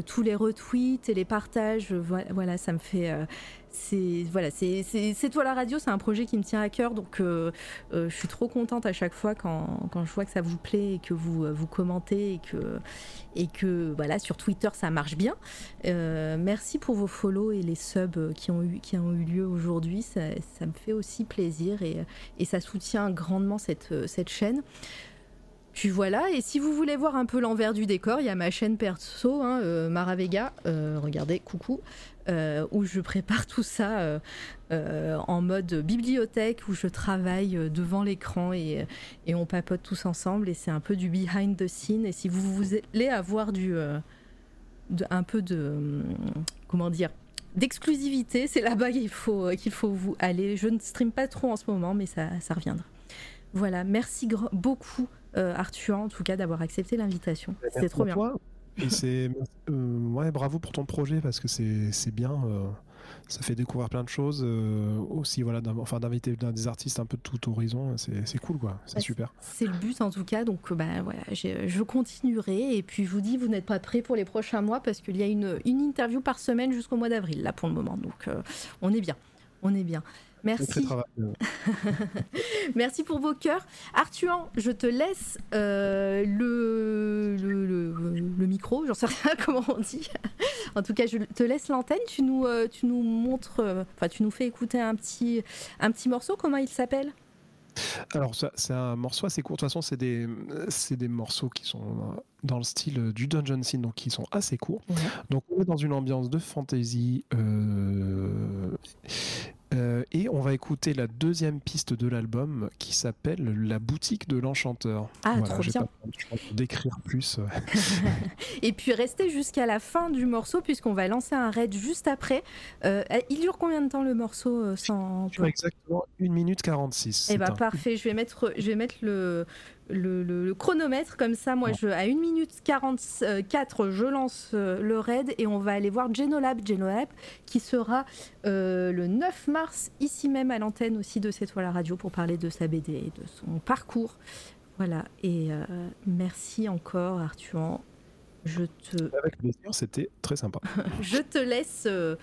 [SPEAKER 1] tous les retweets et les partages. Voilà, ça me fait, c'est voilà, c'est toi la radio, c'est un projet qui me tient à cœur, donc euh, euh, je suis trop contente à chaque fois quand, je vois que ça vous plaît et que vous euh, commentez et que et que voilà sur Twitter ça marche bien. merci pour vos follow et les subs qui ont eu lieu aujourd'hui, ça, me fait aussi plaisir et, ça soutient grandement cette chaîne. Puis voilà, et si vous voulez voir un peu l'envers du décor, il y a ma chaîne perso, hein, Maravega, regardez, coucou, euh, où je prépare tout ça euh, euh, en mode bibliothèque, où je travaille devant l'écran et, on papote tous ensemble. Et c'est un peu du behind the scene. Et si vous voulez avoir un peu de. comment dire d'exclusivité. C'est là-bas qu'il faut, qu'il faut vous aller. Je ne stream pas trop en ce moment, mais ça reviendra. Voilà, merci beaucoup euh, Arthur, en tout cas, d'avoir accepté l'invitation. C'était trop bien.
[SPEAKER 2] Et c'est euh, ouais, bravo pour ton projet parce que c'est bien. Euh, ça fait découvrir plein de choses aussi voilà enfin d'inviter des artistes un peu de tout horizon c'est cool quoi c'est super
[SPEAKER 1] c'est le but en tout cas donc bah voilà je continuerai et puis je vous dis vous n'êtes pas prêts pour les prochains mois parce qu'il y a une, une interview par semaine jusqu'au mois d'avril là pour le moment donc on est bien on est bien Merci. (laughs) Merci pour vos cœurs. Arthur, je te laisse euh, le, le, micro, j'en sais rien (laughs) comment on dit. en tout cas, je te laisse l'antenne. Tu nous, euh, tu nous montres, euh, enfin, tu nous fais écouter un petit, un petit morceau. Comment il s'appelle?
[SPEAKER 2] Alors, c'est un morceau assez court. De toute façon, c'est des, des morceaux qui sont dans le style du Dungeon Scene, donc qui sont assez courts. Donc, on est dans une ambiance de fantasy. Euh, et on va écouter la deuxième piste de l'album qui s'appelle La boutique de l'enchanteur.
[SPEAKER 1] Ah, trop bien.
[SPEAKER 2] D'écrire plus. (laughs) (laughs)
[SPEAKER 1] et puis restez jusqu'à la fin du morceau puisqu'on va lancer un raid juste après. Euh, il dure combien de temps le morceau euh, sans...
[SPEAKER 2] Exactement 1 minute 46.
[SPEAKER 1] Eh bah parfait, je vais mettre, je vais mettre le, le, chronomètre comme ça. Moi, je, à 1 minute 44, je lance euh, le raid et on va aller voir Genolab. Genolab qui sera euh, le 9 mars ici même à l'antenne aussi de cette la radio pour parler de sa BD et de son parcours. Voilà. Et euh, merci encore, Arthur. Je te...
[SPEAKER 2] Avec plaisir, c'était très sympa. (laughs)
[SPEAKER 1] je te laisse le,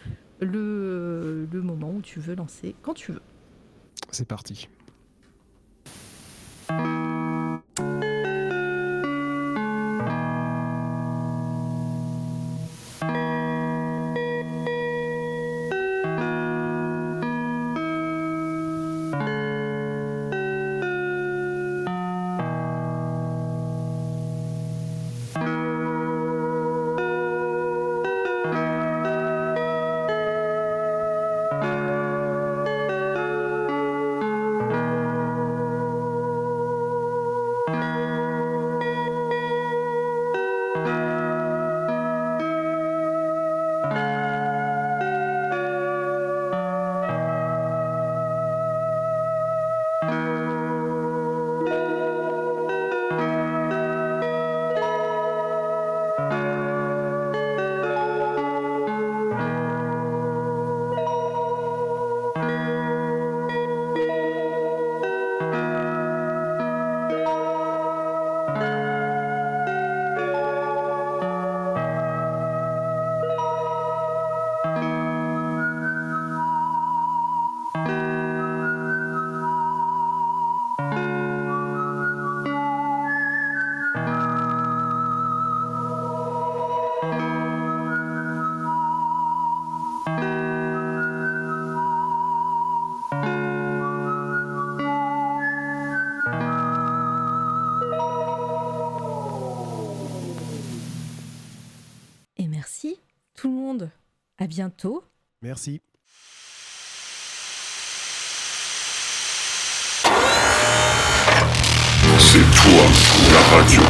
[SPEAKER 1] le moment où tu veux lancer, quand tu veux.
[SPEAKER 2] C'est parti.
[SPEAKER 1] Thank you bientôt.
[SPEAKER 2] Merci.
[SPEAKER 3] C'est toi, la radio.